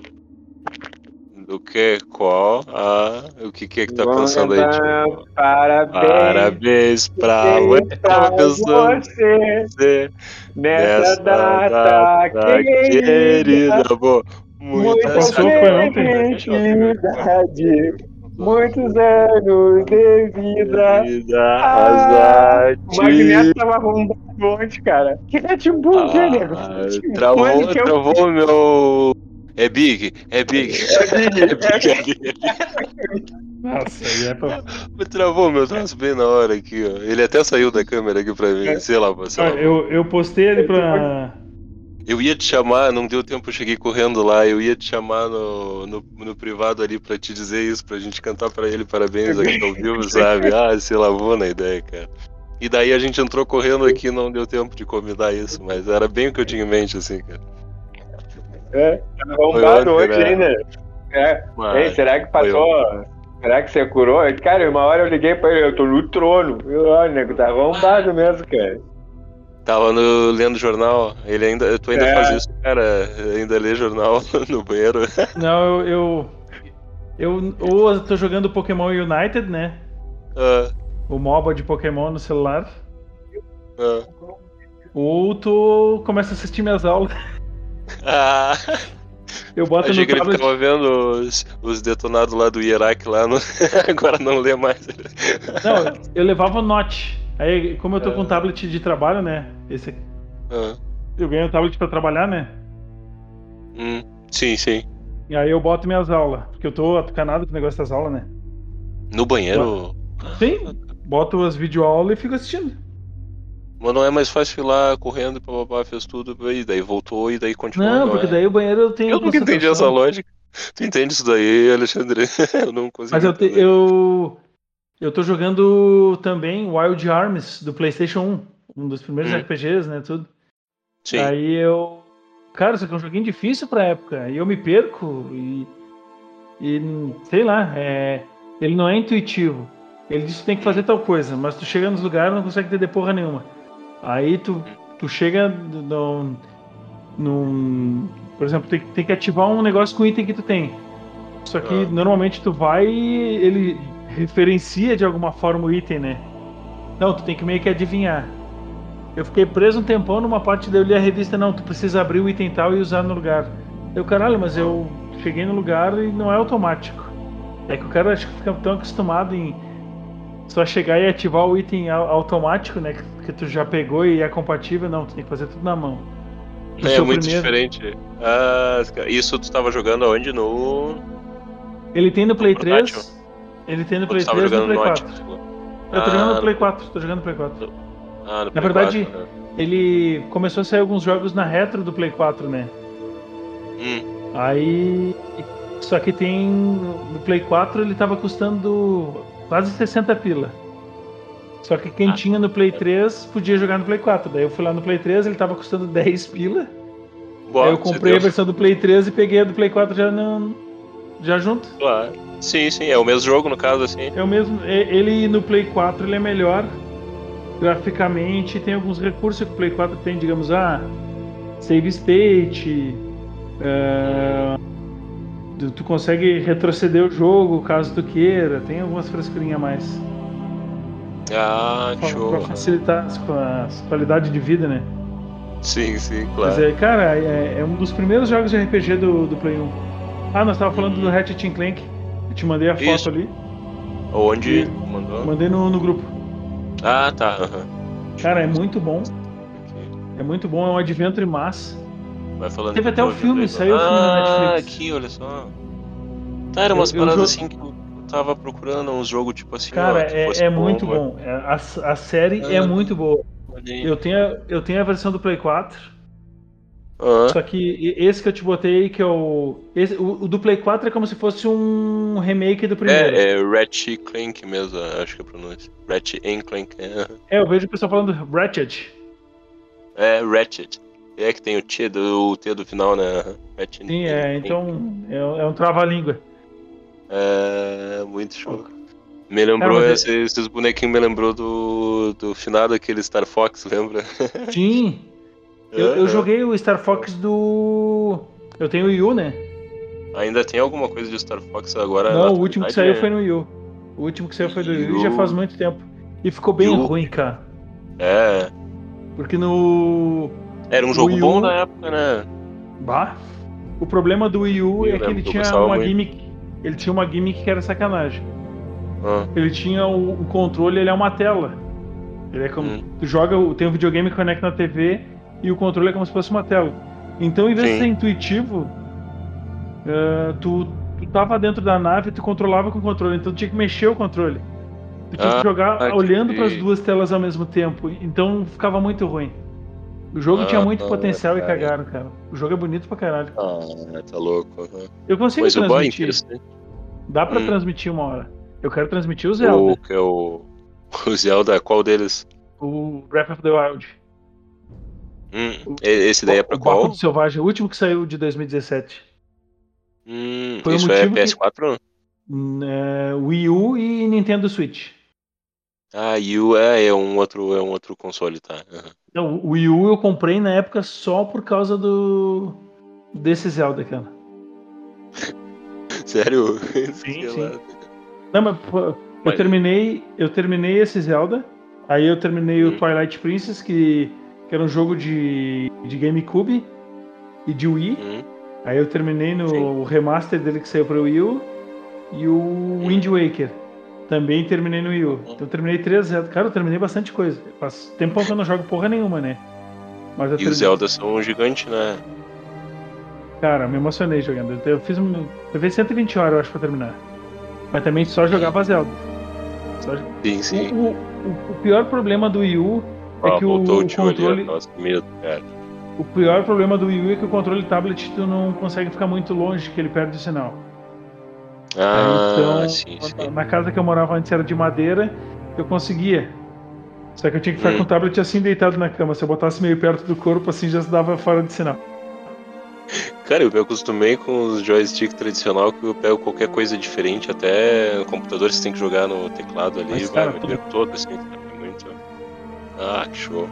Do que? Qual? Ah, o que, que é que tá pensando aí, tio? Parabéns, Parabéns pra você. pra pensando você você nessa nessa data, querida. querida. Pô, Muita ontem. felicidade, muitos anos de vida. vida. Ah, azar O Magneto tava arrumando ontem, cara. Que Red Bull, que nego? Ah, travou, que eu- travou o meu. É Big, é Big. É Big, É Big, é Big. Nossa, aí é pra. Travou meu traço bem na hora aqui, ó. Ele até saiu da câmera aqui pra mim, sei lá, sei lá. Ah, eu, eu postei ali pra. Eu ia te chamar, não deu tempo, eu cheguei correndo lá. Eu ia te chamar no, no, no privado ali pra te dizer isso, pra gente cantar pra ele parabéns aqui ao vivo, sabe? Ah, se lavou na ideia, cara. E daí a gente entrou correndo aqui, não deu tempo de combinar isso, mas era bem o que eu tinha em mente, assim, cara. É, ontem, hoje né? ainda. É. Ei, será que passou? Será que você curou? Cara, uma hora eu liguei pra ele, eu tô no trono. Eu, ó, nego, tá arrombado mesmo, cara. tava no, lendo jornal, ele ainda. Tu ainda É. faz isso, cara? Ainda lê jornal no banheiro. Não, eu. Eu, eu ou eu tô jogando Pokémon United, né? Ah, O MOBA de Pokémon no celular. ah. Ou tu começa a assistir minhas aulas. Ah, Eu boto achei no que ele tablet. ficava vendo os, os detonados lá do Iraque lá, no... agora não lê mais. Não, eu levava o Note. Aí, como eu tô com É. um tablet de trabalho, né? Esse aqui. Ah, Eu ganhei um tablet pra trabalhar, né? hum, sim, sim. E aí eu boto minhas aulas, porque eu tô atucanado com o negócio das aulas, né? No banheiro. Sim, boto as videoaulas e fico assistindo. Mas não é mais fácil ir lá correndo papapá, fez tudo, e daí voltou e daí continuou. Não, porque é? daí o banheiro eu tenho. Eu nunca entendi essa lógica. Tu entende isso daí, Alexandre? eu não consigo. Mas eu, te- eu, eu tô jogando também Wild Arms do PlayStation 1, um dos primeiros Hum. RPGs, né? Tudo. Sim. Aí eu. Cara, isso aqui é um joguinho difícil pra época. E eu me perco e. E sei lá, é, ele não é intuitivo. Ele diz que tem que fazer tal coisa, mas tu chega nos lugares e não consegue entender porra nenhuma. Aí tu, tu chega no, num. Por exemplo, tem, que- tem que ativar um negócio com o item que tu tem. Só que Ah. normalmente tu vai e ele referencia de alguma forma o item, né? Não, tu tem que meio que adivinhar. Eu fiquei preso um tempão numa parte daí eu li a revista, não, tu precisa abrir o item tal e usar no lugar. Eu, caralho, mas eu cheguei no lugar e não é automático. É que o cara acho que fica tão acostumado em só chegar e ativar o item au- automático, né? Que, tu já pegou e é compatível, não, tu tem que fazer tudo na mão. É seu muito primeiro- diferente. Ah, isso tu tava jogando aonde? No. Ele tem no Play portátil? 3. Ele tem no Play tu tava 3 e no Play no 4. Notebook? Eu tô Ah, jogando no no- Play 4, tô jogando no Play 4. Ah, no Na verdade, 4, né? Ele começou a sair alguns jogos na retro do Play 4, né? Hum, Aí. Só que tem. No Play 4 ele tava custando quase 60 pila. Só que quem Ah. tinha no Play 3 podia jogar no Play 4. Daí eu fui lá no Play 3, ele tava custando 10 pila. boa, aí eu comprei a versão do Play 3 e peguei a do Play 4 já, no, já junto. Claro. Sim, sim, é o mesmo jogo no caso, assim. É o mesmo. é- Ele no Play 4 ele é melhor graficamente. Tem alguns recursos que o Play 4 tem, digamos, ah, save state. tu, tu consegue retroceder o jogo caso tu queira. Tem algumas frescurinhas a mais. Ah, show. pra facilitar as qualidade de vida, né? Sim, sim, Mas claro. é, cara, é, é um dos primeiros jogos de RPG do, do Play 1. Ah, nós tava falando do Ratchet and Clank. Eu te mandei a foto Isso. ali. Onde e- mandou? Mandei no, no grupo. Ah, tá. aham. Cara, é muito bom. É muito bom, é um adventure massa. Vai falando Teve até eu o filme, saiu o filme na Ah, Netflix. aqui, olha só. Tá, eram umas Eu- eu paradas jo- assim que eu tava procurando, uns jogos tipo assim. Cara, ó, é, é muito mas- bom. É, A, a série é Ah. muito boa. Eu tenho, a- eu tenho a versão do Play 4. Ah, Só que esse que eu te botei, que é o. esse- o, o do Play 4 é como se fosse um remake do primeiro. é, é Ratchet Clank mesmo, acho que é a pronúncia. Ratchet Clank. É, É, eu vejo o pessoal falando Ratchet. é Ratchet. É que tem o T do, o T do final, né? Ratchet Sim, é, então é, é um trava-língua. É, muito show. Me lembrou, esse- esses bonequinhos me lembrou do, do final daquele Star Fox, lembra? Sim, eu, eu joguei o Star Fox do. Eu tenho o Wii U, né? Ainda tem alguma coisa de Star Fox agora? Não, o último que saiu É- foi no Wii U. O último que saiu foi do Wii U Wii já faz muito tempo. E ficou bem Wii U. ruim, cara. É, Porque no. era um jogo Wii bom na época, né? Bah. O problema do Wii U Eu é que ele tinha uma gimmick. Ele tinha uma gimmick que era sacanagem. Ah, Ele tinha o, o controle, ele é uma tela. Ele é como. Hum. Tu joga, tem um videogame que conecta na TV e o controle é como se fosse uma tela. Então, em vez de Sim. ser intuitivo, eh, tu, tu tava dentro da nave e tu controlava com o controle. Então, tu tinha que mexer o controle. Tu tinha Ah, que jogar olhando para as duas telas ao mesmo tempo. Então, ficava muito ruim. O jogo tinha Ah, muito ah, potencial e cara. cagaram, cara. O jogo é bonito pra caralho. ah, tá louco. Eu consigo Mas o é transmitir. Dá pra Hum. transmitir uma hora. Eu quero transmitir o Zelda, O que é o. O Zelda, qual deles? o Breath of the Wild. Hum, esse daí é pra o qual? Do Selvagem, o último que saiu de 2017. Hum, Foi o isso é motivo que- PS4? Hum, é, Wii U e Nintendo Switch. Ah, Yu é, é um outro, é um outro console, tá? aham. Então, o Wii U eu comprei na época só por causa do. desse Zelda, cara. Sério? Sim, sim. Não, mas eu Mas- terminei. Eu terminei esse Zelda. Aí eu terminei o Hum. Twilight Princess, que, que era um jogo de, de GameCube e de Wii. Hum, Aí eu terminei no Sim. remaster dele que saiu para o Wii U e o Wind Waker. Também terminei no Wii U. Então eu terminei três Zelda. Cara, eu terminei bastante coisa. Faz tempo que eu não jogo porra nenhuma, né? Mas E terminei. os Zelda são gigantes, né? Cara, me emocionei jogando. Eu fiz um. Eu fiz 120 horas, eu acho, pra terminar. Mas também só jogava Zelda. Só... Sim, sim. O, o, o, pior problema do Wii U é Ah, que o, o controle. Nossa, medo, cara. O pior problema do Wii U é que o controle tablet tu não consegue ficar muito longe, que ele perde o sinal. Ah, então, sim, sim. na casa que eu morava antes era de madeira, eu conseguia. Só que eu tinha que ficar Hum. com o tablet assim deitado na cama. Se eu botasse meio perto do corpo, assim já dava fora de sinal. Cara, eu me acostumei com os joystick tradicional que eu pego qualquer coisa diferente, até no computador você tem que jogar no teclado ali, Mas, vai cara, o tu- tempo todo, assim, é muito. Ah, que show.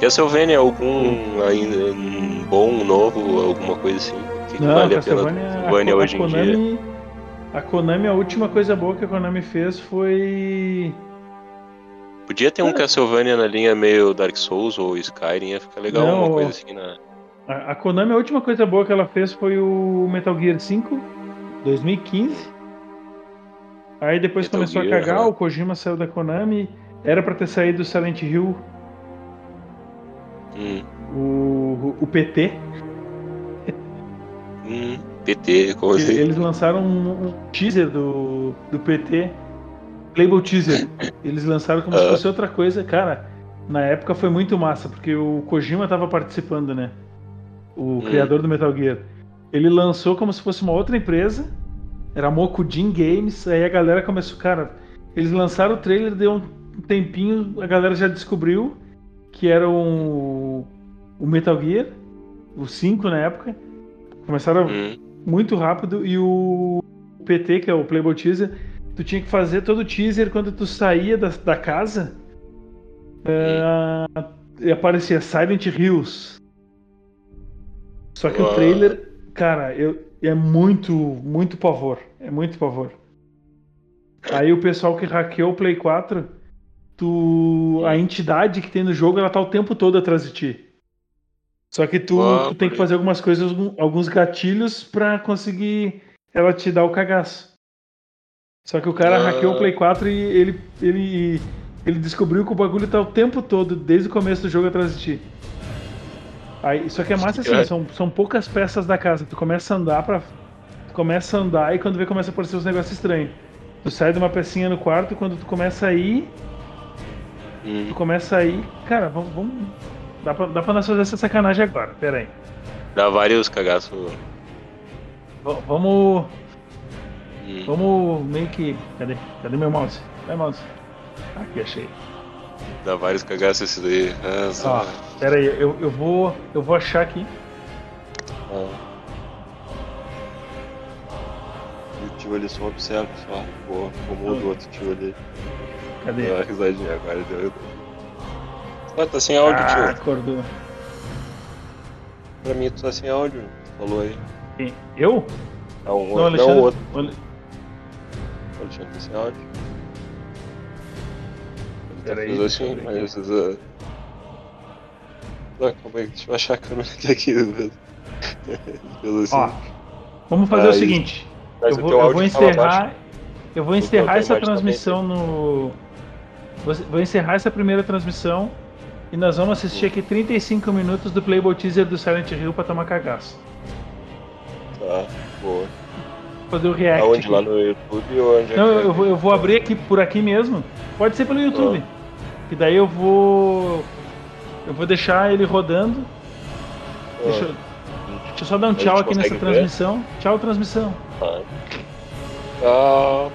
Castlevania, algum ainda um bom, novo, alguma coisa assim? O que, Não, vale a pena Castlevania, hoje em dia? A Konami, a última coisa boa que a Konami fez foi. Podia ter um Castlevania na linha meio Dark Souls ou Skyrim, ia ficar legal, Não, uma o- coisa assim na. A, a Konami, a última coisa boa que ela fez foi o Metal Gear 5, 2015. Aí depois Metal começou Gear, a cagar, aham. o Kojima saiu da Konami. Era pra ter saído o Silent Hill, Hum, o, o PT. hum, PT, como assim? Eles lançaram um, um teaser do, do PT, Playboy Teaser. Eles lançaram como se Ah. fosse outra coisa. Cara, na época foi muito massa, porque o Kojima tava participando, né? O criador do Metal Gear. Ele lançou como se fosse uma outra empresa. Era Mokujin Games. Aí a galera começou, cara. Eles lançaram o trailer, deu um tempinho, a galera já descobriu que era um, o Metal Gear, o 5 na época. Começaram Hum, muito rápido e o PT, que é o Playboy Teaser, tu tinha que fazer todo o teaser quando tu saía da, da casa e aparecia Silent Hills. Só que o trailer, cara, eu, é muito, muito pavor. É muito pavor. Aí o pessoal que hackeou o Play 4, tu, a entidade que tem no jogo, ela tá o tempo todo atrás de ti. Só que tu, Uau, tu tem que fazer algumas coisas, alguns gatilhos pra conseguir ela te dar o cagaço. Só que o cara Ah. hackeou o Play 4 e ele, ele, ele descobriu que o bagulho tá o tempo todo, desde o começo do jogo atrás de ti. Aí, só que é massa assim, É. são, são poucas peças da casa. Tu começa a andar pra. Tu começa a andar e quando vê começa a aparecer uns negócios estranhos. Tu sai de uma pecinha no quarto e quando tu começa a ir, hum. tu começa a ir. Cara, vamos. vamos dá, pra, dá pra nós fazer essa sacanagem agora, pera aí. Dá vários cagaços. V- vamos. Hum. Vamos meio que. Cadê? Cadê meu mouse? Vai, mouse. Aqui, achei. Dá vários cagaços esse daí. Ah, Ó, pera aí, eu, eu vou. Eu vou achar aqui. ah. O tio ali só observa, só. Boa, como o outro tio ali. Cadê? Deu uma risadinha agora, deu. Ah, tá sem áudio, ah, tio. acordou. Pra mim, tu tá sem áudio. Falou aí. Quem? Eu? Não, o Não, outro. Não, Alexandre. o outro. o Ale- O Alexandre tá sem áudio. Ele tá Peraí, eu assim, mas. Uh... Ah, calma aí, deixa eu achar a câmera aqui. Ele fez assim. Ó, vamos fazer o seguinte. Eu vou, eu vou encerrar. Eu vou encerrar essa transmissão no. Vou encerrar essa primeira transmissão e nós vamos assistir aqui 35 minutos do Playboy Teaser do Silent Hill pra tomar cagaço. Tá, boa. Fazer o react. Aonde? aqui. Lá no YouTube ou onde é Não, é? eu vou, eu vou abrir aqui por aqui mesmo. Pode ser pelo YouTube. Que daí eu vou. Eu vou deixar ele rodando. Deixa, eu- deixa eu só dar um tchau aqui nessa ver? transmissão. Tchau, transmissão. Tá. Tchau.